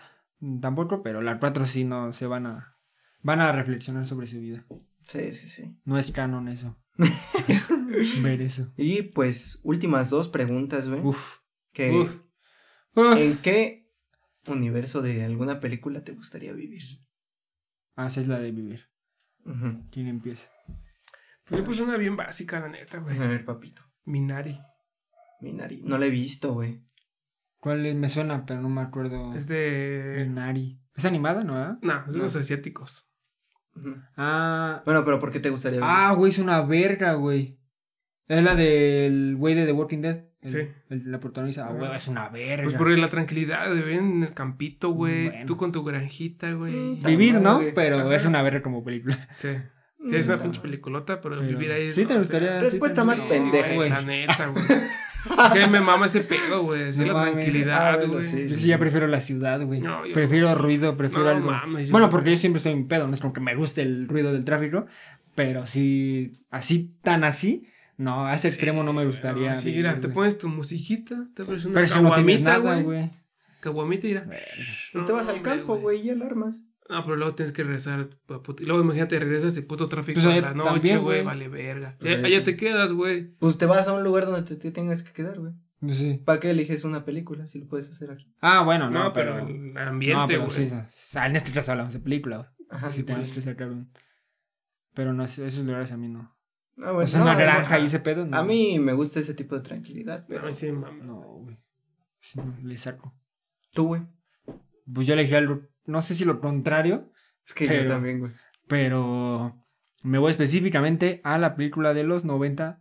tampoco, pero la 4 sí no se van a. Van a reflexionar sobre su vida. Sí, sí, sí. No es canon eso. (laughs) Ver eso. Y pues, últimas dos preguntas, güey. Uf. que, Uf. Uf. ¿En qué universo de alguna película te gustaría vivir? Ah, esa es la de vivir. ¿Quién empieza? Pues yo puse una bien básica, la neta, güey. A ver, papito. Minari. Minari. No la he visto, güey. ¿Cuál es? Me suena, pero no me acuerdo. Es de. Minari. ¿Es animada, no? verdad? No, es de No. los asiáticos. Ah, Bueno, pero ¿por qué te gustaría vivir? Ah, güey, es una verga, güey. Es la del güey de The Walking Dead. El- Sí. el- la protagonista. Ah, güey, es una verga. Pues por la tranquilidad de vivir en el campito, güey. Bueno. Tú con tu granjita, güey. Mm, Vivir, ¿no? madre. Pero Ajá. es una verga como película. Sí. Sí, es una Mm, pinche peliculota, pero, Pero- vivir ahí. sí te no, gustaría- te- Respuesta sí, más sí, pendeja. güey. La neta, güey. que me mama ese pedo, güey. Así No la mames. Ah, tranquilidad, bueno, güey. sí. Yo sí ya prefiero la ciudad, güey. No, yo- Prefiero ruido, prefiero No algo. mames, Bueno, porque yo siempre estoy en pedo, no es como que me guste el ruido del tráfico, pero sí, así, tan así, no, a ese extremo no me gustaría. No, sí, vivir, mira, te güey. pones tu musiquita, te pones una Pero si no tienes caguamita, nada, güey. güey. Caguamita, mira. Pues te vas al No, campo, güey, y alarmas. No, pero luego tienes que regresar. Y luego imagínate, regresas de puto tráfico Pues, a eh, la noche, también, güey. Vale, verga. Ya- eh, allá te quedas, güey. Pues te vas a un lugar donde te, te tengas que quedar, güey. Pues sí. ¿Para qué eliges una película si lo puedes hacer aquí? Ah, bueno, no, No, pero, pero... el No, ambiente, pero güey. sí, o sea, en este caso hablamos de película, güey. Ajá, sí, pues. que sacar un... Pero no sé, esos lugares a mí no. Ah, bueno, o sea, no, una no, granja a- y ese pedo, no. A mí me gusta ese tipo de tranquilidad, pero... Sí. No, güey. Sí, no, le saco. Tú, güey. Pues yo elegí algo, no sé si lo contrario, Es que Pero- yo también, güey. pero me voy específicamente a la película de los 90,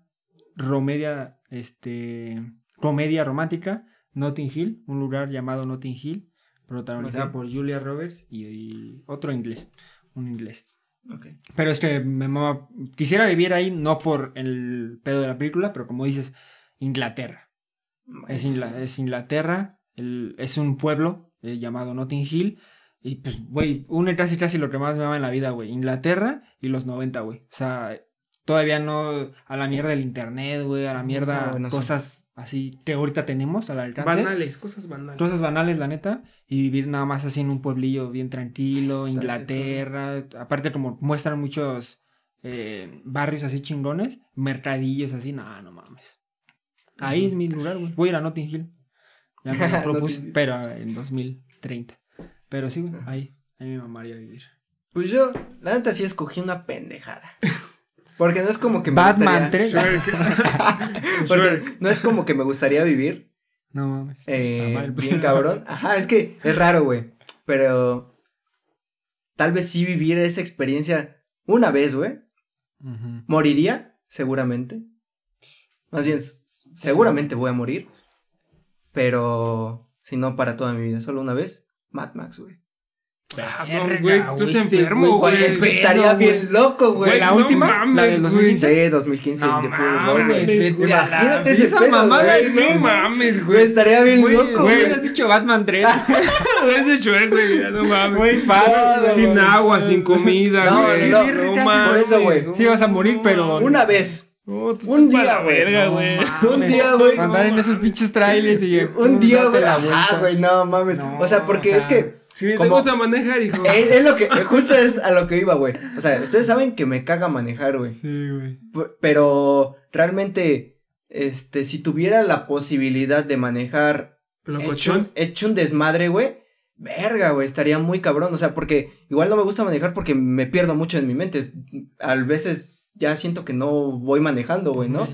Romedia, este, comedia romántica, Notting Hill, un lugar llamado Notting Hill, protagonizada Ok. por Julia Roberts y, y otro inglés, un inglés. Pero es que me mama- quisiera vivir ahí no por el pedo de la película, pero como dices, Inglaterra. Es, Ingla- es Inglaterra, el- es un pueblo eh, llamado Notting Hill. Y pues, güey, une casi casi lo que más me ama en la vida, güey. Inglaterra y los 90, güey. O sea, todavía no a la mierda del internet, güey, a la mierda Ah, sí. cosas así que ahorita tenemos al alcance. Banales, cosas banales. Cosas banales, la neta. Y vivir nada más así en un pueblillo bien tranquilo, Inglaterra. Aparte, como muestran muchos eh, barrios así chingones, mercadillos así, no, no mames. Ahí es mi lugar, güey. Voy a ir a Notting Hill. Ya me (laughs) lo propuse, pero en 2030. Pero sí, güey, ahí. Ahí me mamaría vivir. Pues yo, la neta sí escogí una pendejada. (laughs) Porque no es como que me Batman gustaría... 3. (laughs) (laughs) Porque no es como que me gustaría vivir No mames. eh, mal, pues. bien cabrón. Ajá, es que es raro, güey. Pero tal vez sí vivir esa experiencia una vez, güey. Moriría, seguramente. Más bien, seguramente voy a morir. Pero si no para toda mi vida, solo una vez, Mad Max, güey. Ah, no, güey, güey, estás enfermo, güey, güey. Es que estaría güey. bien loco, güey. Güey, la no última, mames, la güey. 2015. Sí, 2015 No de fútbol, mames, güey. Imagínate ese esa pedo, mamada, güey. Güey, no mames, Güey, güey. estaría bien Güey, loco, güey, güey. hubieras dicho Batman 3. Ese Shrek, güey, ya no mames. Muy fácil. sin güey. agua, sin comida, No, güey. no, no mames. por eso, güey. Sí vas a morir, pero- Una vez. No, Un día, güey. No güey. Un día, güey. Andar en esos pinches trailers y Un día, güey. vuelta. güey, no mames. O sea, porque es que. Si te Como- gusta manejar, hijo. (laughs) Es, es lo que. Justo es a lo que iba, güey. O sea, ustedes saben que me caga manejar, güey. Sí, güey. Pero realmente. Este, si tuviera la posibilidad de manejar hecho, hecho un desmadre, güey. Verga, güey, estaría muy cabrón. O sea, porque igual no me gusta manejar porque me pierdo mucho en mi mente. A veces ya siento que no voy manejando, güey, ¿no?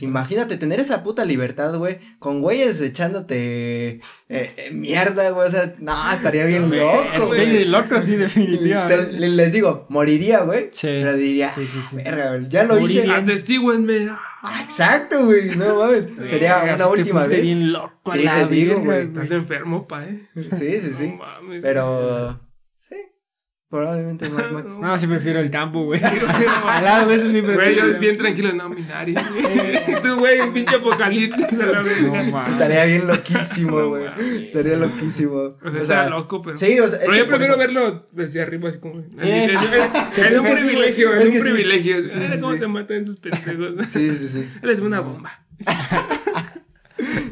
Imagínate tener esa puta libertad, güey, con güeyes echándote eh, eh, mierda, güey, o sea, no, estaría (laughs) bien Güey, loco, Sí, güey. loco, sí, Te- definitivamente. le- les digo, moriría, güey, Sí. pero diría, Sí, sí, sí. verga, güey, ya lo hice. Moriría. Atestíguenme. Ah, exacto, güey, no mames, sería una última vez. bien loco Sí, te digo, güey. Estás enfermo, pa, eh. Sí, sí, sí, No mames. pero, sí, probablemente Mad Max. No, sí prefiero el campo, güey. (laughs) Al lado de eso sí Güey, prefiero. yo bien tranquilo, no, mi nariz. güey. (laughs) Tú, güey, un pinche apocalipsis a la No, verga. mames. Estaría bien loquísimo, (laughs) güey, estaría loquísimo. O sea, está loco, pero. Sí, o sea, es pero yo prefiero eso- verlo desde arriba, así como. Eh, es un privilegio, es un privilegio. Sí, Mira sí, cómo sí. se matan esos pendejos. Sí, sí, sí. Él es una bomba.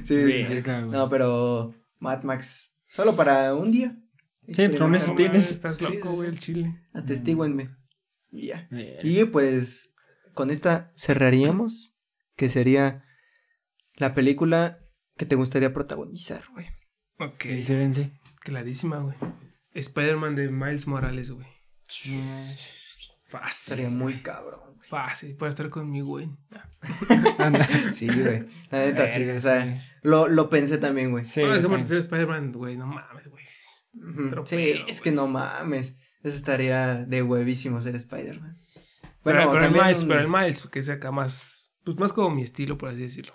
Sí, sí. No, pero Mad Max, solo para un día. Sí, mames, tienes. Estás Sí, sí, loco, güey, sí. el chile. Atestíguenme. Y ya. Y pues con esta cerraríamos, que sería la película que te gustaría protagonizar, güey. Ok. Sí, ven, sí. Clarísima, güey. Spider-Man de Miles Morales, güey. Fácil. Estaría muy cabrón, güey. Fácil. Para estar conmigo, güey. (laughs) Anda. Sí, güey. La neta, sí. O sea, sí. lo, lo pensé también, güey. Sí, no, déjame ser Spider-Man, güey. No mames, güey. Sí, es que no mames. Eso estaría de huevísimo ser Spider-Man. Pero, pero el también Miles, un- pero el Miles, que sea acá más. Pues más como mi estilo, por así decirlo.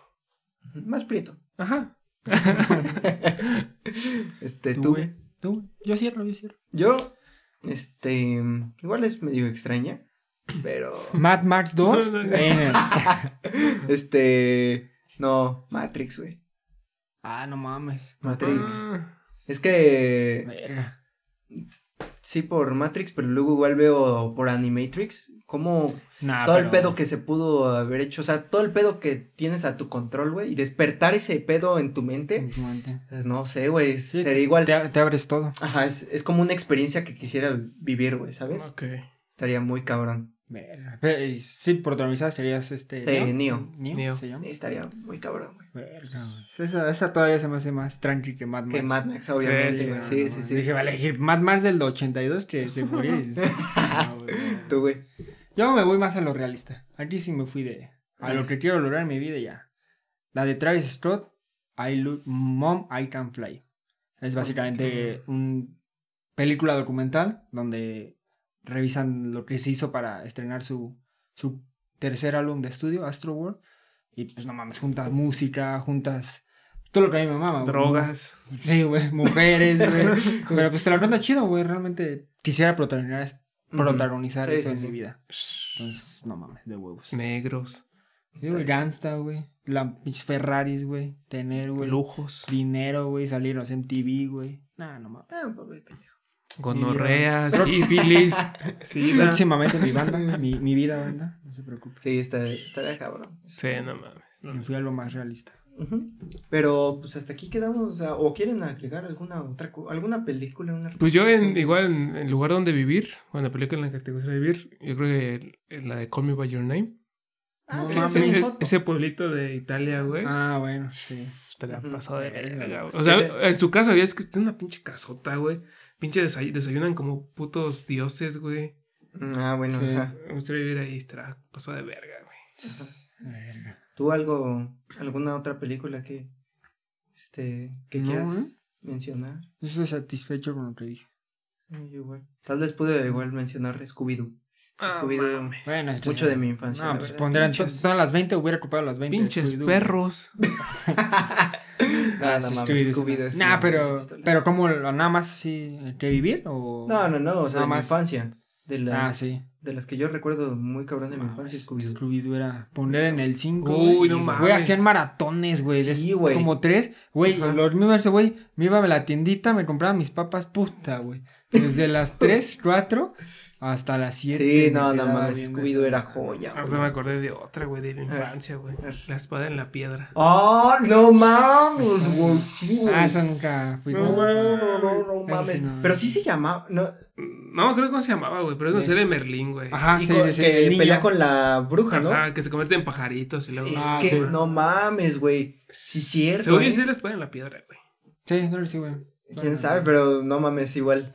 Más prieto. Ajá. (laughs) Este, Tú, tú. Tú. Yo cierro, yo cierro. Yo, este, igual es medio extraña, pero, (laughs) Mad Max 2. No, no, no. Venga. (laughs) este, no, Matrix, güey. Ah, no mames. Matrix. Ah, Es que, Verga. sí, por Matrix, pero luego igual veo por Animatrix, como Nah, todo el pedo que se pudo haber hecho, o sea, todo el pedo que tienes a tu control, güey, y despertar ese pedo en tu mente, pues, no sé, güey, Sí, sería igual. Te, te abres todo. Ajá, es, es como una experiencia que quisiera vivir, güey, ¿sabes? ok. Estaría muy cabrón. Sí, protagonizar serías este. Sí, Neo. Neo. Neo. se llama. Estaría muy cabrón, güey. Verga. Esa, esa todavía se me hace más tranqui que Mad Max. Que Mad Max, obviamente, sí, Sí, sí, sí. Dije, vale, elegir Mad Max del 82 que se murió. y- (laughs) No. Tú, güey. Yo me voy más a lo realista. Aquí sí me fui de. A lo que quiero lograr en mi vida ya. La de Travis Scott, I Lo- Mom, I Can Fly. Es básicamente una película documental donde revisan lo que se hizo para estrenar su, su tercer álbum de estudio, Astro World. Y pues no mames, juntas música, juntas todo lo que a mí me mama. Drogas. Sí, güey, mujeres, güey. (laughs) Pero pues te la cuenta chido, güey. Realmente quisiera protagonizar, protagonizar Sí, eso sí, en sí. mi vida. Entonces, no mames, de huevos. Negros. Sí, güey, gangsta, güey. Mis Ferraris, güey. Tener, güey. Lujos. Dinero, güey. Salirnos en TV, güey. Nah, no mames. Ah, Gonorreas. Sífilis. Sida. (laughs) Próximamente mi banda, (laughs) mi, mi vida, banda. No se preocupe. Sí, estaría, estaría cabrón. Sí, no mames. Me fui a lo más realista. Pero, pues hasta aquí quedamos. O, sea, ¿o quieren agregar alguna otra alguna película? Una Pues yo en, igual en el lugar donde vivir, o en la película en la que te gustaría vivir, yo creo que el- la de Call Me By Your Name. Ah, No Ese, pueblito de Italia, güey. Ah, bueno, sí. Estaría Ujú. pasado de Verga, güey. güey. O sea, Ese- en su casa, güey, es que tiene una pinche casota, güey. Pinche desay- desayunan como putos dioses, güey. Ah, bueno, Sí. ajá. Me gustaría vivir ahí, estará pasado de verga, güey. Verga. ¿Tú algo, alguna otra película que, este, que No, quieras ¿eh? mencionar? Yo estoy satisfecho con lo que dije. Sí, yo igual. Tal vez pude igual mencionar Scooby-Doo. Ah. Bueno, es Mucho de mi infancia. No, la pues pondrían todas las 20, hubiera ocupado las 20. de Pinches perros. (laughs) (laughs) (laughs) Ah, no sí, mames, Scooby-Doo es Nah, pero, pero ¿cómo nada más así revivir o...? No, no, no, o sea, Nada de mi más. infancia. De las, Ah, sí. de las que yo recuerdo muy cabrón de mi Ah, infancia, Scooby-Doo. Scooby-Doo era poner en el 5. Uy, no Sí, mames. Güey, hacían maratones, güey. Sí, güey. Como tres. Güey, los ese güey, me iba a la tiendita, me compraba mis papas, puta, güey. Desde las (laughs) 3, 4 hasta las 7. Sí, no, no mames, Scooby-Doo era joya, Ah, güey. me acordé de otra, güey, de mi infancia, güey. La espada en la piedra. ¡Oh, no mames, güey! Sí, güey. Ah, eso nunca fui. No, No, no, no, no, no Ese mames. sí no. Pero sí se llamaba. No, No, creo que no se llamaba, güey, pero es una serie de Merlín, güey. Ajá, y sí, con- sí, sí, que niño. pelea con la bruja, ¿no? Ajá, que se convierte en pajaritos y luego. es Ah, que sí. no mames, güey. Sí, cierto. Se oye ¿eh? decir la espada en la piedra, güey. Sí, no lo sé, güey. Quién sabe, pero no mames, igual.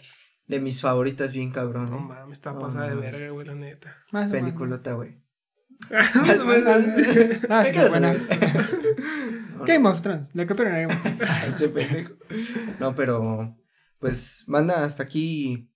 De mis favoritas, bien cabrón. No ¿eh? mames, está pasada de verga, güey, la neta. Más. Peliculota, güey. (laughs) Ah, sí, buena. (laughs) Game of Thrones, la que Game (laughs) of ese pendejo. No, pero. Pues, manda hasta aquí.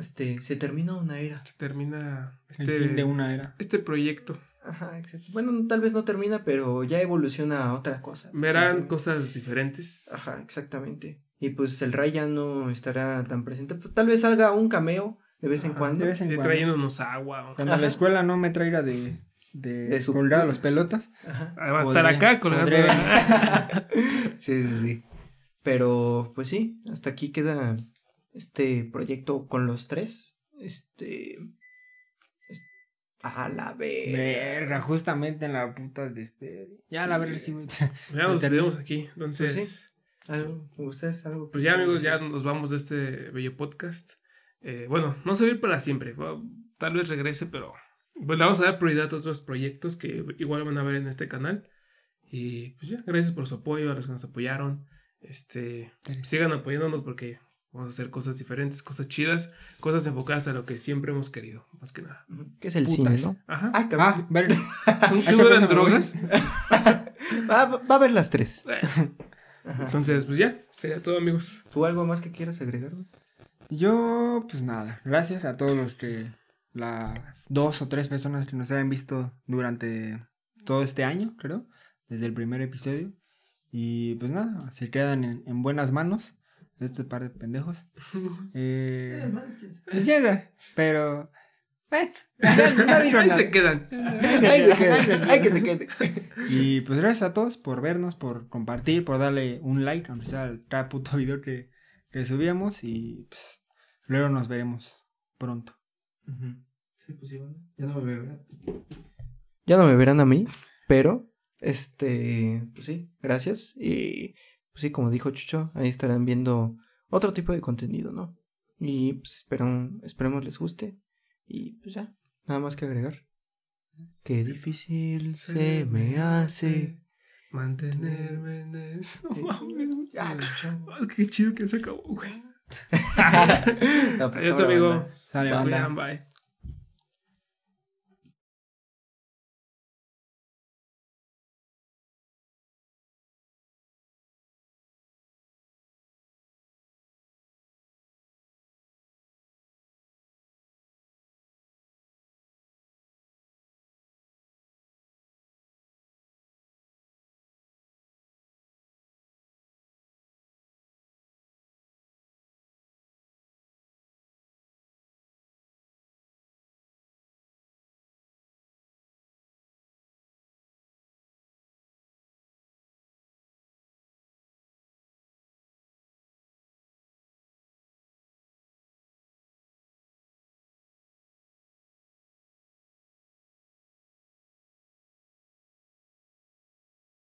Este, se termina una era. Se termina El este, fin de una era. este proyecto. Ajá, exacto. Bueno, tal vez no termina, pero ya evoluciona a otra cosa. Verán cosas diferentes. Ajá, exactamente. Y pues el Ray ya no estará tan presente. Pues, Tal vez salga un cameo de vez en cuando. de vez en Sí, cuando. trayéndonos agua. o- Cuando la escuela no me traiga de, de, De su- colgar los pelotas. Ajá. Ah, Va a estar acá colgando. (laughs) Sí, sí, sí. Pero, pues sí, hasta aquí queda este proyecto con los tres. Este. A la verga. Verga, justamente en la puta de este. Ya la Sí. verga, sí, güey. Ya (laughs) nos despedimos aquí. Entonces, Pues ¿Algo? ¿Ustedes algo? pues ya amigos, ya nos vamos de este bello podcast. Eh, bueno, no se va a ir para siempre. Tal vez regrese, pero pues le vamos a dar prioridad a otros proyectos que igual van a ver en este canal. Y pues ya, gracias por su apoyo, a los que nos apoyaron. Este, sigan apoyándonos porque vamos a hacer cosas diferentes, cosas chidas, cosas enfocadas a lo que siempre hemos querido, más que nada. ¿Qué es el Putas. cine, no? Ajá. Ah, Ah, cabrón. verga. ¿Que ¿Hay no otra eran cosa, me voy? drogas? (laughs) va, a haber las tres. Ajá. (laughs) Entonces, pues ya, sería todo amigos. ¿Tú algo más que quieras agregar? Yo, pues nada, gracias a todos los que, las dos o tres personas que nos hayan visto durante todo este año, creo, desde el primer episodio. Y pues nada, se quedan en, en buenas manos este par de pendejos. Eh, pues ya, ya, pero, bueno, no, no digo Ahí nada. se quedan. (laughs) Ahí se Ay, queda, que ahí se que se quede. (laughs) Y pues gracias a todos por vernos, por compartir, por darle un like, aunque sea el cada puto video que, que subíamos. Y pues luego nos veremos pronto. Sí, pues sí, bueno, Ya no me verán. Ya no me verán a mí, pero, este, pues sí, gracias. Y, pues sí, como dijo Chucho, ahí estarán viendo otro tipo de contenido, ¿no? Y, pues, esperan, esperemos les guste. Y, pues ya, nada más que agregar. Qué difícil se me hace. mantenerme en eso. (laughs) No mames. Ah, Chucho. Ah, Qué chido que se acabó, güey. (laughs) No, pues, Adiós, amigo. Sale, bye.